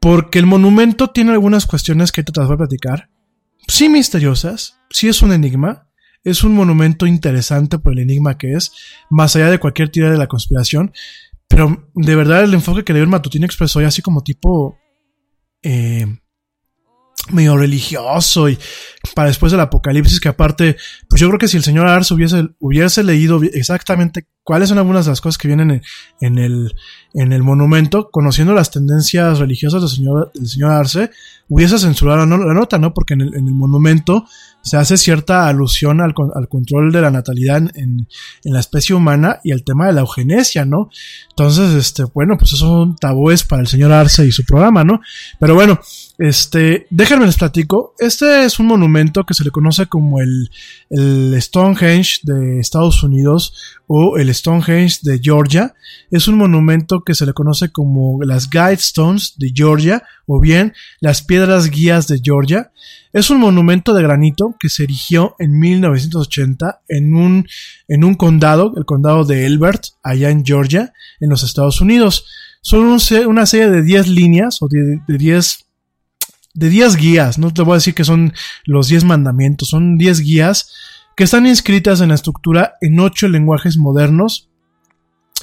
porque el monumento tiene algunas cuestiones que te las voy a platicar, sí misteriosas, sí es un enigma, es un monumento interesante por el enigma que es, más allá de cualquier tira de la conspiración, pero de verdad el enfoque que le dio el Matutino Express hoy, así como tipo eh, medio religioso y para después del apocalipsis que aparte, pues yo creo que si el señor Arce hubiese, hubiese leído exactamente cuáles son algunas de las cosas que vienen en, en el, en el monumento, conociendo las tendencias religiosas del señor, del señor Arce, hubiese censurado la, nota, ¿no? Porque en el, en el, monumento se hace cierta alusión al, al control de la natalidad en, en, la especie humana y el tema de la eugenesia, ¿no? Entonces, este, bueno, pues eso son tabúes para el señor Arce y su programa, ¿no? Pero bueno, este, déjenme les platico. Este es un monumento que se le conoce como el, el Stonehenge de Estados Unidos o el Stonehenge de Georgia. Es un monumento que se le conoce como las Guidestones de Georgia o bien las Piedras Guías de Georgia. Es un monumento de granito que se erigió en 1980 en un, en un condado, el condado de Elbert, allá en Georgia, en los Estados Unidos. Son un, una serie de 10 líneas o de 10 de 10 guías, no te voy a decir que son los 10 mandamientos, son 10 guías que están inscritas en la estructura en 8 lenguajes modernos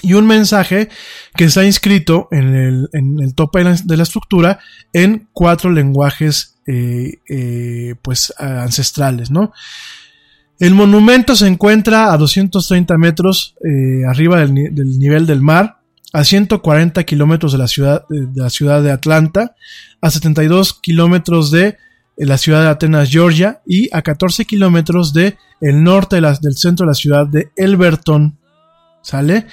y un mensaje que está inscrito en el, tope de la, estructura en cuatro lenguajes eh, eh, pues ancestrales, ¿no? El monumento se encuentra a 230 metros eh, arriba del nivel del mar a 140 kilómetros de la ciudad de la ciudad de Atlanta, a 72 kilómetros de la ciudad de Atenas, Georgia, y a 14 kilómetros de el norte del centro de la ciudad de Elberton. ¿Sale?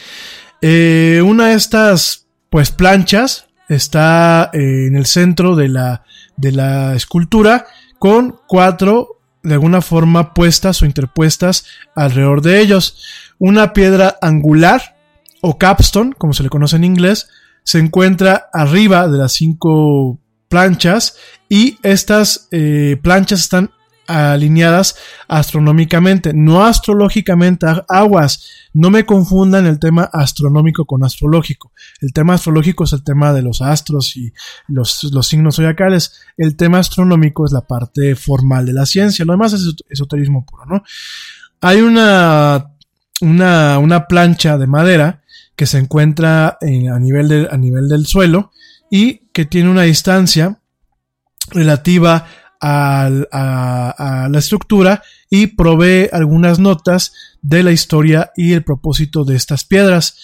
Eh, una de estas, pues, planchas está eh, en el centro de la, de la escultura con cuatro, de alguna forma, puestas o interpuestas alrededor de ellos. Una piedra angular o capstone, como se le conoce en inglés, se encuentra arriba de las cinco planchas y estas eh, planchas están alineadas astronómicamente, no astrológicamente, aguas, no me confundan el tema astronómico con astrológico. El tema astrológico es el tema de los astros y los, los signos zodiacales. El tema astronómico es la parte formal de la ciencia, lo demás es esoterismo puro, ¿no? Hay una, una, una plancha de madera que se encuentra en, a, nivel de, a nivel del suelo y que tiene una distancia relativa a, a, a, la estructura y provee algunas notas de la historia y el propósito de estas piedras.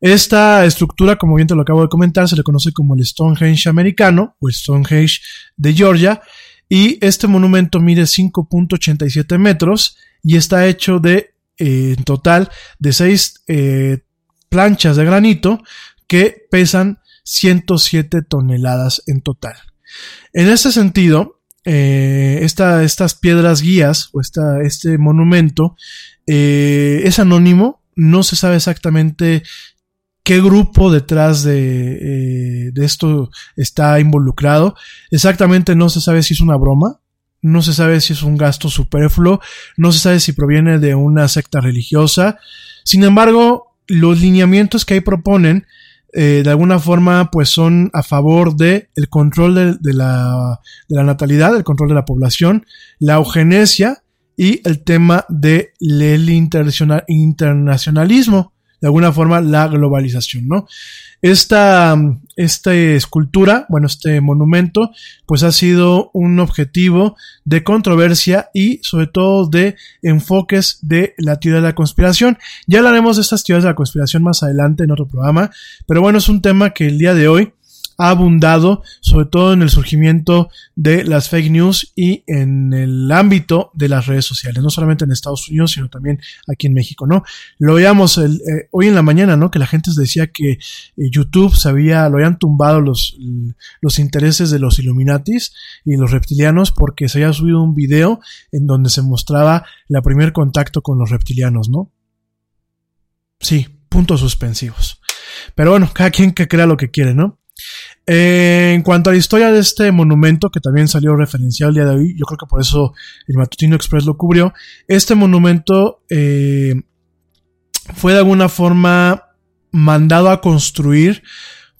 Esta estructura, como bien te lo acabo de comentar, se le conoce como el Stonehenge americano o Stonehenge de Georgia y este monumento mide 5.87 metros y está hecho de eh, en total de 6 eh, planchas de granito que pesan 107 toneladas en total. En este sentido, eh, esta, estas piedras guías o esta, este monumento eh, es anónimo, no se sabe exactamente qué grupo detrás de, eh, de esto está involucrado, exactamente no se sabe si es una broma, no se sabe si es un gasto superfluo, no se sabe si proviene de una secta religiosa, sin embargo, los lineamientos que ahí proponen eh, de alguna forma pues son a favor de el control de, la, de, la, natalidad, el control de la población, la eugenesia y el tema del de internacionalismo, de alguna forma la globalización, ¿no? Esta, esta escultura, bueno, este monumento, pues ha sido un objetivo de controversia y sobre todo de enfoques de la teoría de la conspiración. Ya hablaremos de estas teorías de la conspiración más adelante en otro programa, pero bueno, es un tema que el día de hoy ha abundado, sobre todo en el surgimiento de las fake news y en el ámbito de las redes sociales, no solamente en Estados Unidos, sino también aquí en México, ¿no? Lo veíamos eh, hoy en la mañana, ¿no? Que la gente decía que eh, YouTube se había, lo habían tumbado los, los intereses de los Illuminatis y los reptilianos porque se había subido un video en donde se mostraba el primer contacto con los reptilianos, ¿no? Sí, puntos suspensivos. Pero bueno, cada quien que crea lo que quiere, ¿no? En cuanto a la historia de este monumento, que también salió referenciado el día de hoy, yo creo que por eso el Matutino Express lo cubrió, este monumento eh, fue de alguna forma mandado a construir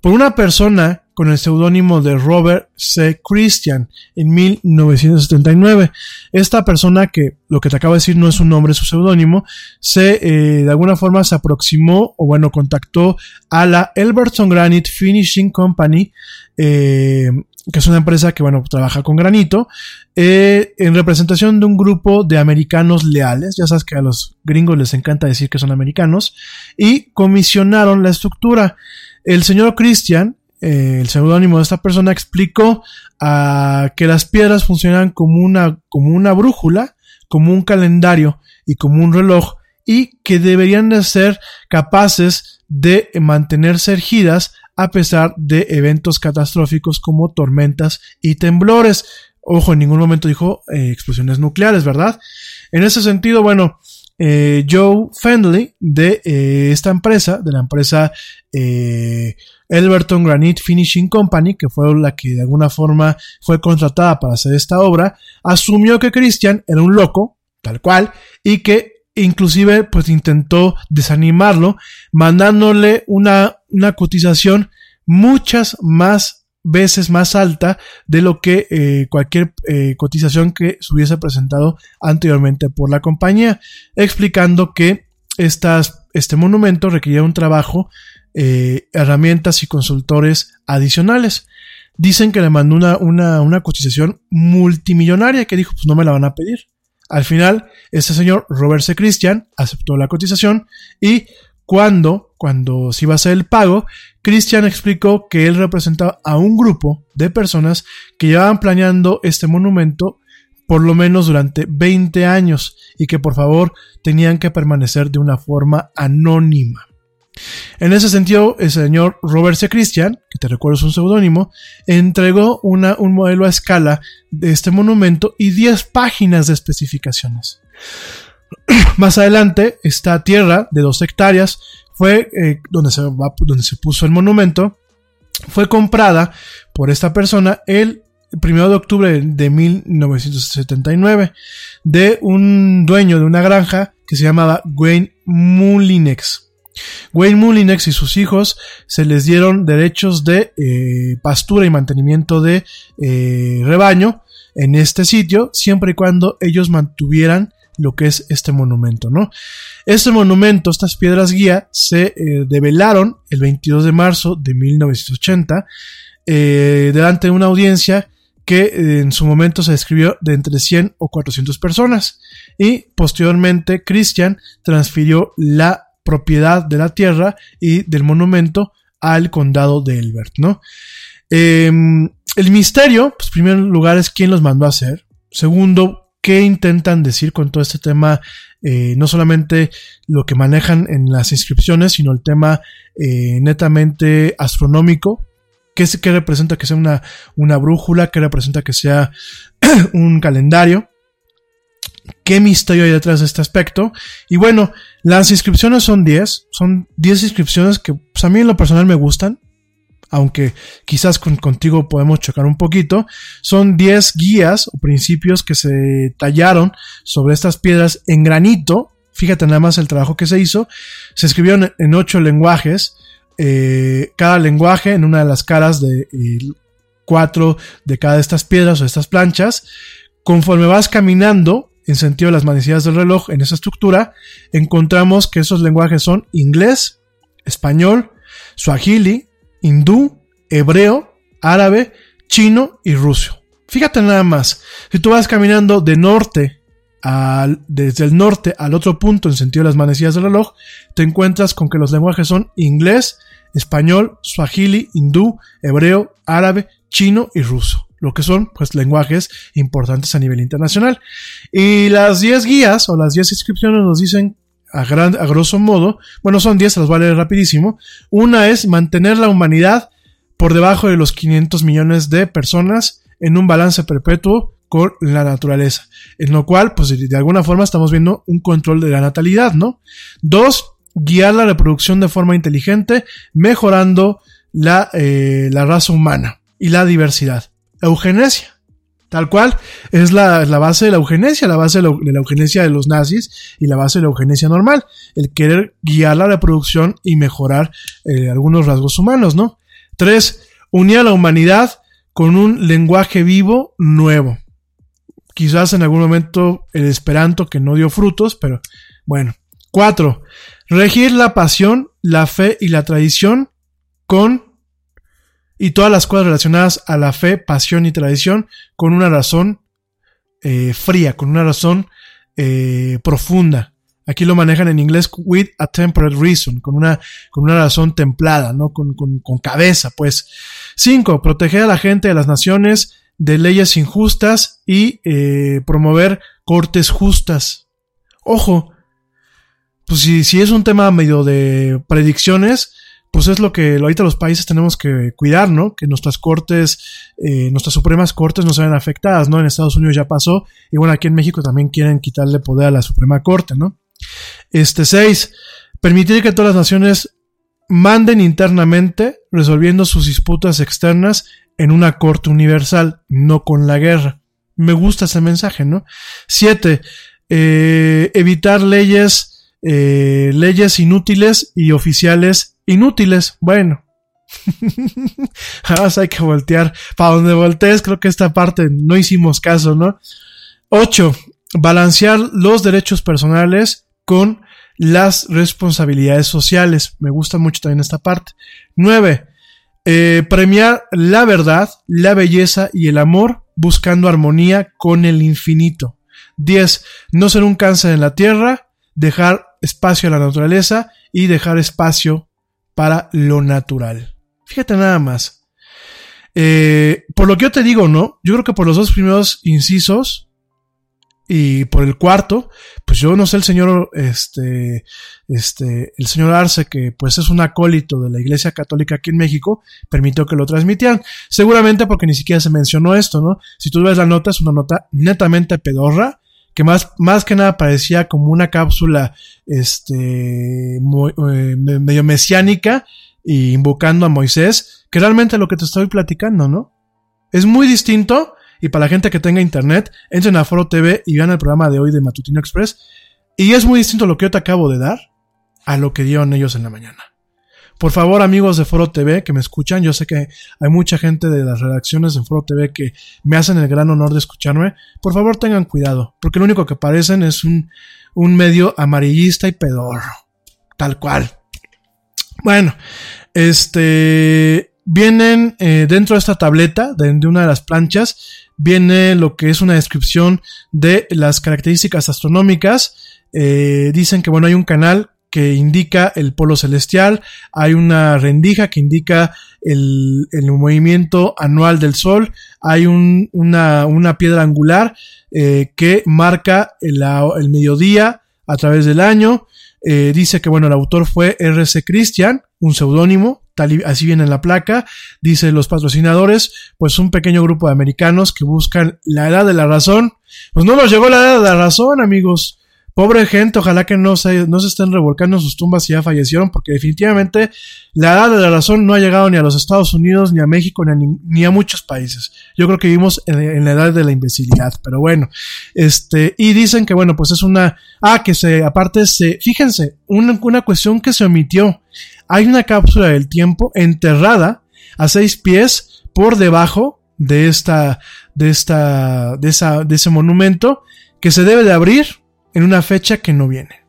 por una persona con el seudónimo de Robert C. Christian en 1979. Esta persona, que lo que te acabo de decir no es un nombre, es su seudónimo, se eh, de alguna forma se aproximó o bueno, contactó a la Elberton Granite Finishing Company, eh, que es una empresa que bueno, trabaja con granito, eh, en representación de un grupo de americanos leales, ya sabes que a los gringos les encanta decir que son americanos, y comisionaron la estructura. El señor Christian, eh, el seudónimo de esta persona explicó ah, que las piedras funcionan como una, como una brújula, como un calendario y como un reloj y que deberían de ser capaces de mantenerse ergidas a pesar de eventos catastróficos como tormentas y temblores. Ojo, en ningún momento dijo eh, explosiones nucleares, ¿verdad? En ese sentido, bueno, eh, Joe Fendley de eh, esta empresa, de la empresa eh, Elberton Granite Finishing Company, que fue la que de alguna forma fue contratada para hacer esta obra, asumió que Christian era un loco, tal cual, y que inclusive pues intentó desanimarlo, mandándole una, una cotización muchas más veces más alta de lo que eh, cualquier eh, cotización que se hubiese presentado anteriormente por la compañía, explicando que este monumento requería un trabajo, eh, herramientas y consultores adicionales. Dicen que le mandó una, una, una cotización multimillonaria que dijo, pues no me la van a pedir. Al final, este señor Robert C. Christian aceptó la cotización y cuando, cuando se iba a hacer el pago, Christian explicó que él representaba a un grupo de personas que llevaban planeando este monumento por lo menos durante 20 años y que por favor tenían que permanecer de una forma anónima. En ese sentido, el señor Robert C. Christian, que te recuerdo es un seudónimo, entregó una, un modelo a escala de este monumento y 10 páginas de especificaciones. Más adelante, esta tierra de dos hectáreas fue eh, donde, se donde se puso el monumento, fue comprada por esta persona el 1 de octubre de 1979 de un dueño de una granja que se llamaba Wayne Mullinex. Wayne Mullinex y sus hijos se les dieron derechos de eh, pastura y mantenimiento de eh, rebaño en este sitio, siempre y cuando ellos mantuvieran lo que es este monumento, ¿no? Este monumento, estas piedras guía, se eh, develaron el 22 de marzo de 1980 eh, delante de una audiencia que eh, en su momento se describió de entre 100 o 400 personas y posteriormente Christian transfirió la propiedad de la tierra y del monumento al condado de Elbert, ¿no? Em, el misterio, pues, en primer lugar, es quién los mandó a hacer. Segundo, qué intentan decir con todo este tema, eh, no solamente lo que manejan en las inscripciones, sino el tema eh, netamente astronómico. ¿Qué, ¿Qué, representa que sea una, una brújula? ¿Qué representa que sea un calendario? ¿Qué misterio hay detrás de este aspecto? Y bueno, las inscripciones son 10. Son 10 inscripciones que pues, a mí en lo personal me gustan aunque quizás contigo podemos chocar un poquito, son 10 guías o principios que se tallaron sobre estas piedras en granito. Fíjate nada más el trabajo que se hizo. Se escribieron en 8 lenguajes, eh, cada lenguaje en una de las caras de eh, cuatro de cada de estas piedras o estas planchas. Conforme vas caminando, en sentido de las manecillas del reloj, en esa estructura, encontramos que esos lenguajes son inglés, español, suajili, hindú, hebreo, árabe, chino y ruso. Fíjate nada más, si tú vas caminando de norte al, desde el norte al otro punto en sentido de las manecillas del reloj, te encuentras con que los lenguajes son inglés, español, swahili, hindú, hebreo, árabe, chino y ruso. Lo que son, pues, lenguajes importantes a nivel internacional. Y las 10 guías o las 10 inscripciones nos dicen a, gran, a grosso modo, bueno, son 10, se los voy a leer rapidísimo. Una es mantener la humanidad por debajo de los 500 millones de personas en un balance perpetuo con la naturaleza, en lo cual, pues de, alguna forma estamos viendo un control de la natalidad, ¿no? Dos, guiar la reproducción de forma inteligente, mejorando la, eh, la raza humana y la diversidad. Eugenesia. Tal cual, es la, base de la eugenesia, la base de la, de eugenesia de los nazis y la base de la eugenesia normal, el querer guiar la reproducción y mejorar eh, algunos rasgos humanos, ¿no? Tres, unir a la humanidad con un lenguaje vivo nuevo. Quizás en algún momento el esperanto que no dio frutos, pero bueno. Cuatro, regir la pasión, la fe y la tradición con y todas las cosas relacionadas a la fe, pasión y tradición con una razón eh, fría, con una razón eh, profunda. Aquí lo manejan en inglés with a temperate reason, con una, con una razón templada, ¿no? Con, con, cabeza, pues. Cinco, proteger a la gente de las naciones de leyes injustas y eh, promover cortes justas. Ojo, pues si, si es un tema medio de predicciones, pues es lo que ahorita los países tenemos que cuidar, ¿no? Que nuestras cortes, eh, nuestras supremas cortes no se afectadas, ¿no? En Estados Unidos ya pasó, y bueno, aquí en México también quieren quitarle poder a la Suprema Corte, ¿no? Este 6. Permitir que todas las naciones manden internamente resolviendo sus disputas externas en una corte universal, no con la guerra. Me gusta ese mensaje, ¿no? 7. Eh, evitar leyes, eh, leyes inútiles y oficiales inútiles. Bueno. Ahora hay que voltear. Para donde voltees, creo que esta parte no hicimos caso, ¿no? 8. Balancear los derechos personales con las responsabilidades sociales. Me gusta mucho también esta parte. 9. Eh, premiar la verdad, la belleza y el amor buscando armonía con el infinito. 10. No ser un cáncer en la tierra, dejar espacio a la naturaleza y dejar espacio para lo natural. Fíjate nada más. Eh, por lo que yo te digo, ¿no? Yo creo que por los dos primeros incisos y por el cuarto, pues yo no sé el señor, este, este, el señor Arce, que pues es un acólito de la Iglesia Católica aquí en México, permitió que lo transmitieran. Seguramente porque ni siquiera se mencionó esto, ¿no? Si tú ves la nota, es una nota netamente pedorra, que más, más que nada parecía como una cápsula este, eh, medio mesiánica y invocando a Moisés, que realmente lo que te estoy platicando, ¿no? Es muy distinto y para la gente que tenga internet, entren a Foro TV y vean el programa de hoy de Matutino Express y es muy distinto lo que yo te acabo de dar a lo que dieron ellos en la mañana. Por favor, amigos de Foro TV que me escuchan, yo sé que hay mucha gente de las redacciones de Foro TV que me hacen el gran honor de escucharme. Por favor, tengan cuidado, porque lo único que parecen es un, un medio amarillista y pedorro. Tal cual. Bueno, este. Vienen eh, dentro de esta tableta, de, de una de las planchas, viene lo que es una descripción de las características astronómicas. Eh, dicen que bueno, hay un canal que indica el polo celestial, hay una rendija que indica el, el movimiento anual del Sol, hay un, una, una, piedra angular eh, que marca el, el, mediodía a través del año. Eh, dice que bueno, el autor fue R.C. Christian, un seudónimo, así viene en la placa, dice los patrocinadores, pues un pequeño grupo de americanos que buscan la edad de la razón. Pues no nos llegó la edad de la razón, amigos. Pobre gente, ojalá que no se, no se estén revolcando en sus tumbas y ya fallecieron, porque definitivamente la edad de la razón no ha llegado ni a los Estados Unidos, ni a México, ni a, muchos países. Yo creo que vivimos en, en, la edad de la imbecilidad, pero bueno, este, y dicen que bueno, pues es una, ah, que se, aparte se, fíjense, una, una cuestión que se omitió. Hay una cápsula del tiempo enterrada a seis pies por debajo de esta, de esta, de esa, de ese monumento que se debe de abrir en una fecha que no viene.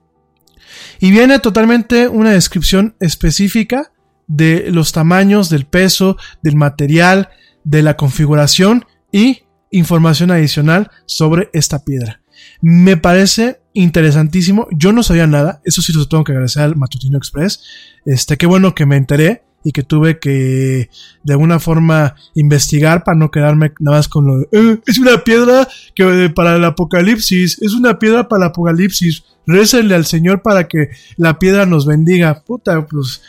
Y viene totalmente una descripción específica de los tamaños, del peso, del material, de la configuración y información adicional sobre esta piedra. Me parece interesantísimo. Yo no sabía nada. Eso sí lo tengo que agradecer al Matutino Express. Este, qué bueno que me enteré y que tuve que de alguna forma investigar para no quedarme nada más con lo de, eh, es una piedra que para el apocalipsis, es una piedra para el apocalipsis, récenle al Señor para que la piedra nos bendiga. Puta, pues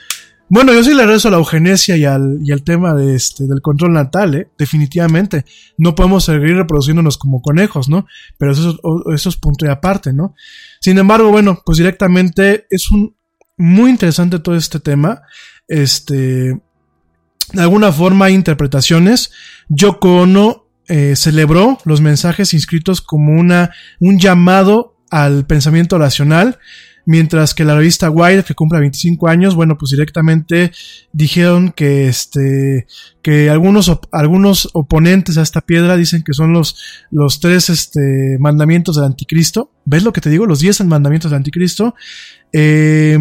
bueno, yo sí le rezo a la eugenesia y al, y al tema de este, del control natal, ¿eh? definitivamente. No podemos seguir reproduciéndonos como conejos, ¿no? Pero eso, eso es punto y aparte, ¿no? Sin embargo, bueno, pues directamente es un muy interesante todo este tema. Este, de alguna forma hay interpretaciones. Yoko Ono eh, celebró los mensajes inscritos como una, un llamado al pensamiento racional, mientras que la revista Wired, que cumple 25 años, bueno, pues directamente dijeron que este, que algunos, algunos oponentes a esta piedra dicen que son los, los tres, este, mandamientos del anticristo. ¿Ves lo que te digo? Los 10 mandamientos del anticristo. Eh,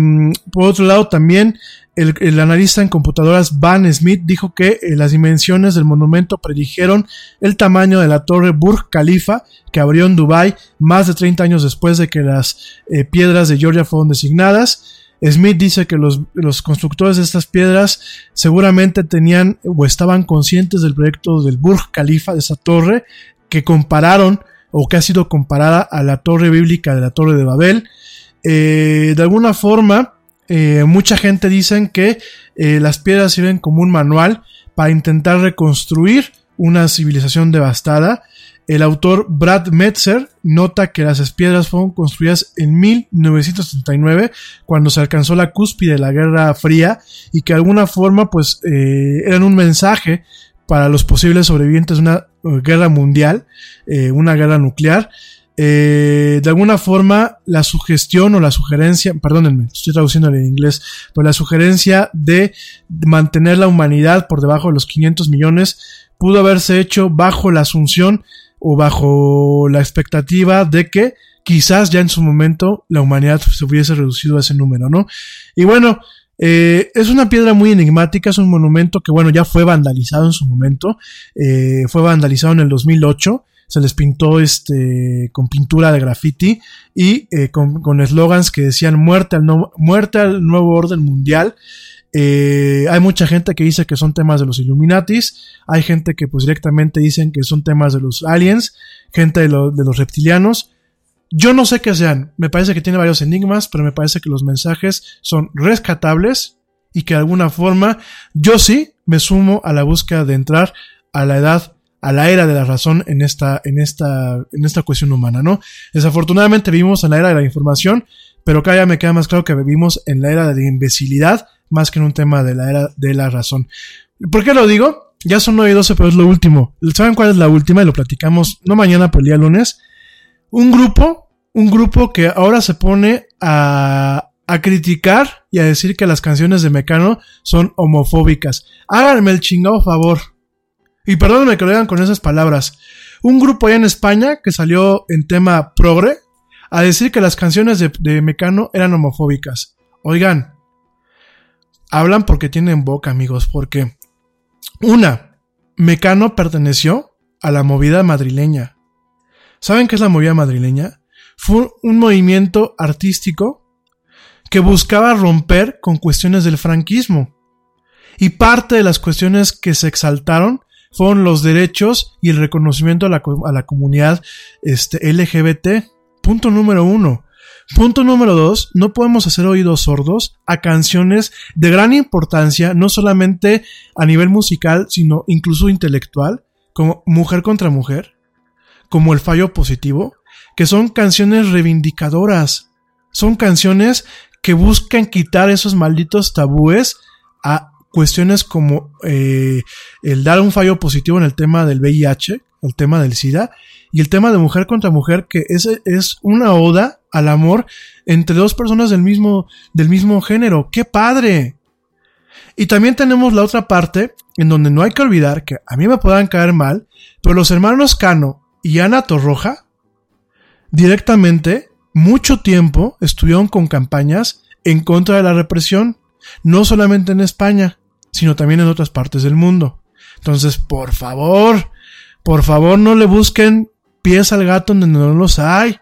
por otro lado, también el, analista en computadoras Van Smith dijo que eh, las dimensiones del monumento predijeron el tamaño de la torre Burj Khalifa que abrió en Dubai más de 30 años después de que las eh, piedras de Georgia fueron designadas. Smith dice que los, los constructores de estas piedras seguramente tenían o estaban conscientes del proyecto del Burj Khalifa, de esa torre, que compararon o que ha sido comparada a la torre bíblica de la torre de Babel. Eh, de alguna forma, eh, mucha gente dicen que eh, las piedras sirven como un manual para intentar reconstruir una civilización devastada. El autor Brad Metzer nota que las piedras fueron construidas en 1939, cuando se alcanzó la cúspide de la Guerra Fría, y que de alguna forma, pues, eh, eran un mensaje para los posibles sobrevivientes de una guerra mundial, una guerra nuclear. Eh, de alguna forma, la sugestión o la sugerencia, perdónenme, estoy traduciendo en inglés, pero la sugerencia de mantener la humanidad por debajo de los 500 millones pudo haberse hecho bajo la asunción o bajo la expectativa de que quizás ya en su momento la humanidad se hubiese reducido a ese número, ¿no? Y bueno, eh, es una piedra muy enigmática, es un monumento que, bueno, ya fue vandalizado en su momento, eh, fue vandalizado en el 2008, se les pintó este con pintura de graffiti y eh, con eslogans que decían muerte al, no- muerte al nuevo orden mundial. Eh, hay mucha gente que dice que son temas de los Illuminatis, hay gente que pues directamente dicen que son temas de los aliens, gente de, de los reptilianos. Yo no sé qué sean, me parece que tiene varios enigmas, pero me parece que los mensajes son rescatables y que de alguna forma yo sí me sumo a la búsqueda de entrar a la edad, a la era de la razón en esta, en esta, en esta cuestión humana, ¿no? Desafortunadamente vivimos en la era de la información, pero cada día me queda más claro que vivimos en la era de la imbecilidad más que en un tema de la era de la razón. ¿Por qué lo digo? Ya son 9 y 12, pero es lo último. ¿Saben cuál es la última? Y lo platicamos no mañana, pero el día lunes. Un grupo, un grupo que ahora se pone a, a criticar y a decir que las canciones de Mecano son homofóbicas. Háganme el chingado favor. Y perdónenme que lo digan con esas palabras. Un grupo allá en España que salió en tema progre a decir que las canciones de, de Mecano eran homofóbicas. Oigan, hablan porque tienen boca, amigos, porque una, Mecano perteneció a la movida madrileña. ¿Saben qué es la movida madrileña? Fue un movimiento artístico que buscaba romper con cuestiones del franquismo. Y parte de las cuestiones que se exaltaron fueron los derechos y el reconocimiento a la, a la comunidad este, LGBT. Punto número uno. Punto número dos, no podemos hacer oídos sordos a canciones de gran importancia, no solamente a nivel musical, sino incluso intelectual, como Mujer contra Mujer, como El Fallo Positivo, que son canciones reivindicadoras, son canciones que buscan quitar esos malditos tabúes a cuestiones como eh, el dar un fallo positivo en el tema del VIH, el tema del SIDA, y el tema de mujer contra mujer, que es, es una oda al amor entre dos personas del mismo, del mismo género. ¡Qué padre! Y también tenemos la otra parte, en donde no hay que olvidar que a mí me puedan caer mal, pero los hermanos Cano y Ana Torroja, directamente, mucho tiempo estuvieron con campañas en contra de la represión, no solamente en España, sino también en otras partes del mundo. Entonces, por favor, por favor no le busquen pies al gato donde no los hay.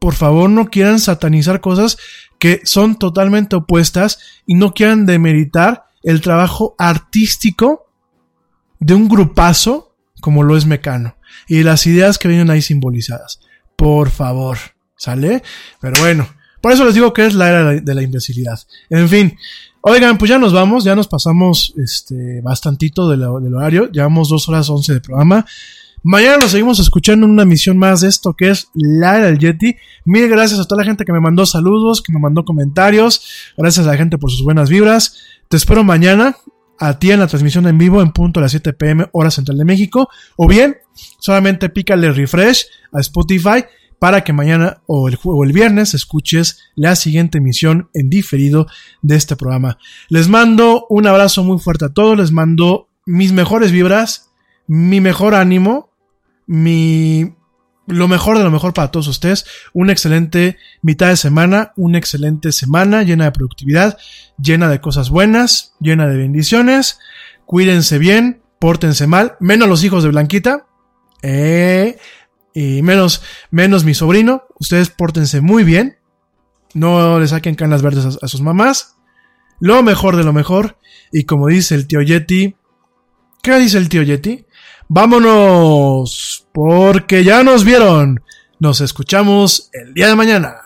Por favor no quieran satanizar cosas que son totalmente opuestas y no quieran demeritar el trabajo artístico de un grupazo como lo es Mecano y las ideas que vienen ahí simbolizadas. Por favor, ¿sale? Pero bueno, por eso les digo que es la era de la imbecilidad. En fin, oigan, pues ya nos vamos, ya nos pasamos este bastantito del horario, llevamos dos horas once de programa. Mañana nos seguimos escuchando en una emisión más de esto que es La del Yeti. Mil gracias a toda la gente que me mandó saludos, que me mandó comentarios. Gracias a la gente por sus buenas vibras. Te espero mañana a ti en la transmisión en vivo en punto a las 7 pm hora central de México. O bien, solamente pícale refresh a Spotify para que mañana o el, o el viernes escuches la siguiente emisión en diferido de este programa. Les mando un abrazo muy fuerte a todos, les mando mis mejores vibras, mi mejor ánimo, mi lo mejor de lo mejor para todos ustedes. Una excelente mitad de semana, una excelente semana llena de productividad, llena de cosas buenas, llena de bendiciones. Cuídense bien, pórtense mal, menos los hijos de Blanquita. Eh, y menos, menos mi sobrino. Ustedes pórtense muy bien. No le saquen canas verdes a, a sus mamás. Lo mejor de lo mejor. Y como dice el tío Yeti. ¿Qué dice el tío Yeti? Vámonos. Porque ya nos vieron. Nos escuchamos el día de mañana.